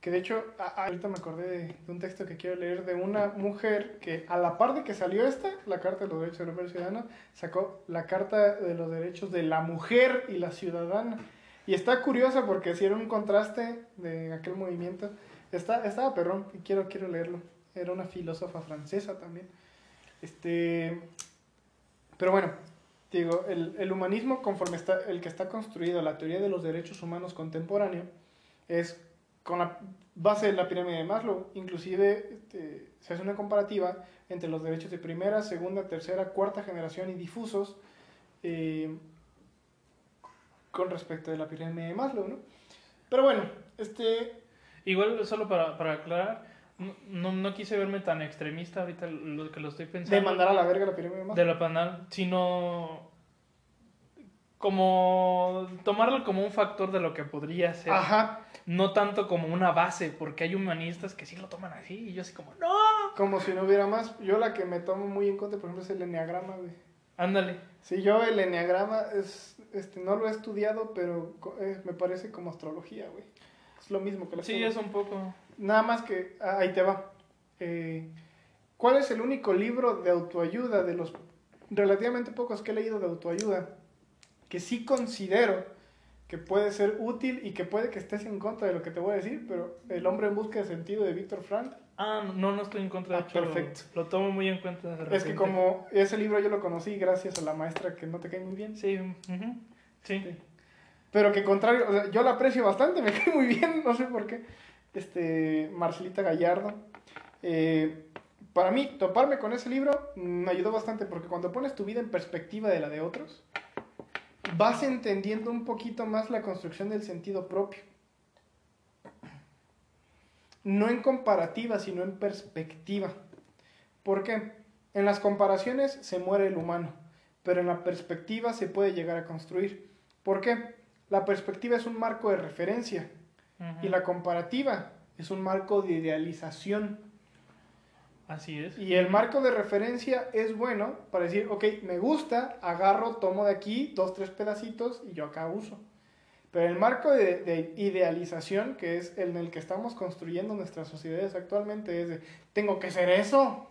Speaker 1: que de hecho, a- ahorita me acordé de, de un texto que quiero leer de una mujer que a la par de que salió esta, la Carta de los Derechos del Hombre y el Ciudadano, sacó la Carta de los Derechos de la Mujer y la Ciudadana. Y está curiosa porque era un contraste de aquel movimiento. Está, estaba perrón quiero, quiero leerlo. Era una filósofa francesa también. Este, pero bueno, digo, el, el humanismo conforme está, el que está construido, la teoría de los derechos humanos contemporáneo, es con la base de la pirámide de Maslow. Inclusive este, se hace una comparativa entre los derechos de primera, segunda, tercera, cuarta generación y difusos eh, con respecto de la pirámide de Maslow, ¿no? Pero bueno, este,
Speaker 2: Igual, solo para, para aclarar, no, no, no quise verme tan extremista ahorita lo que lo estoy pensando.
Speaker 1: de mandar a la verga la pirámide de Maslow.
Speaker 2: de la panal, sino como tomarlo como un factor de lo que podría ser.
Speaker 1: Ajá,
Speaker 2: No tanto como una base, porque hay humanistas que sí lo toman así y yo así como, no.
Speaker 1: como si no hubiera más. Yo la que me tomo muy en cuenta, por ejemplo, es el enneagrama, güey.
Speaker 2: Ándale.
Speaker 1: Sí, yo el enneagrama es, este, no lo he estudiado, pero eh, me parece como astrología, güey. Es lo mismo que la
Speaker 2: Sí, es un poco.
Speaker 1: Nada más que, ah, ahí te va. Eh, ¿Cuál es el único libro de autoayuda de los relativamente pocos que he leído de autoayuda que sí considero que puede ser útil y que puede que estés en contra de lo que te voy a decir, pero El hombre en busca de sentido de Víctor Frank
Speaker 2: Ah, no, no estoy en contra de
Speaker 1: Ah,
Speaker 2: hecho,
Speaker 1: perfecto.
Speaker 2: Lo tomo muy en cuenta. de
Speaker 1: Es que como ese libro yo lo conocí gracias a la maestra que no te cae muy bien,
Speaker 2: Sí, ujú, sí.
Speaker 1: Pero que contrario, o sea, yo la aprecio bastante, me <laughs> cae muy bien, no sé por qué. Este, Marcelita Gallardo. Eh, para mí, toparme con ese libro me ayudó bastante porque cuando pones tu vida en perspectiva de la de otros, vas entendiendo un poquito más la construcción del sentido propio. No en comparativa, sino en perspectiva. ¿Por qué? En las comparaciones se muere el humano, pero en la perspectiva se puede llegar a construir. ¿Por qué? La perspectiva es un marco de referencia y la comparativa es un marco de idealización.
Speaker 2: Así es.
Speaker 1: Y el marco de referencia es bueno para decir, ok, me gusta, agarro, tomo de aquí dos, tres pedacitos y yo acá uso. Pero el marco de, de idealización, que es el en el que estamos construyendo nuestras sociedades actualmente, es de, tengo que ser eso.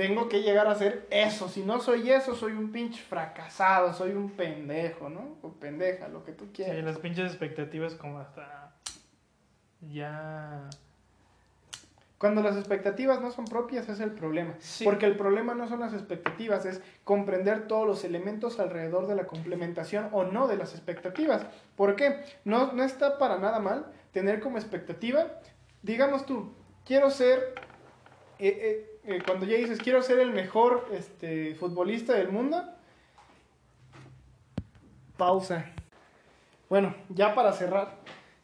Speaker 1: Tengo que llegar a ser eso. Si no soy eso, soy un pinche fracasado, soy un pendejo, ¿no? O pendeja, lo que tú
Speaker 2: Sí,
Speaker 1: quieras.
Speaker 2: las pinches expectativas como hasta ya
Speaker 1: Cuando las expectativas no son propias es el problema.
Speaker 2: Sí.
Speaker 1: Porque el problema no son las expectativas, es comprender todos los elementos alrededor de la complementación o no de las expectativas. ¿Por qué? No, no está para nada mal tener como expectativa, digamos tú, quiero ser, eh, eh, eh, cuando ya dices, quiero ser el mejor este, futbolista del mundo, pausa. Bueno, ya para cerrar,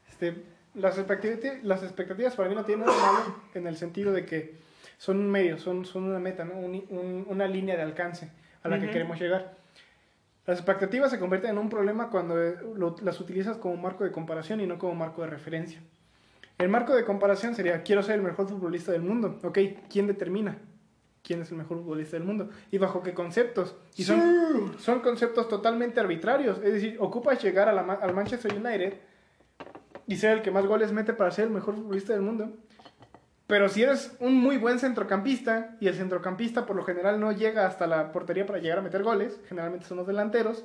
Speaker 1: este, las, expectativas, las expectativas para mí no tienen nada malo en el sentido de que son un medio, son, son una meta, ¿no? Un- un- una línea de alcance a la que
Speaker 2: Ujú.
Speaker 1: queremos llegar. Las expectativas se convierten en un problema cuando eh, lo- las utilizas como marco de comparación y no como marco de referencia. El marco de comparación sería, quiero ser el mejor futbolista del mundo. Ok, ¿quién determina quién es el mejor futbolista del mundo? ¿Y bajo qué conceptos? Y son, son conceptos totalmente arbitrarios. Es decir, ocupas llegar a la al Manchester United y ser el que más goles mete para ser el mejor futbolista del mundo. Pero si eres un muy buen centrocampista y el centrocampista por lo general no llega hasta la portería para llegar a meter goles, generalmente son los delanteros.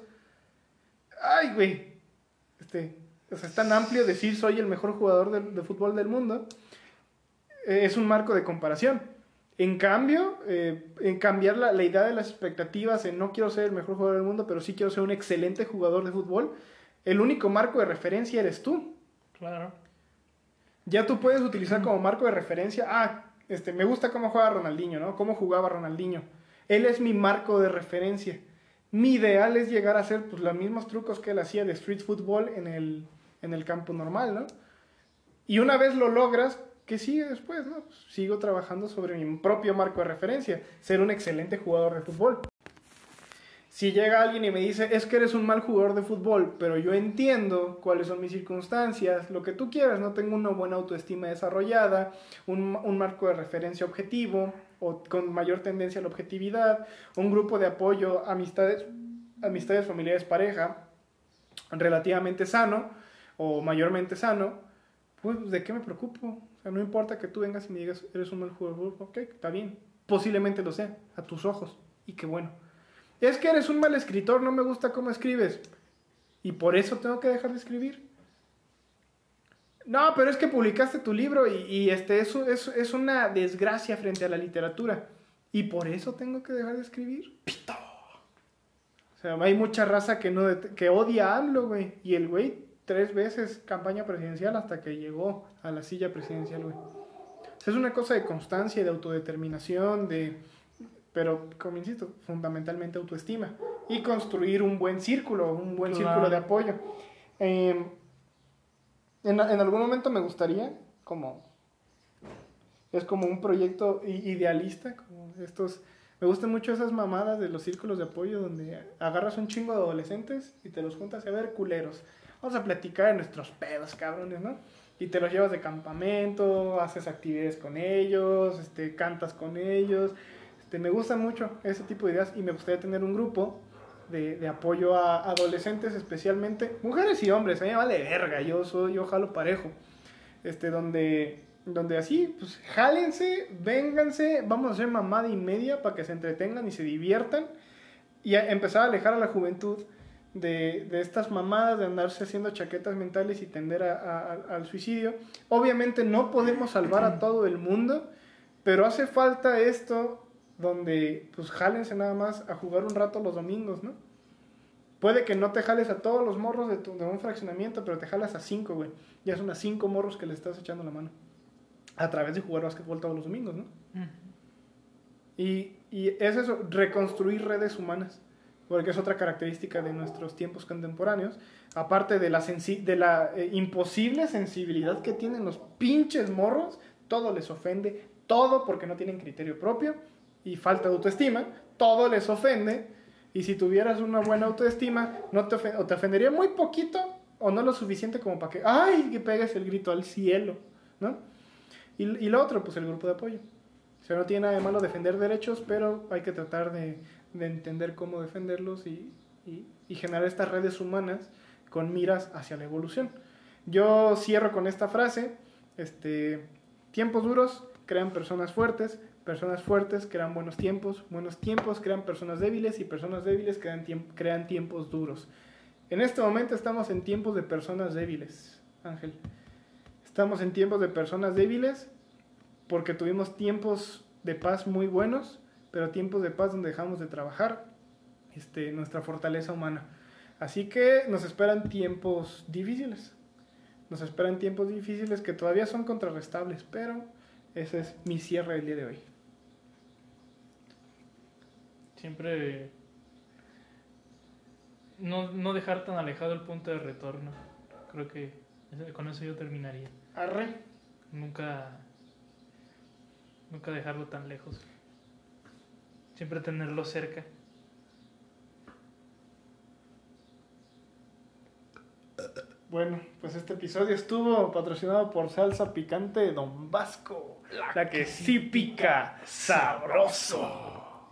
Speaker 1: Ay, güey. Este, o sea, es tan amplio decir soy el mejor jugador de, de fútbol del mundo. Eh, es un marco de comparación. En cambio, eh, en cambiar la, la idea de las expectativas en no quiero ser el mejor jugador del mundo, pero sí quiero ser un excelente jugador de fútbol, el único marco de referencia eres tú.
Speaker 2: claro.
Speaker 1: Ya tú puedes utilizar como marco de referencia, ah, este, me gusta cómo juega Ronaldinho, ¿no? Cómo jugaba Ronaldinho. Él es mi marco de referencia. Mi ideal es llegar a hacer pues, los mismos trucos que él hacía de street football en el, en el campo normal, ¿no? Y una vez lo logras, ¿qué sigue después, no? Pues, sigo trabajando sobre mi propio marco de referencia, ser un excelente jugador de fútbol. Si llega alguien y me dice, es que eres un mal jugador de fútbol, pero yo entiendo cuáles son mis circunstancias, lo que tú quieras, no tengo una buena autoestima desarrollada, un, un marco de referencia objetivo o con mayor tendencia a la objetividad, un grupo de apoyo, amistades, amistades familiares, pareja, relativamente sano o mayormente sano, pues ¿de qué me preocupo? O sea, no importa que tú vengas y me digas, eres un mal jugador ok, está bien, posiblemente lo sea, a tus ojos, y qué bueno. Es que eres un mal escritor, no me gusta cómo escribes. Y por eso tengo que dejar de escribir. No, pero es que publicaste tu libro y, y este, eso es, es una desgracia frente a la literatura. Y por eso tengo que dejar de escribir. Pito. O sea, hay mucha raza que, no que odia a AMLO, güey. Y el güey, tres veces campaña presidencial hasta que llegó a la silla presidencial, güey. O sea, es una cosa de constancia de autodeterminación, de, pero, como insisto, fundamentalmente autoestima. Y construir un buen círculo, un buen
Speaker 2: Claro.
Speaker 1: círculo de apoyo. Eh, en, en algún momento me gustaría, como... Es como un proyecto i- idealista, como estos... Me gustan mucho esas mamadas de los círculos de apoyo donde agarras un chingo de adolescentes y te los juntas a ver culeros. Vamos a platicar de nuestros pedos, cabrones, ¿no? Y te los llevas de campamento, haces actividades con ellos, este, cantas con ellos. Este, me gustan mucho ese tipo de ideas y me gustaría tener un grupo de, de apoyo a adolescentes especialmente, mujeres y hombres, a mí me vale verga, yo soy, yo jalo parejo. Este, donde, donde así, pues jálense, vénganse, vamos a hacer mamada y media para que se entretengan y se diviertan y a empezar a alejar a la juventud de, de estas mamadas de andarse haciendo chaquetas mentales y tender a- al suicidio. Obviamente no podemos salvar a todo el mundo, pero hace falta esto donde pues jálense nada más a jugar un rato los domingos, ¿no? Puede que no te jales a todos los morros de, tu- de un fraccionamiento, pero te jalas a cinco, güey. Ya son a cinco morros que le estás echando la mano. A través de jugar básquetbol todos los domingos, ¿no? Y, y es eso, reconstruir redes humanas, porque es otra característica de nuestros tiempos contemporáneos, aparte de la, de la eh, imposible sensibilidad que tienen los pinches morros, todo les ofende, todo porque no tienen criterio propio y falta de autoestima, todo les ofende, y si tuvieras una buena autoestima, no te, o te ofendería muy poquito o no lo suficiente como para que, ay, que pegues el grito al cielo, ¿no? Y, y lo otro, pues el grupo de apoyo. O sea, no tiene nada de malo defender derechos, pero hay que tratar de, de entender cómo defenderlos y, y- generar estas redes humanas con miras hacia la evolución. Yo cierro con esta frase, este, tiempos duros crean personas fuertes, Personas fuertes crean buenos tiempos, buenos tiempos crean personas débiles y personas débiles crean, crean tiempos duros. En este momento estamos en tiempos de personas débiles, Ángel. Estamos en tiempos de personas débiles porque tuvimos tiempos de paz muy buenos, pero tiempos de paz donde dejamos de trabajar este, nuestra fortaleza humana. Así que nos esperan tiempos difíciles. Nos esperan tiempos difíciles que todavía son contrarrestables, pero ese es mi cierre del día de hoy.
Speaker 2: Siempre no, no dejar tan alejado el punto de retorno. Creo que con eso yo terminaría.
Speaker 1: Arre.
Speaker 2: Nunca, nunca dejarlo tan lejos. Siempre tenerlo cerca.
Speaker 1: Bueno, pues este episodio estuvo patrocinado por Salsa Picante Don Vasco. La, que sí pica sabroso.